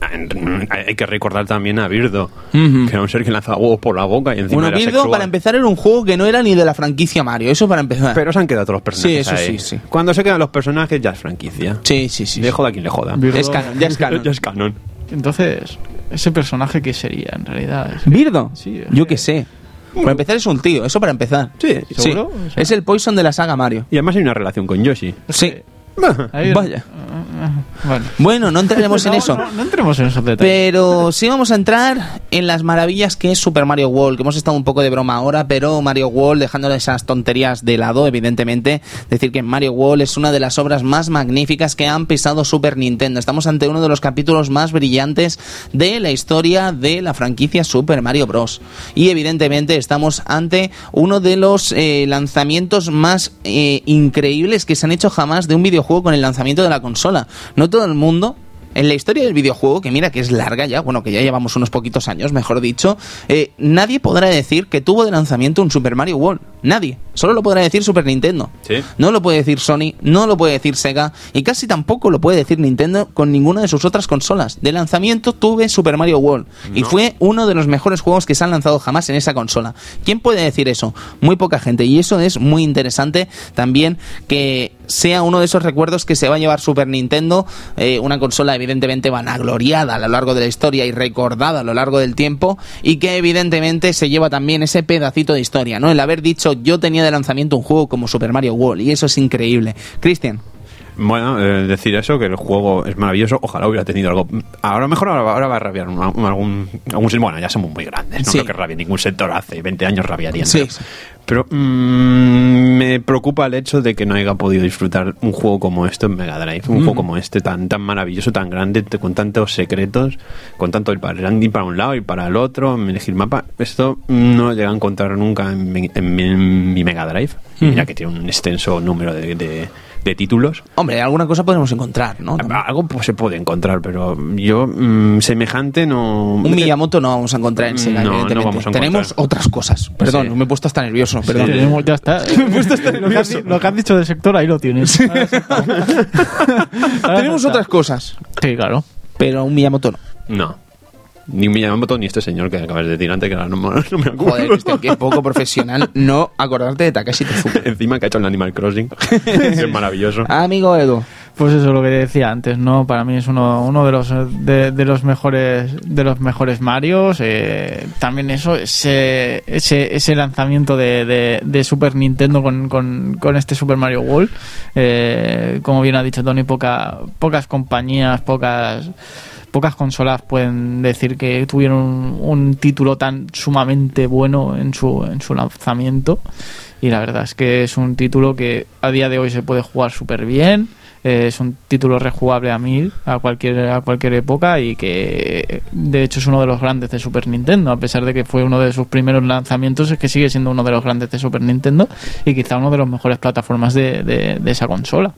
Hay que recordar también a Birdo, que era un ser que lanzaba huevos por la boca y encima Bueno, era Birdo, sexual. para empezar, era un juego que no era ni de la franquicia Mario. Eso para empezar. Pero se han quedado todos los personajes. Sí, eso ahí. sí, sí. Cuando se quedan los personajes ya es franquicia. Sí, sí, sí. Le joda a quien le joda. Birdo- Es canon, ya es canon. Ya es canon. Entonces, ¿ese personaje qué sería en realidad? Es- ¿Birdo? Sí, Yo eh. qué sé. Para empezar es un tío, eso para empezar. Sí, Sí. ¿Seguro? O sea- Es el Poison de la saga Mario. Y además hay una relación con Yoshi. Sí. Ahí- Vaya. Bueno. Bueno, no entraremos en No, eso. No, no entremos en esos detalles. Pero sí vamos a entrar en las maravillas que es Super Mario World, que hemos estado un poco de broma ahora, pero Mario World, dejando esas tonterías de lado, evidentemente, decir que Mario World es una de las obras más magníficas que han pisado Super Nintendo. Estamos ante uno de los capítulos más brillantes de la historia de la franquicia Super Mario Bros. Y evidentemente estamos ante uno de los eh, lanzamientos más eh, increíbles que se han hecho jamás de un videojuego con el lanzamiento de la consola. No todo el mundo en la historia del videojuego, que mira que es larga ya, bueno, que ya llevamos unos poquitos años, mejor dicho, eh, nadie podrá decir que tuvo de lanzamiento un Super Mario World. Nadie. Solo lo podrá decir Super Nintendo. Sí. No lo puede decir Sony, no lo puede decir Sega y casi tampoco lo puede decir Nintendo con ninguna de sus otras consolas. De lanzamiento tuve Super Mario World y fue uno de los mejores juegos que se han lanzado jamás en esa consola. ¿Quién puede decir eso? Muy poca gente y eso es muy interesante también que sea uno de esos recuerdos que se va a llevar Super Nintendo, eh, una consola evidentemente vanagloriada a lo largo de la historia y recordada a lo largo del tiempo y que evidentemente se lleva también ese pedacito de historia, ¿no? El haber dicho yo tenía de lanzamiento un juego como Super Mario World y eso es increíble. Cristian, Bueno, eh, decir eso, que el juego es maravilloso. Ojalá hubiera tenido algo. Ahora mejor ahora, ahora va a rabiar un- algún, algún. Bueno, ya somos muy grandes. No Sí. creo que rabie ningún sector hace 20 años rabiarían. Sí. Pero, pero, mm, me preocupa el hecho de que no haya podido disfrutar un juego como esto en Mega Drive. Un juego como este, tan, tan maravilloso, tan grande, con tantos secretos, con tanto el para para un lado y para el otro, elegir mapa. Esto no lo llegué a encontrar nunca en mi, en mi- en mi Mega Drive. Y Mira que tiene un extenso número de, de- de títulos. hombre, alguna cosa podemos encontrar, ¿no? Algo pues, se puede encontrar, pero yo mm, semejante no. Un Miyamoto no vamos a encontrar en Sega, No, no vamos a Tenemos encontrar. otras cosas. Perdón, Sí. me he puesto hasta nervioso. Perdón. Tenemos- ya está. lo, que has, di- lo que has dicho del sector, ahí lo tienes. Ahora sí está. Ahora Tenemos está. otras cosas, Sí, claro. pero un Miyamoto no. No. Ni un Miyamoto ni este señor que acabas de decir antes, que ahora no, me- no me acuerdo. Joder, Cristian, qué poco profesional no acordarte de Takashi Tezuka. Encima que ha hecho el Animal Crossing. es maravilloso. Amigo Edu. Pues eso lo que decía antes, ¿no? Para mí es uno, uno de los de, de los mejores de los mejores Marios. eh, también eso, ese, ese, ese lanzamiento de, de, de Super Nintendo con, con, con este Super Mario World. eh, como bien ha dicho Tony, poca, pocas compañías, pocas pocas consolas pueden decir que tuvieron un, título tan sumamente bueno en su, en su lanzamiento. Y la verdad es que es un título que a día de hoy se puede jugar súper bien. Eh, es un título rejugable a mil a cualquier a cualquier época y que de hecho es uno de los grandes de Super Nintendo a pesar de que fue uno de sus primeros lanzamientos es que sigue siendo uno de los grandes de Super Nintendo y quizá uno de los mejores plataformas de, de- de esa consola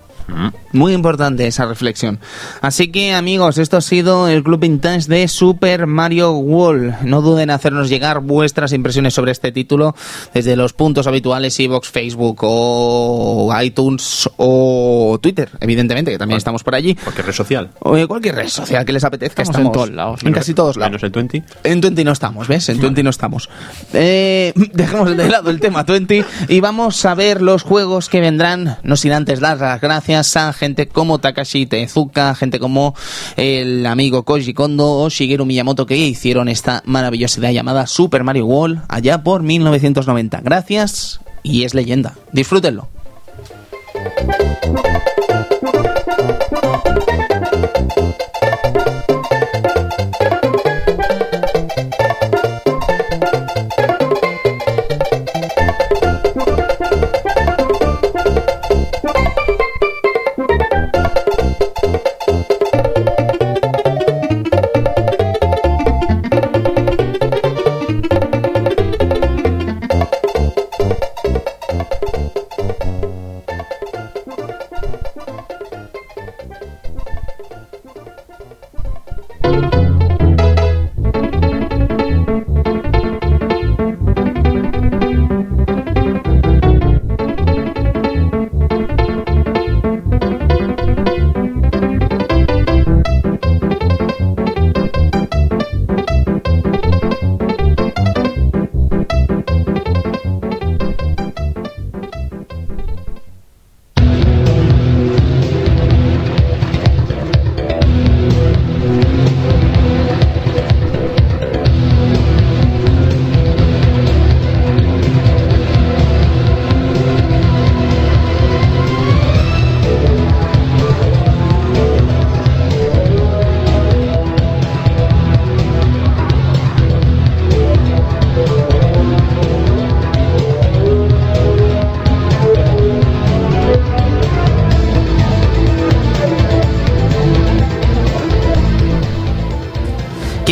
Muy importante esa reflexión. Así que amigos, esto ha sido el Club Vintage de Super Mario World. No duden en hacernos llegar vuestras impresiones sobre este título desde los puntos habituales Evox, Facebook o iTunes o Twitter, evidentemente, que también estamos por allí. Cualquier red social. O en cualquier red social que les apetezca. Estamos en todos lados. En casi todos lados. Menos el 20. En 20 no estamos, ¿ves? En 20 no estamos. Eh, dejemos de lado el tema 20 y vamos a ver los juegos que vendrán. No sin antes dar las gracias gente como Takashi Tezuka, gente como el amigo Koji Kondo o Shigeru Miyamoto que hicieron esta maravillosa idea llamada Super Mario World allá por 1990. Gracias y es leyenda. Disfrútenlo.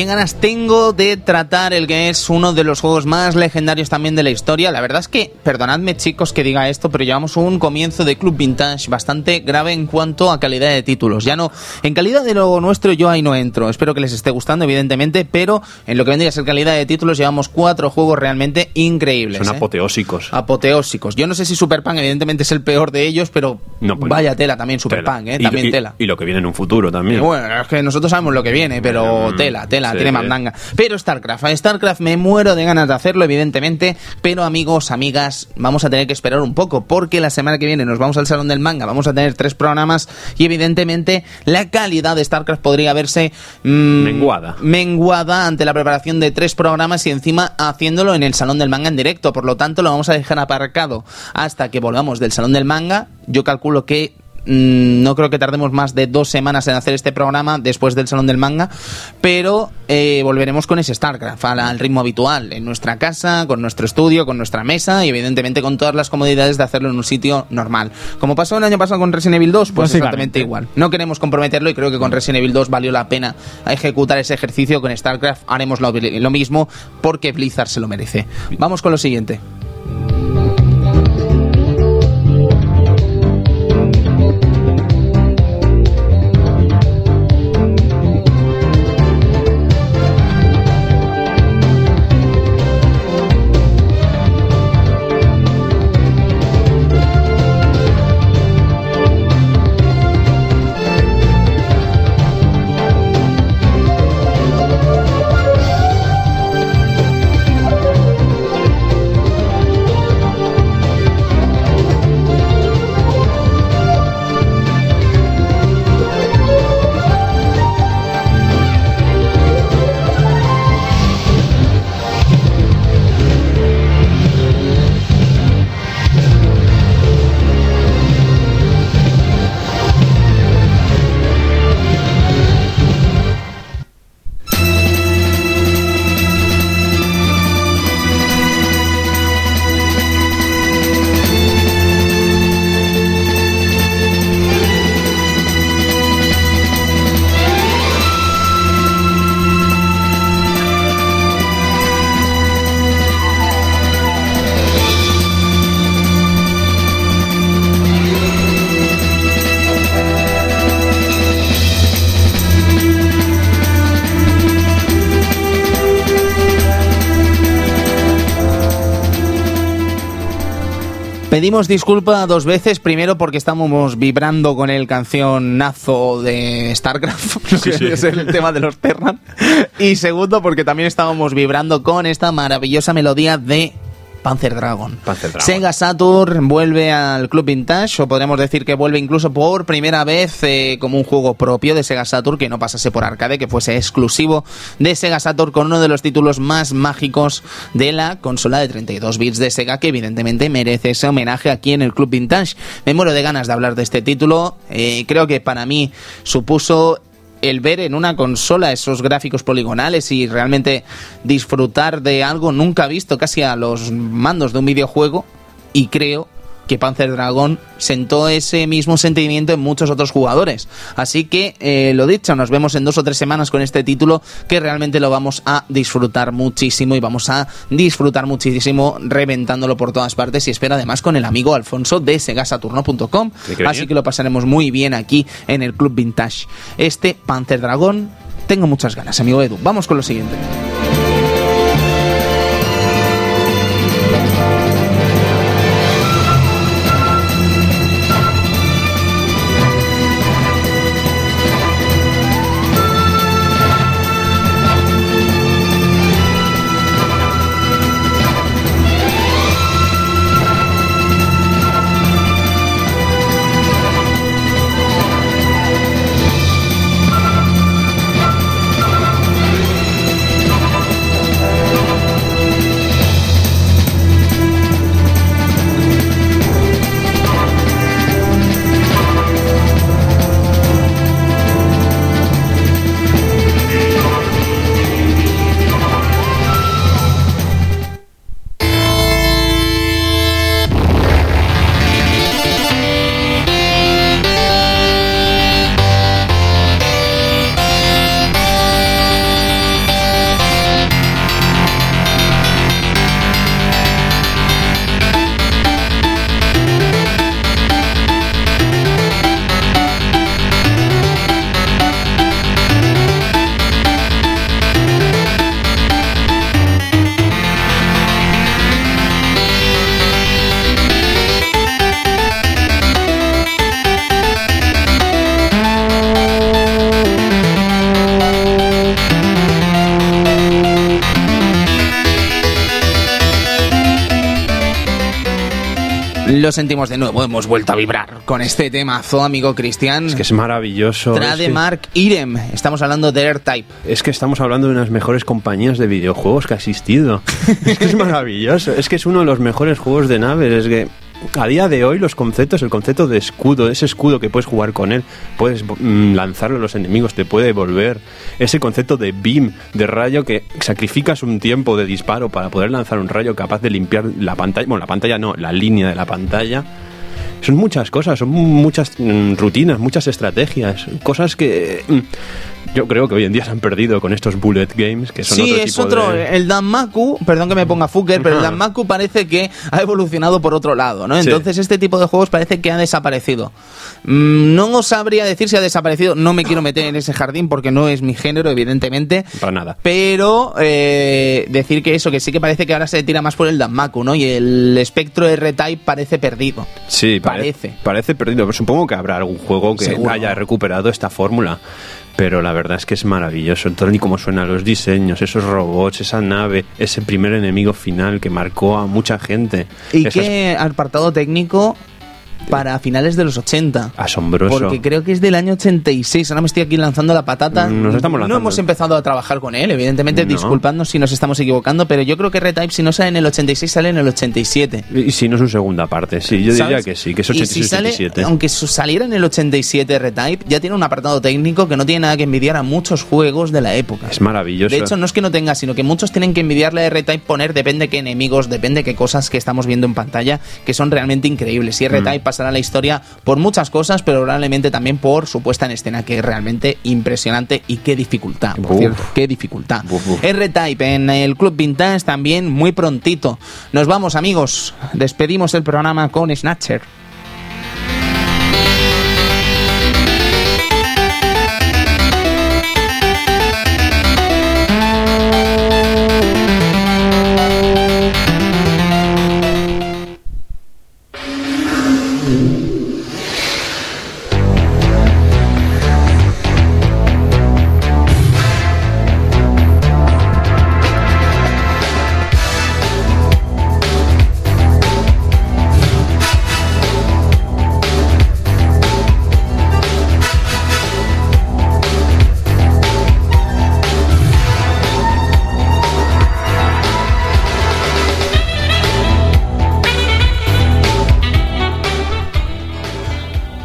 Ganas tengo de tratar el que es uno de los juegos más legendarios también de la historia? La verdad es que, perdonadme chicos que diga esto, pero llevamos un comienzo de Club Vintage bastante grave en cuanto a calidad de títulos. Ya no, en calidad de lo nuestro yo ahí no entro. Espero que les esté gustando, evidentemente, pero en lo que vendría a ser calidad de títulos llevamos cuatro juegos realmente increíbles. Son ¿eh? apoteósicos. Apoteósicos. Yo no sé si Super Punk evidentemente es el peor de ellos, pero No, pues vaya tela también Super Tela. Punk, ¿eh? Y- También y- tela. Y lo que viene en un futuro también. Bueno, es que nosotros sabemos lo que viene, pero Mm, tela, tela, sí, tiene mandanga. Pero StarCraft, a StarCraft me muero de ganas de hacerlo, evidentemente, pero amigos, amigas, vamos a tener que esperar un poco, porque la semana que viene nos vamos al Salón del Manga, vamos a tener tres programas, y evidentemente la calidad de StarCraft podría verse... mm, Menguada. Menguada ante la preparación de tres programas y encima haciéndolo en el Salón del Manga en directo, por lo tanto lo vamos a dejar aparcado hasta que volvamos del Salón del Manga. Yo calculo que Mm, no creo que tardemos más de dos semanas en hacer este programa después del Salón del Manga, pero eh, volveremos con ese StarCraft al, al ritmo habitual, en nuestra casa, con nuestro estudio, con nuestra mesa y evidentemente con todas las comodidades de hacerlo en un sitio normal. Como pasó el año pasado con Resident Evil 2, pues exactamente igual. No queremos comprometerlo y creo que con Resident Evil 2 valió la pena ejecutar ese ejercicio. Con StarCraft haremos lo, lo mismo porque Blizzard se lo merece. Vamos con lo siguiente. Pedimos disculpa dos veces, primero porque estamos vibrando con el canción Nazo de StarCraft, que es el tema de los Terran, y segundo porque también estábamos vibrando con esta maravillosa melodía de Panzer Dragon. Panzer Dragon. Sega Saturn vuelve al Club Vintage, o podremos decir que vuelve incluso por primera vez eh, como un juego propio de Sega Saturn, que no pasase por arcade, que fuese exclusivo de Sega Saturn con uno de los títulos más mágicos de la consola de 32 bits de Sega, que evidentemente merece ese homenaje aquí en el Club Vintage. Me muero de ganas de hablar de este título, eh, creo que para mí supuso el ver en una consola esos gráficos poligonales y realmente disfrutar de algo nunca visto casi a los mandos de un videojuego y creo que Panzer Dragon sentó ese mismo sentimiento en muchos otros jugadores. Así que, eh, lo dicho, nos vemos en dos o tres semanas con este título que realmente lo vamos a disfrutar muchísimo y vamos a disfrutar muchísimo reventándolo por todas partes y espero además con el amigo Alfonso de segasaturno.com. Así que lo pasaremos muy bien aquí en el Club Vintage. Este Panzer Dragon, tengo muchas ganas, amigo Edu. Vamos con lo siguiente. Sentimos de nuevo, hemos vuelto a vibrar con este temazo, amigo Cristian. Es que es maravilloso. es que- Trademark Irem. Estamos hablando de AirType. Es que estamos hablando de unas mejores compañías de videojuegos que ha existido. es que es maravilloso. Es que es uno de los mejores juegos de naves. Es que a día de hoy los conceptos, el concepto de escudo, ese escudo que puedes jugar con él, puedes mm, lanzarlo a los enemigos, te puede volver. Ese concepto de beam, de rayo que sacrificas un tiempo de disparo para poder lanzar un rayo capaz de limpiar la pantalla. Bueno, la pantalla no, la línea de la pantalla. Son muchas cosas, son muchas mm, rutinas, muchas estrategias, cosas que mm, yo creo que hoy en día se han perdido con estos bullet games, que son Sí, otro es tipo otro. de... El Danmaku, perdón que me ponga Fuker, pero el. Danmaku parece que ha evolucionado por otro lado, ¿no? Sí. Entonces este tipo de juegos parece que ha desaparecido. Mm, no os sabría decir si ha desaparecido. No me quiero meter en ese jardín porque no es mi género, evidentemente. Para nada. Pero eh, decir que eso, que sí que parece que ahora se tira más por el Danmaku, ¿no? Y el espectro R-Type parece perdido. Sí, Parece. Parece perdido, pero supongo que habrá algún juego que Seguro. haya recuperado esta fórmula. Pero la verdad es que es maravilloso. Todo y cómo suenan los diseños, esos robots, esa nave, ese primer enemigo final que marcó a mucha gente. Y Esas- qué apartado técnico para finales de los 80. Asombroso. Porque creo que es del año 86. Ahora me estoy aquí lanzando la patata. Mm, nos estamos No hemos empezado a trabajar con él, evidentemente, No. disculpadnos si nos estamos equivocando, pero yo creo que R-Type, si no sale en el 86, sale en el 87. Y si no es su segunda parte, sí, yo diría que sí, que es Y si sale, 86-87. aunque saliera en el 87 R-Type, ya tiene un apartado técnico que no tiene nada que envidiar a muchos juegos de la época. Es maravilloso. De hecho, no es que no tenga, sino que muchos tienen que envidiarle a R-Type poner, depende qué enemigos, depende qué cosas que estamos viendo en pantalla, que son realmente increíbles. Y Mm. R-Type pasará a la historia por muchas cosas, pero probablemente también por su puesta en escena, que es realmente impresionante y qué dificultad, por Uf. cierto, qué dificultad. R-Type en el Club Vintage también muy prontito. Nos vamos, amigos. Despedimos el programa con Snatcher.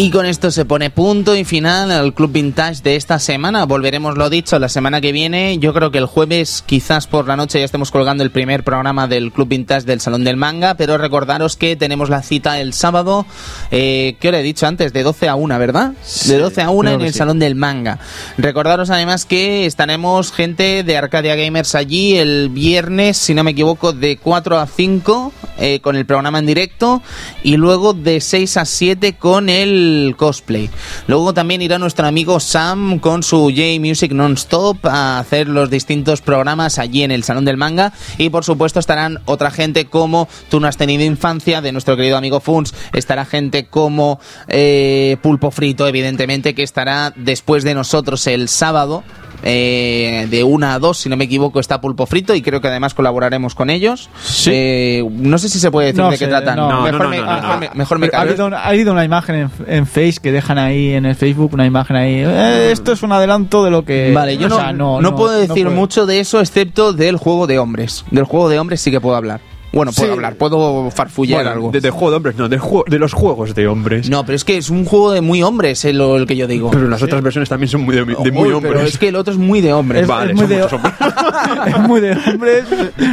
Y con esto se pone punto y final al Club Vintage de esta semana. Volveremos, lo dicho, la semana que viene. Yo creo que el jueves, quizás por la noche, ya estemos colgando el primer programa del Club Vintage del Salón del Manga. Pero recordaros que tenemos la cita el sábado, eh, ¿qué os he dicho antes? De 12 a 1, ¿verdad? de 12 a 1 en el sí. Salón del Manga. Recordaros además que estaremos gente de Arcadia Gamers allí el viernes, si no me equivoco, de 4 a 5 eh, con el programa en directo y luego de 6 a 7 con el cosplay. Luego también irá nuestro amigo Sam con su J Music Non-Stop a hacer los distintos programas allí en el Salón del Manga y por supuesto estarán otra gente como Tú no has tenido infancia de nuestro querido amigo Funs, estará gente como eh, Pulpo Frito evidentemente que estará después de nosotros el sábado eh, de una a dos, si no me equivoco, está Pulpo Frito y creo que además colaboraremos con ellos. Sí. Eh, no sé si se puede decir No de qué sé, tratan. no. No, mejor, no, me, mejor me- mejor me ha, habido, ha habido una imagen en, en Face que dejan ahí en el Facebook, una imagen ahí. eh, esto es un adelanto de lo que. Vale, yo o no, sea, no, puedo decir puedo. mucho de eso excepto del juego de hombres. Del juego de hombres sí que puedo hablar. Bueno, puedo Sí. hablar, puedo farfullar Bueno, algo. de, de juego de hombres, no, del juego- de los juegos de hombres. No, pero es que es un juego de muy hombres el, el que yo digo. Pero las otras versiones también son muy de, de muy Uy, hombres. Pero es que el otro es muy de hombres. Es, Vale, es muy son de, hombres. es muy de hombres.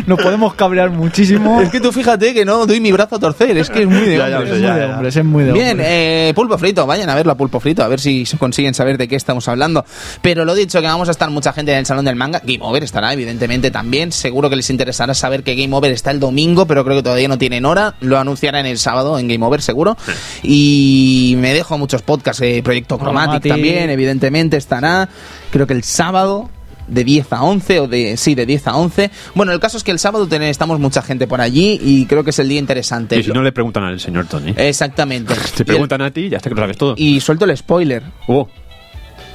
Nos podemos cabrear muchísimo. Es que tú fíjate que no doy mi brazo a torcer, es que es muy de Ya, ya, hombres. es ya, muy de hombres, es muy de Bien, hombres. eh, Pulpo Frito, vayan a verlo a Pulpo Frito, a ver si consiguen saber de qué estamos hablando. Pero lo dicho, que vamos a estar mucha gente en el Salón del Manga. Game Over estará, evidentemente, también. Seguro que les interesará saber que Game Over está el domingo, pero creo que todavía no tienen hora. Lo anunciarán el sábado en Game Over, seguro. Y me dejo muchos podcasts. eh, Proyecto Chromatic Chromatic. también, evidentemente, estará. Creo que el sábado de 10 a 11 o de sí de 10 a 11 bueno el caso es que el sábado ten- estamos mucha gente por allí y creo que es el día interesante Y si no le preguntan al señor Tony. exactamente Te el- preguntan a ti, ya está que lo sabes todo. y suelto el spoiler. Oh,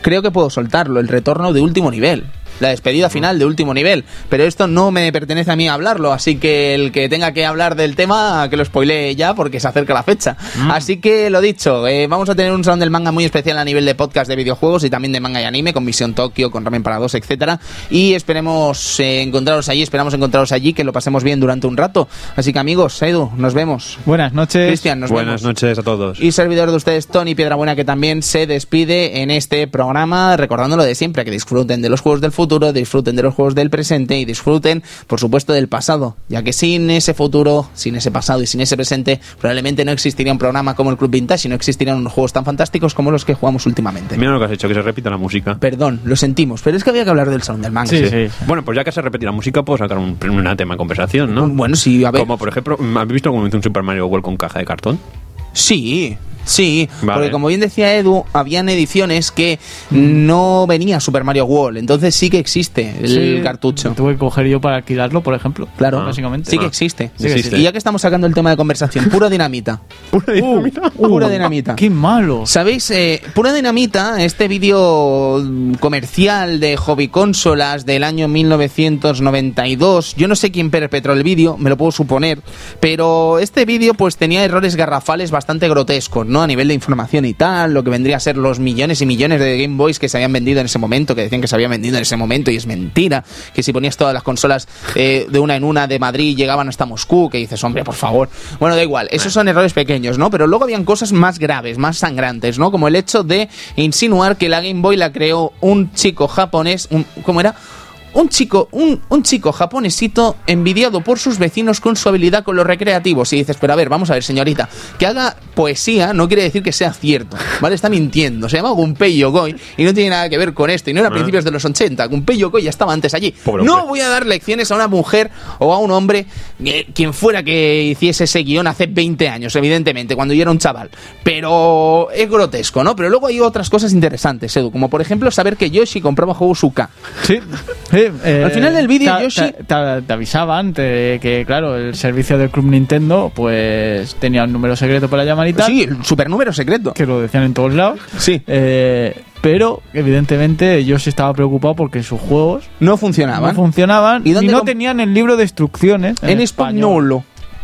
Creo que puedo soltarlo, el retorno de último nivel. La despedida final de último nivel. Pero esto no me pertenece a mí hablarlo, así que el que tenga que hablar del tema, que lo spoilee ya porque se acerca la fecha. Así que lo dicho, eh, vamos a tener un salón del manga muy especial a nivel de podcast de videojuegos y también de manga y anime, con Visión Tokio, con Ramen para dos, etcétera. Y esperemos eh, encontraros allí, esperamos encontraros allí, que lo pasemos bien durante un rato. Así que amigos, Edu, nos vemos. Buenas noches. Cristian, nos buenas vemos. noches a todos. Y servidor de ustedes, Tony Piedrabuena, que también se despide en este programa, recordando lo de siempre, que disfruten de los juegos del futuro, disfruten de los juegos del presente y disfruten, por supuesto, del pasado, ya que sin ese futuro, sin ese pasado y sin ese presente, probablemente no existiría un programa como el Club Vintage y no existirían unos juegos tan fantásticos como los que jugamos últimamente. Mira lo que has hecho, que se repita la música. Perdón, lo sentimos, pero es que había que hablar del Salón del Manga. Sí, sí. Bueno, pues ya que se repite la música, puedo sacar un, un tema de conversación, ¿no? Bueno, sí, a ver. Como por ejemplo, ¿habéis visto cómo hizo un Super Mario World con caja de cartón? Sí, sí, Vale. porque como bien decía Edu, habían ediciones que no venía Super Mario World, entonces sí que existe el Sí, cartucho. Tuve que coger yo para alquilarlo, por ejemplo. Claro, básicamente. sí que Ah. existe. Sí que existe. Y ya que estamos sacando el tema de conversación, pura dinamita. Pura dinamita. Pura dinamita. ¡Qué malo! ¿Sabéis? Eh, Pura Dinamita, este vídeo mm, comercial de hobby consolas del año 1992, yo no sé quién perpetró el vídeo, me lo puedo suponer, pero este vídeo pues tenía errores garrafales bastante grotescos, ¿no? A nivel de información y tal, lo que vendría a ser los millones y millones de Game Boys que se habían vendido en ese momento, que decían que se habían vendido en ese momento y es mentira, que si ponías todas las consolas eh, de una en una de Madrid llegaban hasta Moscú, que dices, hombre, por favor. Bueno, da igual, esos son errores pequeños, ¿no? Pero luego habían cosas más graves, más sangrantes, ¿no? Como el hecho de insinuar que la Game Boy la creó un chico japonés, un, ¿cómo era? Un chico, un, un chico japonesito envidiado por sus vecinos con su habilidad con los recreativos. Y dices, pero a ver, vamos a ver, señorita, que haga poesía no quiere decir que sea cierto, ¿vale? Está mintiendo. Se llama Gunpei Yokoi y no tiene nada que ver con esto. Y no era a Ah. principios de los 80. Gunpei Yokoi ya estaba antes allí. Pobre no hombre. voy a dar lecciones a una mujer o a un hombre, eh, quien fuera que hiciese ese guion hace 20 años, evidentemente, cuando yo era un chaval. Pero es grotesco, ¿no? Pero luego hay otras cosas interesantes, Edu, como por ejemplo saber que Yoshi compraba juegos UK. Sí. sí, eh, Al final del vídeo, te- Yoshi- Te, te- te avisaban de que, claro, el servicio del Club Nintendo, pues tenía un número secreto para llamar y tal. Sí, el supernúmero secreto. Que lo decían en todos lados. Sí. Eh, pero, evidentemente, yo sí estaba preocupado porque sus juegos No funcionaban. no funcionaban ¿Y no tenían el libro de instrucciones. en español. español.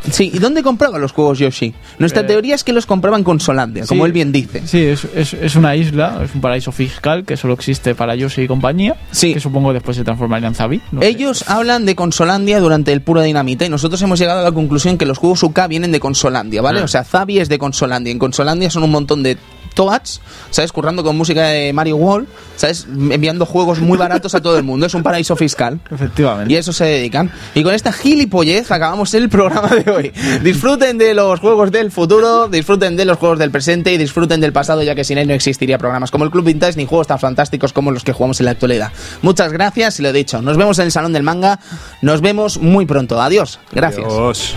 Sí, ¿y dónde compraba los juegos Yoshi? Nuestra Eh, teoría es que los compraban con Solandia, como Sí. él bien dice. Sí, es, es, es una isla, es un paraíso fiscal que solo existe para Yoshi y compañía. Sí. Que supongo que después se transformaría en Zabi. no sé. Ellos hablan de Consolandia durante el puro dinamita y nosotros hemos llegado a la conclusión que los juegos UK vienen de Consolandia, ¿vale? Ah. O sea, Zabi es de Consolandia. En Consolandia son un montón de Toads, ¿sabes? Currando con música de Mario World, ¿sabes? Enviando juegos muy baratos a todo el mundo. Es un paraíso fiscal. Efectivamente. Y a eso se dedican. Y con esta gilipollez acabamos el programa de hoy. Disfruten de los juegos del futuro, disfruten de los juegos del presente y disfruten del pasado, ya que sin él no existiría programas como el Club Vintage ni juegos tan fantásticos como los que jugamos en la actualidad. Muchas gracias y lo dicho. Nos vemos en el Salón del Manga. Nos vemos muy pronto. Adiós. Gracias. Adiós.